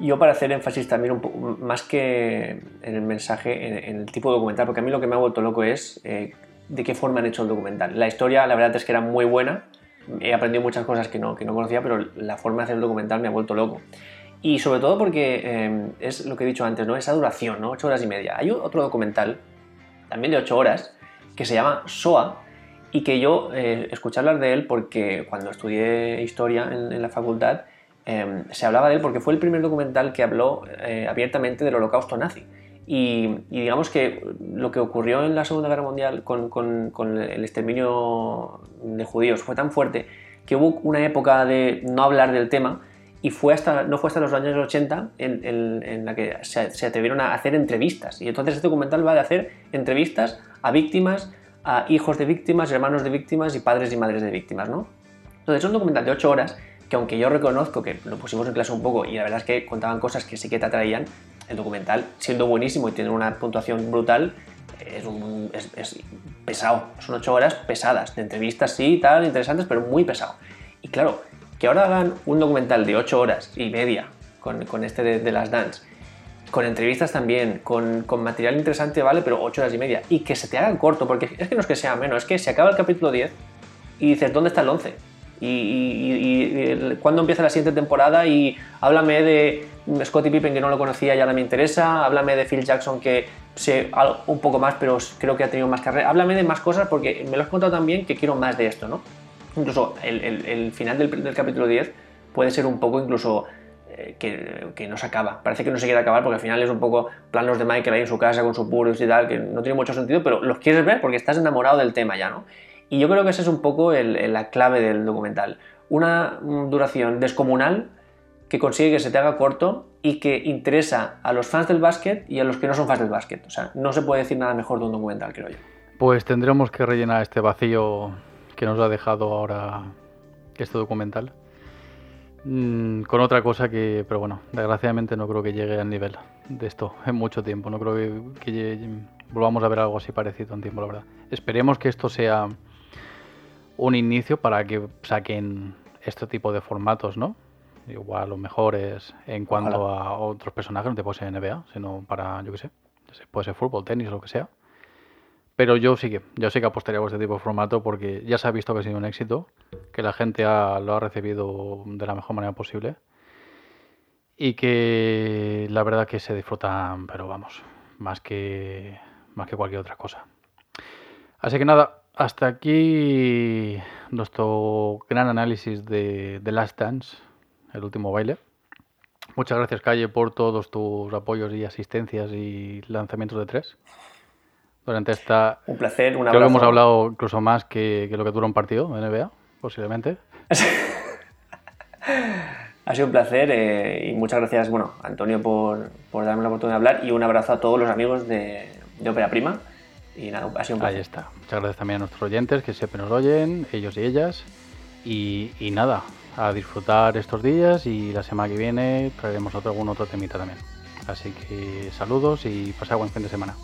Yo para hacer énfasis también un poco, más que en el mensaje, en, el tipo de documental, porque a mí lo que me ha vuelto loco es eh, de qué forma han hecho el documental. La historia, la verdad es que era muy buena, he aprendido muchas cosas que no, que no conocía, pero la forma de hacer el documental me ha vuelto loco. Y sobre todo porque eh, es lo que he dicho antes, ¿no? Esa duración, ¿no? 8 horas y media. Hay otro documental, también de 8 horas, que se llama SOA, y que yo eh, escuché hablar de él porque cuando estudié historia en la facultad, Em, se hablaba de él porque fue el primer documental que habló eh, abiertamente del holocausto nazi. Y, digamos que lo que ocurrió en la Segunda Guerra Mundial con, el exterminio de judíos fue tan fuerte que hubo una época de no hablar del tema y fue hasta, no fue hasta los años 80 en, la que se, atrevieron a hacer entrevistas. Y entonces este documental va de hacer entrevistas a víctimas, a hijos de víctimas, hermanos de víctimas y padres y madres de víctimas. ¿no? Entonces es un documental de 8 horas que aunque yo reconozco que lo pusimos en clase un poco y la verdad es que contaban cosas que sí que te atraían, el documental, siendo buenísimo y tiene una puntuación brutal, es, pesado. Son ocho horas pesadas, de entrevistas sí, tal, interesantes, pero muy pesado. Y claro, que ahora hagan un documental de ocho horas y media con, con este de, las dance, con entrevistas también, con, con, material interesante, vale, pero ocho horas y media, y que se te hagan corto, porque es que no es que sea menos, es que se acaba el capítulo 10 y dices, ¿dónde está el 11? y, cuándo empieza la siguiente temporada y háblame de Scottie Pippen que no lo conocía y ahora me interesa, háblame de Phil Jackson que sé un poco más pero creo que ha tenido más carrera, háblame de más cosas porque me lo has contado también que quiero más de esto, ¿no? Incluso el, final del, capítulo 10 puede ser un poco incluso eh, que, no se acaba. Parece que no se quiere acabar porque al final es un poco planos de Michael ahí en su casa con su puros y tal, que no tiene mucho sentido, pero los quieres ver porque estás enamorado del tema ya, ¿no? Y yo creo que esa es un poco la clave del documental. Una duración descomunal que consigue que se te haga corto y que interesa a los fans del básquet y a los que no son fans del básquet. O sea, no se puede decir nada mejor de un documental, creo yo. Pues tendremos que rellenar este vacío que nos ha dejado ahora este documental. Mm, con otra cosa que, pero bueno, desgraciadamente no creo que llegue al nivel de esto en mucho tiempo. No creo que, que volvamos a ver algo así parecido en tiempo, la verdad. Esperemos que esto sea un inicio para que saquen este tipo de formatos, ¿no? Igual los mejores en cuanto a otros personajes, no te puede ser NBA, sino para, yo qué sé, puede ser fútbol, tenis, lo que sea. Pero yo sí que, yo sí que apostaría por este tipo de formato porque ya se ha visto que ha sido un éxito, que la gente lo ha recibido de la mejor manera posible y que la verdad que se disfrutan, pero vamos, más que, más que cualquier otra cosa. Así que nada, hasta aquí nuestro gran análisis de The Last Dance, el último baile. Muchas gracias, Calle, por todos tus apoyos y asistencias y lanzamientos de tres durante esta... Un placer, un abrazo. Creo que hemos hablado incluso más que, lo que dura un partido de NBA, posiblemente. ha sido un placer eh, y muchas gracias, bueno, Antonio, por, por, darme la oportunidad de hablar y un abrazo a todos los amigos de, de Ópera Prima. Y nada, ha sido un placer. Ahí está. Muchas gracias también a nuestros oyentes que siempre nos oyen, ellos y ellas. Y, y nada, a disfrutar estos días y la semana que viene traeremos otro, algún otro temita también. Así que saludos y pasad buen fin de semana.